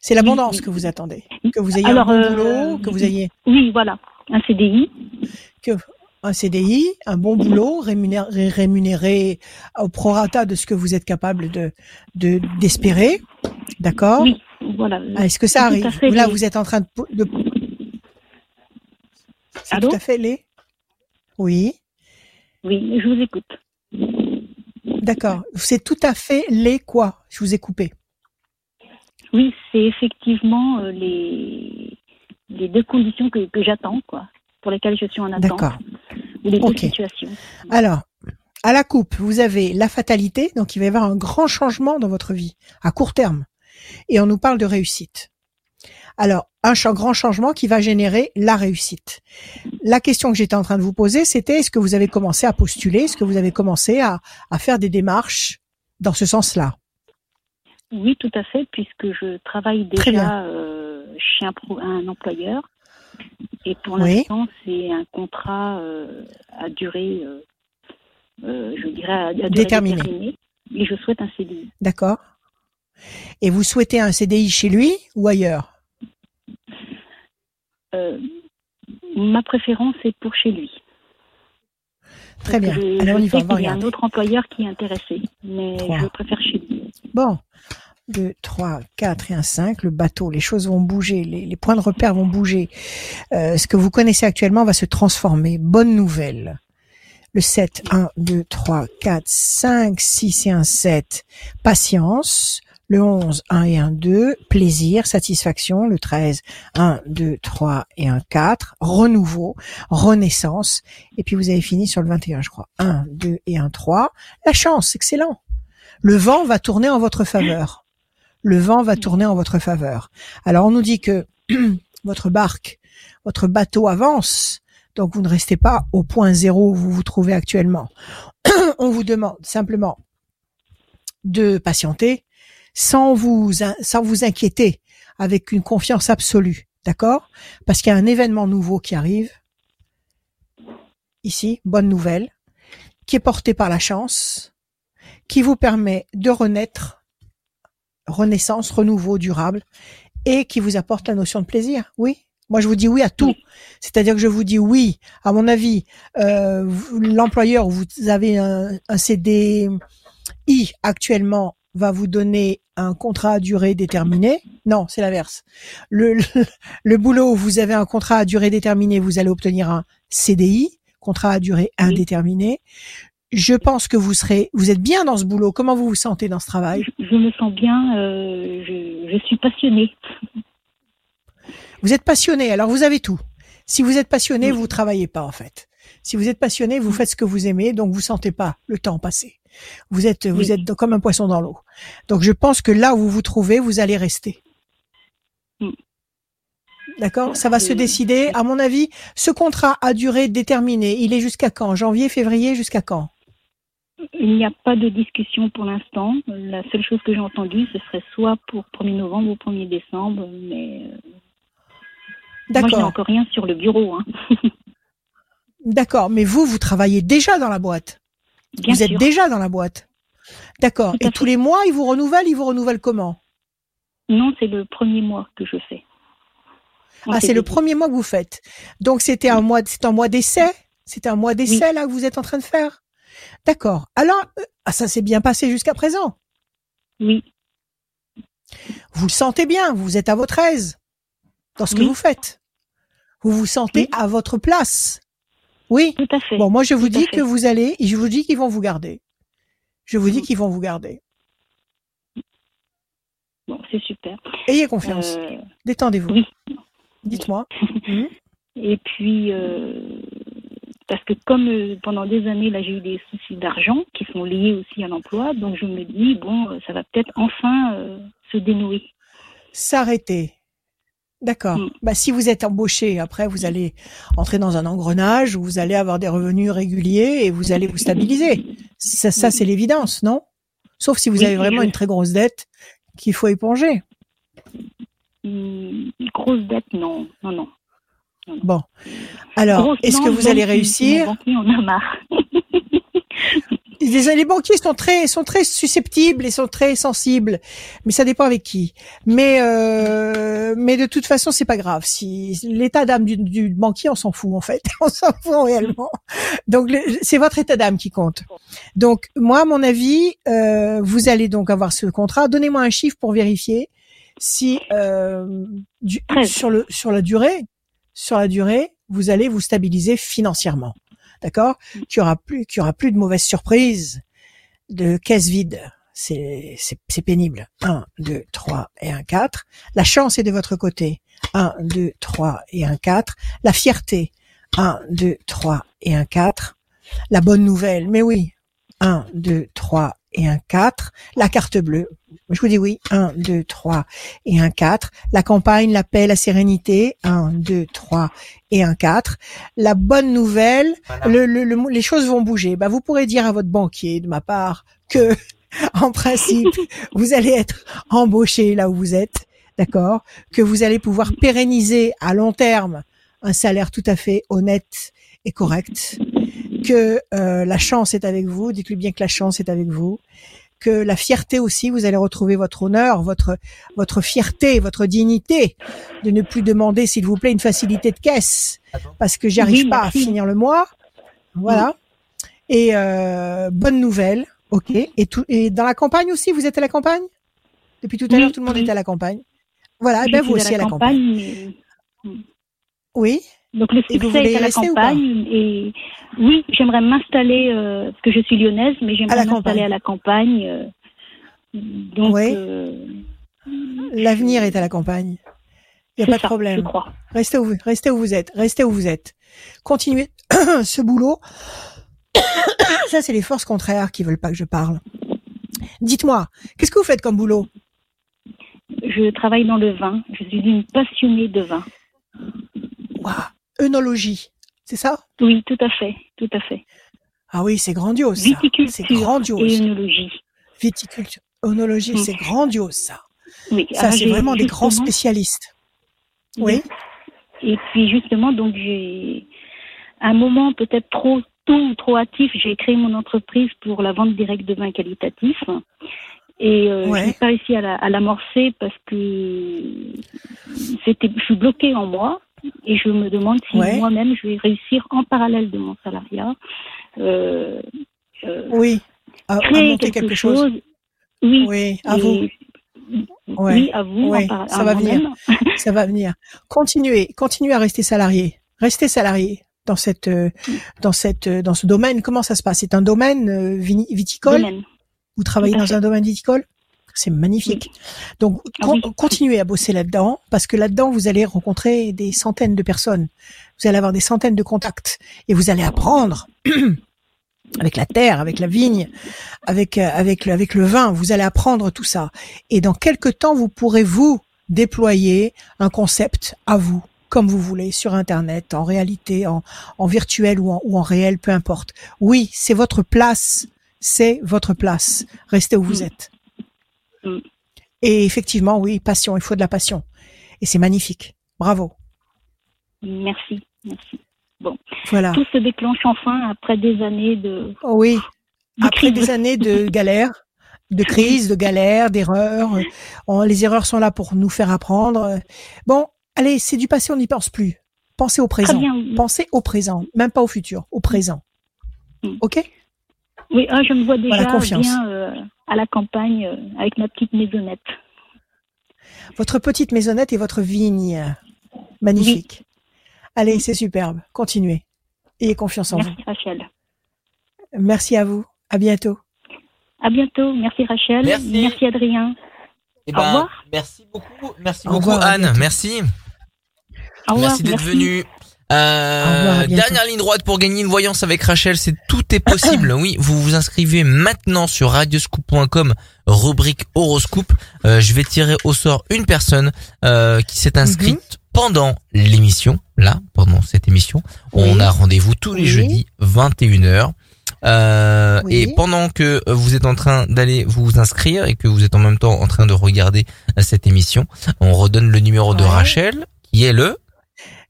[SPEAKER 2] C'est l'abondance
[SPEAKER 8] Oui.
[SPEAKER 2] que vous attendez. Que vous ayez
[SPEAKER 8] Alors,
[SPEAKER 2] un bon
[SPEAKER 8] euh,
[SPEAKER 2] boulot, que vous ayez
[SPEAKER 8] Oui, voilà, un CDI.
[SPEAKER 2] un CDI, un bon boulot, rémunéré, rémunéré au prorata de ce que vous êtes capable de de- d'espérer. D'accord
[SPEAKER 8] Oui, voilà.
[SPEAKER 2] Ah, Est-ce que ça arrive
[SPEAKER 8] fait
[SPEAKER 2] Là, vous êtes en train de... de... C'est
[SPEAKER 8] Allô
[SPEAKER 2] tout à fait les Oui,
[SPEAKER 8] Oui, je vous écoute.
[SPEAKER 2] D'accord. C'est tout à fait les quoi Je vous ai coupé.
[SPEAKER 8] Oui, c'est effectivement euh, les, les deux conditions que, que j'attends, quoi, pour lesquelles je suis en attente.
[SPEAKER 2] D'accord.
[SPEAKER 8] Les deux situations.
[SPEAKER 2] Alors, à la coupe, vous avez la fatalité, donc il va y avoir un grand changement dans votre vie, à court terme. Et on nous parle de réussite. Alors, un grand changement qui va générer la réussite. La question que j'étais en train de vous poser, c'était est-ce que vous avez commencé à postuler, est-ce que vous avez commencé à, à faire des démarches dans ce sens-là?
[SPEAKER 8] Oui, tout à fait, puisque je travaille déjà euh, chez un, pro- un employeur. Et pour
[SPEAKER 2] Oui.
[SPEAKER 8] l'instant, c'est un contrat euh, à durée, euh, je dirais, à, à durée
[SPEAKER 2] Déterminée.
[SPEAKER 8] déterminée. Et je souhaite un CDI.
[SPEAKER 2] D'accord Et vous souhaitez un CDI chez lui ou ailleurs?
[SPEAKER 8] Euh, ma préférence est pour chez lui.
[SPEAKER 2] Très bien.
[SPEAKER 8] Je,
[SPEAKER 2] on y va,
[SPEAKER 8] qu'il y a un autre employeur qui est intéressé, mais
[SPEAKER 2] Trois.
[SPEAKER 8] je préfère chez lui.
[SPEAKER 2] Bon. 2, 3, 4 et un 5, le bateau, les choses vont bouger, les, les points de repère vont bouger. Euh, ce que vous connaissez actuellement va se transformer. Bonne nouvelle. Le 7, 1, 2, 3, 4, 5, 6 et un 7, patience. Le 11, 1 et un 2, plaisir, satisfaction. Le 13, 1, 2, 3 et un 4, renouveau, renaissance. Et puis vous avez fini sur le 21, je crois. 1, 2 et un 3. La chance, excellent. Le vent va tourner en votre faveur. Le vent va tourner en votre faveur. Alors on nous dit que votre barque, votre bateau avance, donc vous ne restez pas au point zéro où vous vous trouvez actuellement. on vous demande simplement de patienter sans vous sans vous inquiéter, avec une confiance absolue, d'accord? Parce qu'il y a un événement nouveau qui arrive. Ici, bonne nouvelle, qui est porté par la chance, qui vous permet de renaître, renaissance, renouveau durable, et qui vous apporte la notion de plaisir. Oui? Moi, je vous dis oui à tout. C'est-à-dire que je vous dis oui. À mon avis, euh, l'employeur vous avez un, un CDI actuellement va vous donner un contrat à durée déterminée. Non, c'est l'inverse. Le, le, le boulot où vous avez un contrat à durée déterminée, vous allez obtenir un CDI, contrat à durée indéterminée. Je pense que vous serez, vous êtes bien dans ce boulot. Comment vous vous sentez dans ce travail?
[SPEAKER 8] Je, je me sens bien, euh, je, je suis passionnée.
[SPEAKER 2] Vous êtes passionné, alors vous avez tout. Si vous êtes passionné,
[SPEAKER 8] Oui.
[SPEAKER 2] vous travaillez pas en fait. Si vous êtes passionné, vous faites ce que vous aimez, donc vous sentez pas le temps passer. Vous êtes, vous êtes comme un poisson dans l'eau. Donc je pense que là où vous vous trouvez, vous allez rester.
[SPEAKER 8] Mm.
[SPEAKER 2] D'accord? Ça va se décider. À mon avis, ce contrat a duré déterminée. Il est jusqu'à quand? Janvier, février, jusqu'à quand?
[SPEAKER 8] Il n'y a pas de discussion pour l'instant. La seule chose que j'ai entendue, ce serait soit pour 1er novembre ou 1er décembre, mais euh, moi, je n'ai
[SPEAKER 2] D'accord.
[SPEAKER 8] encore rien sur le bureau. Hein.
[SPEAKER 2] D'accord. Mais vous, vous travaillez déjà dans la boîte.
[SPEAKER 8] Bien
[SPEAKER 2] vous êtes déjà dans la boîte. D'accord. Et tous les mois, ils vous renouvellent. Ils vous renouvellent comment?
[SPEAKER 8] Non, c'est le premier mois que je fais.
[SPEAKER 2] Ah, c'est le premier mois que vous faites. Donc c'était un mois, c'est un mois d'essai? C'est un mois d'essai là que vous êtes en train de faire? D'accord. Alors, euh, ah, ça s'est bien passé jusqu'à présent?
[SPEAKER 8] Oui,
[SPEAKER 2] Vous le sentez bien. Vous êtes à votre aise dans ce que vous faites. Vous vous sentez à votre place. Oui.
[SPEAKER 8] tout à fait.
[SPEAKER 2] Bon, moi je vous
[SPEAKER 8] Tout
[SPEAKER 2] dis que vous allez, je vous dis qu'ils vont vous garder. Je vous dis
[SPEAKER 8] Mhm.
[SPEAKER 2] qu'ils vont vous garder.
[SPEAKER 8] Bon, c'est super.
[SPEAKER 2] Ayez confiance.
[SPEAKER 8] Euh,
[SPEAKER 2] Détendez-vous.
[SPEAKER 8] oui.
[SPEAKER 2] Dites-moi.
[SPEAKER 8] Et puis, euh, parce que comme euh, pendant des années, là, j'ai eu des soucis d'argent qui sont liés aussi à l'emploi, donc je me dis, bon, ça va peut-être enfin se dénouer.
[SPEAKER 2] s'arrêter. D'accord.
[SPEAKER 8] Mm.
[SPEAKER 2] Bah, si vous êtes embauché, après, vous allez entrer dans un engrenage où vous allez avoir des revenus réguliers et vous allez vous stabiliser. Ça, ça c'est l'évidence, non? Sauf si vous
[SPEAKER 8] Oui,
[SPEAKER 2] avez vraiment une très grosse dette qu'il faut éponger.
[SPEAKER 8] Hum, grosse dette, non, non, non.
[SPEAKER 2] Bon. Alors, est-ce que vous allez
[SPEAKER 8] si-
[SPEAKER 2] réussir
[SPEAKER 8] a marre.
[SPEAKER 2] les, les banquiers sont très sont très susceptibles et sont très sensibles, mais ça dépend avec qui. Mais euh, mais de toute façon, c'est pas grave. Si l'état d'âme du, du banquier, on s'en fout en fait, on s'en fout réellement. Donc c'est votre état d'âme qui compte. Donc moi, à mon avis, euh, vous allez donc avoir ce contrat. Donnez-moi un chiffre pour vérifier si euh, du, sur le sur la durée, sur la durée, vous allez vous stabiliser financièrement. D'accord? Qu'il y aura plus qu'il y aura plus de mauvaises surprises, de caisse vide. C'est c'est pénible. 1 2 3 et un 4. La chance est de votre côté. 1 2 3 et un 4. La fierté. 1 2 3 et un 4. La bonne nouvelle. Mais oui. 1 2 3 et un 4. La carte bleue. Je vous dis oui. 1 2 3 et un 4. La campagne, la paix, la sérénité. 1 2 3 et un 4. La bonne nouvelle,
[SPEAKER 1] Voilà.
[SPEAKER 2] le, le- le- les choses vont bouger. Bah, vous pourrez dire à votre banquier, de ma part, que, en principe, vous allez être embauché là où vous êtes, d'accord, que vous allez pouvoir pérenniser à long terme un salaire tout à fait honnête et correct, que euh, la chance est avec vous. Dites-lui bien que la chance est avec vous. Que la fierté aussi, vous allez retrouver votre honneur, votre votre fierté, votre dignité, de ne plus demander, s'il vous plaît, une facilité de caisse parce que j'arrive
[SPEAKER 8] Oui,
[SPEAKER 2] pas à finir le mois. Voilà. Et euh, bonne nouvelle, ok. Et tout. Et dans la campagne aussi, vous êtes à la campagne? Depuis tout à
[SPEAKER 8] Oui,
[SPEAKER 2] l'heure, tout le monde
[SPEAKER 8] oui.
[SPEAKER 2] est à la campagne. Voilà. Et ben vous aussi à la campagne.
[SPEAKER 8] mais-
[SPEAKER 2] Oui.
[SPEAKER 8] Donc le succès est à la campagne et oui, j'aimerais m'installer euh, parce que je suis lyonnaise, mais j'aimerais m'installer à la campagne. euh, donc euh,
[SPEAKER 2] L'avenir est à la campagne. Il y a pas de problème.
[SPEAKER 8] Je crois.
[SPEAKER 2] Restez où, vous- restez où vous êtes. Restez où vous êtes. Continuez ce boulot. Ça, c'est les forces contraires qui veulent pas que je parle. Dites-moi, qu'est-ce que vous faites comme boulot?
[SPEAKER 8] Je travaille dans le vin. Je suis une passionnée de vin.
[SPEAKER 2] Waouh, œnologie, c'est ça?
[SPEAKER 8] Oui, tout à fait, tout à fait.
[SPEAKER 2] Ah oui, c'est grandiose.
[SPEAKER 8] Viticulture
[SPEAKER 2] C'est
[SPEAKER 8] et
[SPEAKER 2] grandiose.
[SPEAKER 8] œnologie.
[SPEAKER 2] Viticulture, œnologie, c'est grandiose ça.
[SPEAKER 8] Oui,
[SPEAKER 2] Ça, c'est vraiment des grands spécialistes. Oui.
[SPEAKER 8] Et puis justement, donc j'ai un moment peut-être trop tôt ou trop hâtif, j'ai créé mon entreprise pour la vente directe de vins qualitatifs. Et euh,
[SPEAKER 2] Ouais.
[SPEAKER 8] je n'ai pas réussi à la- à l'amorcer parce que c'était, je suis bloquée en moi et je me demande si
[SPEAKER 2] Ouais.
[SPEAKER 8] moi-même je vais réussir en parallèle de mon salariat euh, euh,
[SPEAKER 2] Oui. À,
[SPEAKER 8] créer
[SPEAKER 2] monter
[SPEAKER 8] quelque,
[SPEAKER 2] quelque chose.
[SPEAKER 8] chose. Oui,
[SPEAKER 2] Oui, à vous. Ouais.
[SPEAKER 8] Oui, à vous,
[SPEAKER 2] Ouais,
[SPEAKER 8] en par-
[SPEAKER 2] ça va
[SPEAKER 8] moi-même.
[SPEAKER 2] Ça va venir. Continuez, continuez à rester salarié. Restez salarié dans cette, euh, dans cette, dans ce domaine. Comment ça se passe? C'est un domaine viticole?
[SPEAKER 8] Domaine.
[SPEAKER 2] Vous travaillez dans un domaine viticole? C'est magnifique. Donc,
[SPEAKER 8] Ah
[SPEAKER 2] con-
[SPEAKER 8] oui.
[SPEAKER 2] continuez à bosser là-dedans, parce que là-dedans, vous allez rencontrer des centaines de personnes. Vous allez avoir des centaines de contacts. Et vous allez apprendre avec la terre, avec la vigne, avec, euh, avec, le, avec le vin. Vous allez apprendre tout ça. Et dans quelques temps, vous pourrez, vous, déployer un concept à vous, comme vous voulez, sur Internet, en réalité, en, en virtuel ou en, ou en réel, peu importe. Oui, c'est votre place. C'est votre place. Restez où vous
[SPEAKER 8] Mm.
[SPEAKER 2] êtes.
[SPEAKER 8] Mm.
[SPEAKER 2] Et effectivement, oui, passion. Il faut de la passion. Et c'est magnifique. Bravo.
[SPEAKER 8] Merci, merci.
[SPEAKER 2] Voilà.
[SPEAKER 8] Tout se déclenche enfin après des années de.
[SPEAKER 2] Oh oui.
[SPEAKER 8] de
[SPEAKER 2] Après
[SPEAKER 8] crise.
[SPEAKER 2] des années de galère, de crise, de galère, d'erreurs, les erreurs sont là pour nous faire apprendre. Bon, allez, c'est du passé, on n'y pense plus. Pensez au présent. Pensez au présent, même pas au futur, au présent.
[SPEAKER 8] Mm.
[SPEAKER 2] Ok?
[SPEAKER 8] Oui, ah, je me vois déjà
[SPEAKER 2] Voilà, confiance.
[SPEAKER 8] bien euh, à la campagne euh, avec ma petite maisonnette.
[SPEAKER 2] Votre petite maisonnette et votre vigne, magnifique. Allez, c'est superbe. Continuez. Ayez confiance en
[SPEAKER 8] Merci Rachel.
[SPEAKER 2] vous. Merci à vous. À bientôt.
[SPEAKER 8] À bientôt. Merci Rachel.
[SPEAKER 1] Merci.
[SPEAKER 8] Adrien.
[SPEAKER 1] Eh
[SPEAKER 8] Au
[SPEAKER 1] ben,
[SPEAKER 8] revoir.
[SPEAKER 1] merci beaucoup, merci
[SPEAKER 2] Au
[SPEAKER 1] beaucoup
[SPEAKER 2] revoir,
[SPEAKER 1] Anne, merci.
[SPEAKER 8] Au revoir.
[SPEAKER 1] Merci d'être venue. Euh,
[SPEAKER 2] revoir,
[SPEAKER 1] dernière ligne droite pour gagner une voyance avec Rachel, c'est tout est possible. oui, vous vous inscrivez maintenant sur radioscoop.com, rubrique horoscope. Euh, je vais tirer au sort une personne euh, qui s'est inscrite
[SPEAKER 2] Mhm.
[SPEAKER 1] pendant l'émission. Là, pendant cette émission, on a rendez-vous tous les
[SPEAKER 2] Oui.
[SPEAKER 1] jeudis 21h. Euh,
[SPEAKER 2] Oui.
[SPEAKER 1] Et pendant que vous êtes en train d'aller vous inscrire et que vous êtes en même temps en train de regarder cette émission, on redonne le numéro de. Rachel, qui est le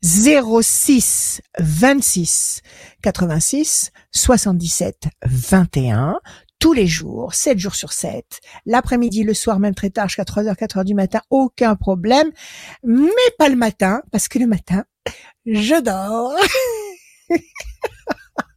[SPEAKER 2] 06 26 86 77 21 tous les jours, 7 jours sur 7. L'après-midi, le soir, même très tard, jusqu'à 3h, 4h du matin, aucun problème. Mais pas le matin, parce que le matin, je dors.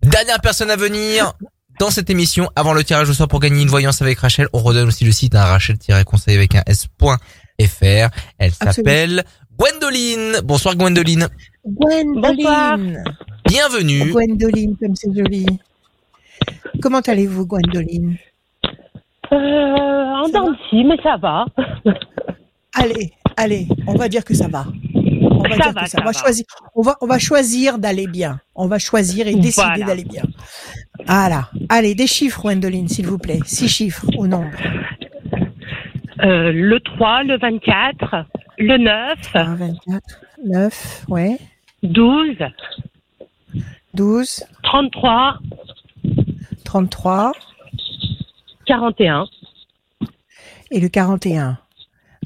[SPEAKER 1] Dernière personne à venir dans cette émission avant le tirage au sort pour gagner une voyance avec Rachel. On redonne aussi le site à rachel-conseil avec un s.fr. Elle s'appelle Gwendoline. Bonsoir Gwendoline.
[SPEAKER 2] Gwendoline.
[SPEAKER 1] Bienvenue.
[SPEAKER 2] Gwendoline, comme c'est joli. Comment allez-vous, Gwendoline?
[SPEAKER 9] Euh, en dents mais ça va.
[SPEAKER 2] Allez, allez, on va dire que ça va. On va
[SPEAKER 9] Ça
[SPEAKER 2] dire
[SPEAKER 9] va,
[SPEAKER 2] que ça,
[SPEAKER 9] ça
[SPEAKER 2] on va
[SPEAKER 9] va.
[SPEAKER 2] choisir. On va, on va choisir d'aller bien. On va choisir et décider
[SPEAKER 9] Voilà.
[SPEAKER 2] d'aller bien. Voilà. Allez, des chiffres, Gwendoline, s'il vous plaît. Six chiffres au nombre.
[SPEAKER 9] Euh, le 3, le 24, le 9,
[SPEAKER 2] 1, 24, 9, ouais,
[SPEAKER 9] 12,
[SPEAKER 2] 12,
[SPEAKER 9] 33,
[SPEAKER 2] 33
[SPEAKER 9] 41.
[SPEAKER 2] et le 41.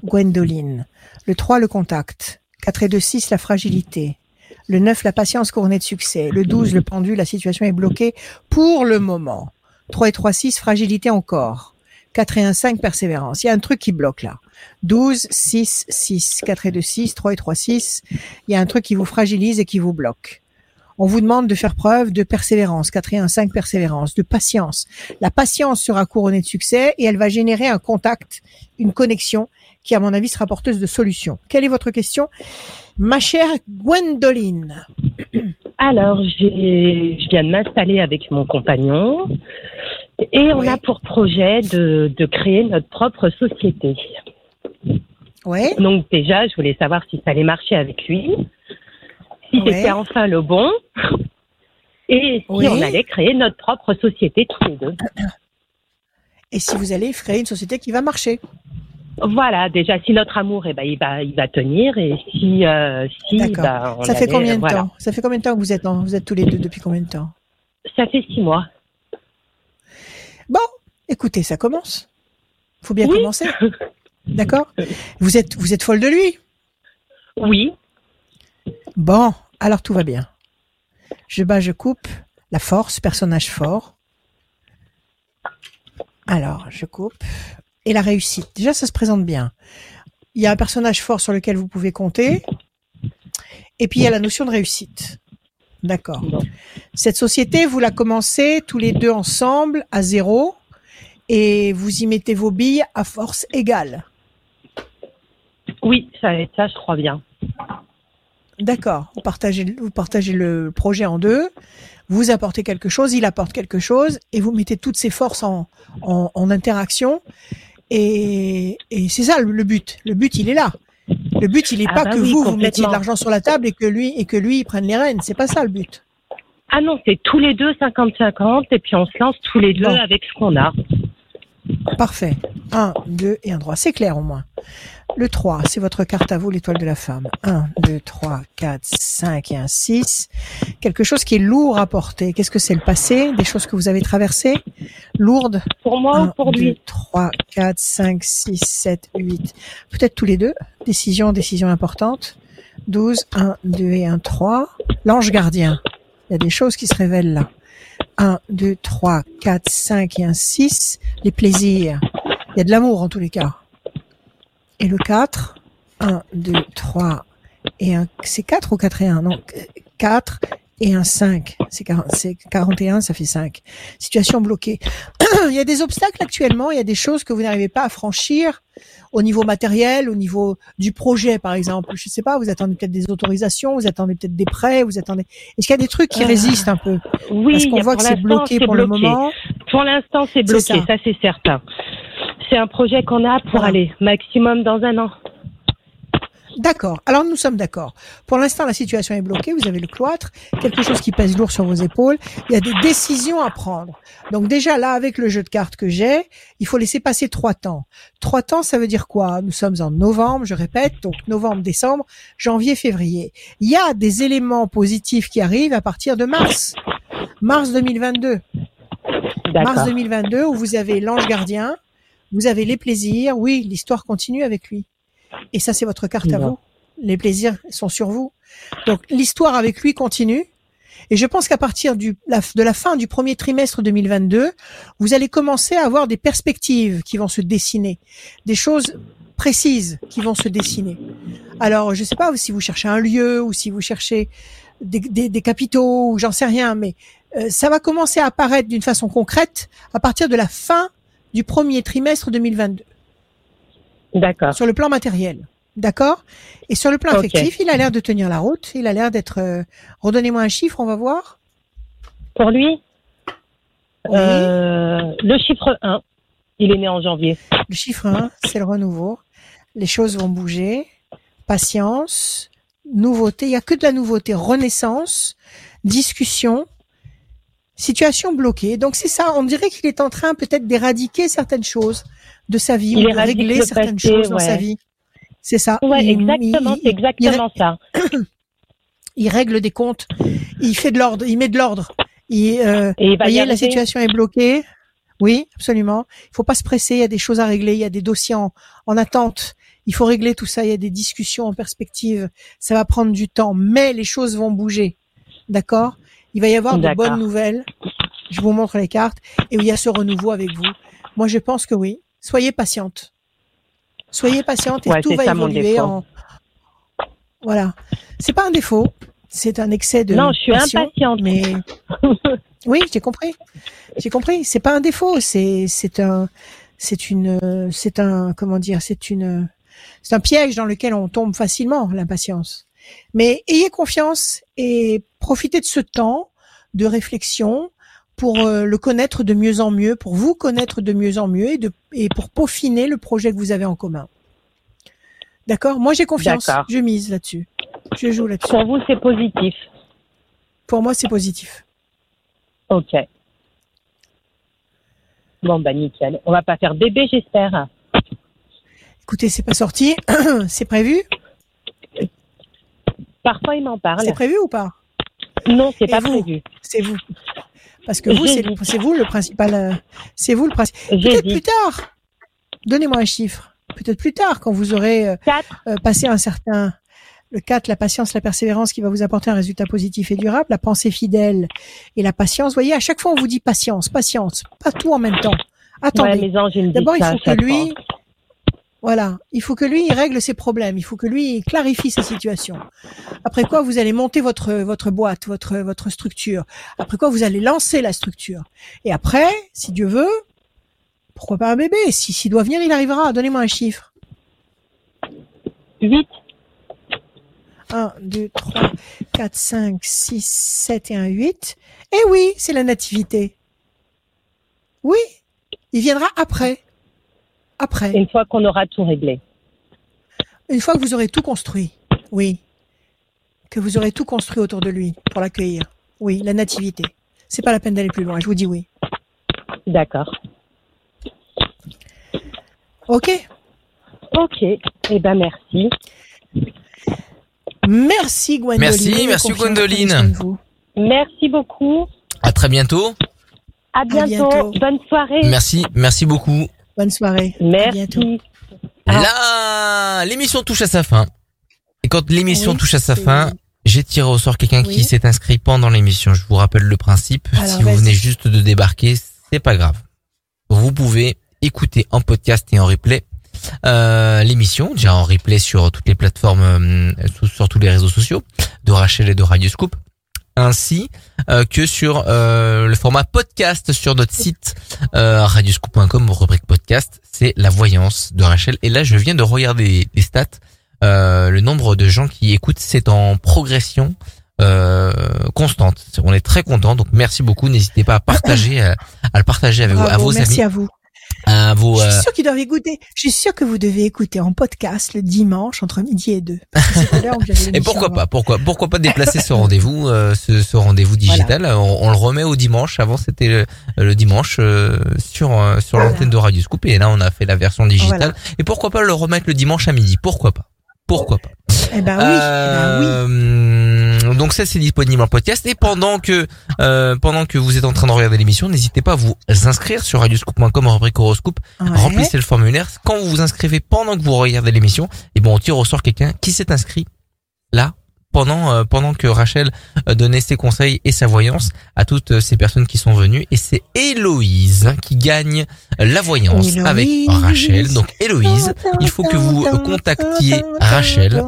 [SPEAKER 2] Gwendoline. Le 3, le contact. 4 et 2, 6, la fragilité. Le 9, la patience couronnée de succès. Le 12, le pendu, la situation est bloquée pour le moment. 3 et 3, 6, fragilité encore. 4 et 1, 5, persévérance. Il y a un truc qui bloque là. 12, 6, 6. 4 et 2, 6, 3 et 3, 6. Il y a un truc qui vous fragilise et qui vous bloque. On vous demande de faire preuve de persévérance, 4 et 1, 5 persévérance, de patience. La patience sera couronnée de succès et elle va générer un contact, une connexion qui, à mon avis, sera porteuse de solutions. Quelle est votre question? Ma chère Gwendoline.
[SPEAKER 9] Alors, je viens de m'installer avec mon compagnon et on
[SPEAKER 2] Oui.
[SPEAKER 9] a pour projet de, de créer notre propre société.
[SPEAKER 2] Ouais,
[SPEAKER 9] Donc déjà, je voulais savoir si ça allait marcher avec lui, si
[SPEAKER 2] Ouais.
[SPEAKER 9] c'était enfin le bon, et si
[SPEAKER 2] Oui.
[SPEAKER 9] on allait créer notre propre société tous les deux.
[SPEAKER 2] et si vous allez créer une société qui va marcher
[SPEAKER 9] Voilà, déjà, si notre amour, eh ben, il va, il va tenir, et si, euh, si,
[SPEAKER 2] D'accord.
[SPEAKER 9] bah, on
[SPEAKER 2] Ça fait
[SPEAKER 9] allait-
[SPEAKER 2] combien de
[SPEAKER 9] voilà.
[SPEAKER 2] temps? Ça fait combien de temps que vous êtes, en- vous êtes tous les deux depuis combien de temps?
[SPEAKER 9] Ça fait six mois.
[SPEAKER 2] Bon, écoutez, ça commence. Faut bien
[SPEAKER 9] Oui.
[SPEAKER 2] commencer. D'accord Vous êtes, vous êtes folle de lui?
[SPEAKER 9] Oui,
[SPEAKER 2] Bon, alors tout va bien. Je bats, je coupe. La force, personnage fort. Alors, je coupe. Et la réussite. Déjà, ça se présente bien. Il y a un personnage fort sur lequel vous pouvez compter. Et puis, il y a la notion de réussite. D'accord. Cette société, vous la commencez tous les deux ensemble à zéro. Et vous y mettez vos billes à force égale.
[SPEAKER 9] Oui, ça va être ça, je crois bien.
[SPEAKER 2] D'accord. Vous partagez, vous partagez le projet en deux. Vous apportez quelque chose, il apporte quelque chose, et vous mettez toutes ces forces en, en, en interaction. Et, et c'est ça le, le but. Le but, il est là. Le but, il est
[SPEAKER 9] Ah
[SPEAKER 2] pas
[SPEAKER 9] bah
[SPEAKER 2] que
[SPEAKER 9] oui,
[SPEAKER 2] vous vous mettiez de l'argent sur la table et que lui et que lui il prenne les rênes. C'est pas ça le but.
[SPEAKER 9] Ah non, c'est tous les deux 50-50, et puis on se lance tous les deux
[SPEAKER 2] Bon.
[SPEAKER 9] avec ce qu'on a.
[SPEAKER 2] Parfait. Un, deux et un droit. C'est clair au moins. Le 3, c'est votre carte à vous, l'étoile de la femme. 1, 2, 3, 4, 5 et un 6. Quelque chose qui est lourd à porter. Qu'est-ce que c'est le passé? Des choses que vous avez traversées? Lourdes
[SPEAKER 9] Pour moi
[SPEAKER 2] 1,
[SPEAKER 9] pour
[SPEAKER 2] 2,
[SPEAKER 9] lui
[SPEAKER 2] 3, 4, 5, 6, 7, 8. Peut-être tous les deux. Décision, décision importante. 12, 1, 2 et 1, 3. L'ange gardien. Il y a des choses qui se révèlent là. 1, 2, 3, 4, 5 et un 6. Les plaisirs. Il y a de l'amour en tous les cas. Et le 4. 1, 2, 3 et un... C'est 4 ou 4 et 1 Non, 4 et un 5. C'est 40 c'est 41, ça fait 5. Situation bloquée. il y a des obstacles actuellement, il y a des choses que vous n'arrivez pas à franchir au niveau matériel, au niveau du projet par exemple. Je sais pas, vous attendez peut-être des autorisations, vous attendez peut-être des prêts, vous attendez. Est-ce qu'il y a des trucs qui
[SPEAKER 9] Euh,
[SPEAKER 2] résistent un peu?
[SPEAKER 9] Oui,
[SPEAKER 2] Parce qu'on voit que c'est bloqué pour le moment.
[SPEAKER 9] Pour l'instant, c'est bloqué,
[SPEAKER 2] ça.
[SPEAKER 9] ça, c'est certain. C'est un projet qu'on a pour aller maximum dans un an.
[SPEAKER 2] D'accord. Alors nous sommes d'accord. Pour l'instant, la situation est bloquée. Vous avez le cloître, quelque chose qui pèse lourd sur vos épaules. Il y a des décisions à prendre. Donc déjà là, avec le jeu de cartes que j'ai, il faut laisser passer trois temps. Trois temps, ça veut dire quoi? Nous sommes en novembre, je répète, donc novembre, décembre, janvier, février. Il y a des éléments positifs qui arrivent à partir de mars. Mars 2022. Mars
[SPEAKER 9] D'accord.
[SPEAKER 2] 2022 où vous avez l'ange gardien, vous avez les plaisirs. Oui, l'histoire continue avec lui. Et ça, c'est votre carte à vous. Les plaisirs sont sur vous. Donc l'histoire avec lui continue. Et je pense qu'à partir du, la- de la fin du premier trimestre 2022, vous allez commencer à avoir des perspectives qui vont se dessiner, des choses précises qui vont se dessiner. Alors, je sais pas si vous cherchez un lieu ou si vous cherchez des, des, des capitaux ou j'en sais rien, mais euh, ça va commencer à apparaître d'une façon concrète à partir de la fin du premier trimestre 2022
[SPEAKER 9] D'accord.
[SPEAKER 2] sur le plan matériel. D'accord? Et sur le plan affectif, il a l'air de tenir la route. Il a l'air d'être... euh, Redonnez-moi un chiffre, on va voir.
[SPEAKER 9] Pour lui,
[SPEAKER 2] Oui.
[SPEAKER 9] euh, le chiffre 1, il est né en janvier.
[SPEAKER 2] Le chiffre 1, c'est le renouveau. Les choses vont bouger. Patience, nouveauté. Il n'y a que de la nouveauté. Renaissance, discussion, situation bloquée. Donc c'est ça, on dirait qu'il est en train peut-être d'éradiquer certaines choses de sa vie
[SPEAKER 9] Il
[SPEAKER 2] ou de régler
[SPEAKER 9] le
[SPEAKER 2] certaines
[SPEAKER 9] passé,
[SPEAKER 2] choses dans sa vie. C'est ça.
[SPEAKER 9] Ouais,
[SPEAKER 2] Il-
[SPEAKER 9] exactement,
[SPEAKER 2] il-
[SPEAKER 9] exactement ça.
[SPEAKER 2] il règle des comptes, il fait de l'ordre, il met de l'ordre. Il, euh,
[SPEAKER 9] Et il va
[SPEAKER 2] voyez, la situation est bloquée. Oui, absolument. Il faut pas se presser. Il y a des choses à régler. Il y a des dossiers en, en attente. Il faut régler tout ça. Il y a des discussions en perspective. Ça va prendre du temps, mais les choses vont bouger. D'accord? Il va y avoir de bonnes nouvelles. Je vous montre les cartes et il y a ce renouveau avec vous. Moi, je pense que oui. Soyez patiente. Soyez patiente et
[SPEAKER 9] Ouais,
[SPEAKER 2] tout va évoluer en. Voilà. C'est pas un défaut. C'est un excès de.
[SPEAKER 9] Non, je suis
[SPEAKER 2] passion,
[SPEAKER 9] impatiente.
[SPEAKER 2] Mais oui, j'ai compris. J'ai compris. C'est pas un défaut. C'est c'est un c'est une c'est un comment dire c'est une c'est un piège dans lequel on tombe facilement l'impatience. Mais ayez confiance et profitez de ce temps de réflexion pour euh, le connaître de mieux en mieux, pour vous connaître de mieux en mieux et de et pour peaufiner le projet que vous avez en commun. D'accord? Moi j'ai confiance. Je mise là-dessus. Je joue là-dessus.
[SPEAKER 9] Pour vous, c'est positif.
[SPEAKER 2] Pour moi c'est positif.
[SPEAKER 9] Ok. Bon, bah nickel. On va pas faire bébé, j'espère.
[SPEAKER 2] Écoutez, c'est pas sorti. c'est prévu?
[SPEAKER 9] Parfois, il m'en parle.
[SPEAKER 2] C'est prévu ou pas?
[SPEAKER 9] Non, c'est pas
[SPEAKER 2] vous?
[SPEAKER 9] prévu.
[SPEAKER 2] C'est vous. Parce que vous, c'est vous le principal. euh, C'est vous le principal. Peut-être plus tard. Donnez-moi un chiffre. Peut-être plus tard, quand vous aurez euh,
[SPEAKER 9] 4.
[SPEAKER 2] euh, passé un certain. Le 4, la patience, la persévérance qui va vous apporter un résultat positif et durable, la pensée fidèle et la patience. Vous voyez, à chaque fois, on vous dit patience, patience, pas tout en même temps. Attendez.
[SPEAKER 9] Ouais,
[SPEAKER 2] D'abord, il faut que lui. Voilà, il faut que lui il règle ses problèmes, il faut que lui il clarifie sa situation. Après quoi, vous allez monter votre votre boîte, votre votre structure. Après quoi, vous allez lancer la structure. Et après, si Dieu veut, pourquoi pas un bébé? Si s'il doit venir, il arrivera. Donnez-moi un chiffre.
[SPEAKER 9] 8.
[SPEAKER 2] 1, 2, 3, 4, 5, 6, 7 et un 8. Eh oui, c'est la nativité. Oui, il viendra après. Après.
[SPEAKER 9] Une fois qu'on aura tout réglé.
[SPEAKER 2] Une fois que vous aurez tout construit, oui, que vous aurez tout construit autour de lui pour l'accueillir, oui, la nativité. C'est pas la peine d'aller plus loin, je vous dis oui.
[SPEAKER 9] D'accord.
[SPEAKER 2] Ok.
[SPEAKER 9] Ok. Eh ben, merci.
[SPEAKER 2] Merci Gwendoline.
[SPEAKER 1] Merci, merci, Gwendoline.
[SPEAKER 9] Merci beaucoup.
[SPEAKER 1] À très bientôt.
[SPEAKER 9] À bientôt.
[SPEAKER 2] bientôt.
[SPEAKER 9] Bonne soirée.
[SPEAKER 1] Merci, merci beaucoup.
[SPEAKER 2] Bonne soirée.
[SPEAKER 9] Merci. Ah.
[SPEAKER 1] Là, l'émission touche à sa fin. Et quand l'émission
[SPEAKER 2] Oui,
[SPEAKER 1] touche à sa fin, j'ai tiré au sort quelqu'un
[SPEAKER 2] Oui.
[SPEAKER 1] qui s'est inscrit pendant l'émission. Je vous rappelle le principe.
[SPEAKER 2] Alors,
[SPEAKER 1] si vous venez juste de débarquer, c'est pas grave. Vous pouvez écouter en podcast et en replay euh, l'émission, déjà en replay sur toutes les plateformes, euh, sur, sur tous les réseaux sociaux de Rachel et de Radio Scoop, ainsi euh, que sur euh, le format podcast sur notre site euh, radioscoop.com, rubrique podcast. C'est la voyance de Rachel. Et là, je viens de regarder les stats. Euh, le nombre de gens qui écoutent, c'est en progression euh, constante. On est très content, donc merci beaucoup. N'hésitez pas à partager, à, à le partager avec,
[SPEAKER 2] Bravo,
[SPEAKER 1] à vos
[SPEAKER 2] merci
[SPEAKER 1] amis.
[SPEAKER 2] à vous.
[SPEAKER 1] Vos.
[SPEAKER 2] Je
[SPEAKER 1] euh,
[SPEAKER 2] suis sûr qu'ils doivent écouter. Je suis sûr que vous devez écouter en podcast le dimanche entre midi et deux.
[SPEAKER 1] Et pourquoi pas Pourquoi pourquoi pas déplacer ce rendez-vous, euh, ce, ce rendez-vous digital on, on le remet au dimanche. Avant c'était le, le dimanche euh, sur euh, sur
[SPEAKER 2] Voilà.
[SPEAKER 1] l'antenne de Radio Scoop et là on a fait la version digitale.
[SPEAKER 2] Voilà.
[SPEAKER 1] Et pourquoi pas le remettre le dimanche à midi? Pourquoi pas? Pourquoi pas?
[SPEAKER 2] Eh ben oui, eh ben oui.
[SPEAKER 1] Euh, Donc ça c'est disponible en podcast et pendant que euh, pendant que vous êtes en train de regarder l'émission, n'hésitez pas à vous inscrire sur radioscoop.com rubrique horoscope.
[SPEAKER 2] Ouais.
[SPEAKER 1] Remplissez le formulaire. Quand vous vous inscrivez pendant que vous regardez l'émission, et bon on tire au sort quelqu'un qui s'est inscrit là pendant euh, pendant que Rachel euh, donnait ses conseils et sa voyance à toutes euh, ces personnes qui sont venues et c'est Héloïse qui gagne la voyance
[SPEAKER 2] Héloïse.
[SPEAKER 1] avec Rachel. Donc Héloïse, il faut que vous contactiez Rachel.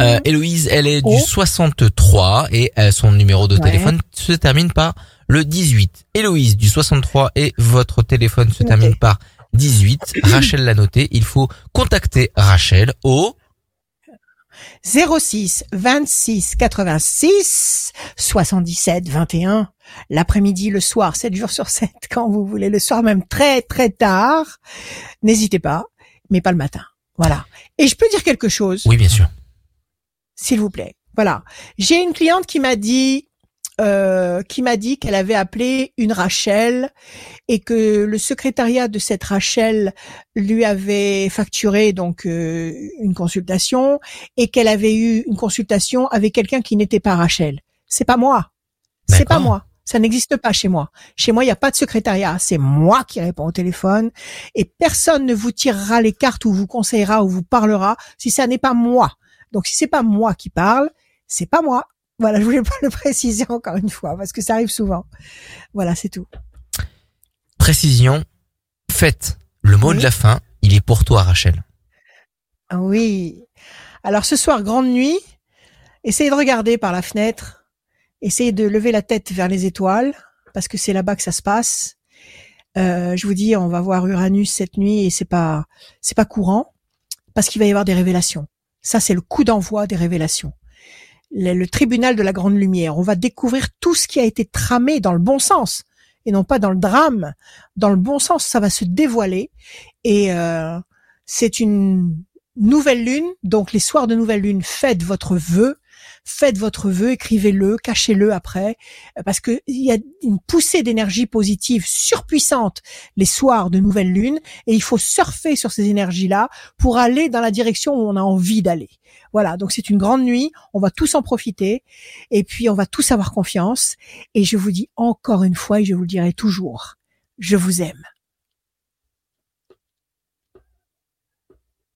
[SPEAKER 1] Euh, Héloïse, elle est du
[SPEAKER 2] Oh.
[SPEAKER 1] 63 et euh, son numéro de
[SPEAKER 2] Ouais.
[SPEAKER 1] téléphone se termine par le 18. Héloïse du 63 et votre téléphone se termine par 18. Rachel l'a noté. Il faut contacter Rachel au
[SPEAKER 2] 06 26 86 77 21 l'après-midi, le soir, 7 jours sur 7, quand vous voulez, le soir même très très tard. N'hésitez pas, mais pas le matin. Voilà. Et je peux dire quelque chose,
[SPEAKER 1] Oui, bien sûr.
[SPEAKER 2] S'il vous plaît. Voilà. J'ai une cliente qui m'a dit euh, qui m'a dit qu'elle avait appelé une Rachel et que le secrétariat de cette Rachel lui avait facturé donc euh, une consultation et qu'elle avait eu une consultation avec quelqu'un qui n'était pas Rachel. C'est pas moi. C'est pas moi. Ça n'existe pas chez moi. Chez moi, il n'y a pas de secrétariat. C'est moi qui réponds au téléphone et personne ne vous tirera les cartes ou vous conseillera ou vous parlera si ça n'est pas moi. Donc, si c'est pas moi qui parle, c'est pas moi. Voilà, je voulais pas le préciser encore une fois parce que ça arrive souvent. Voilà, c'est tout.
[SPEAKER 1] Précision faite. Le mot
[SPEAKER 2] Oui.
[SPEAKER 1] de la fin, il est pour toi, Rachel.
[SPEAKER 2] Ah Oui. Alors ce soir, grande nuit, essayez de regarder par la fenêtre, essayez de lever la tête vers les étoiles, parce que c'est là-bas que ça se passe. Euh, je vous dis, on va voir Uranus cette nuit et c'est pas, c'est pas courant, parce qu'il va y avoir des révélations. Ça, c'est le coup d'envoi des révélations. Le, tribunal de la grande lumière. On va découvrir tout ce qui a été tramé dans le bon sens et non pas dans le drame. Dans le bon sens, ça va se dévoiler et euh, c'est une nouvelle lune, donc les soirs de nouvelle lune, faites votre vœu, faites votre vœu, écrivez-le, cachez-le après, euh, parce que il y a une poussée d'énergie positive surpuissante les soirs de nouvelle lune, et il faut surfer sur ces énergies-là pour aller dans la direction où on a envie d'aller. Voilà, donc c'est une grande nuit, on va tous en profiter, et puis on va tous avoir confiance, et je vous dis encore une fois, et je vous le dirai toujours, je vous aime.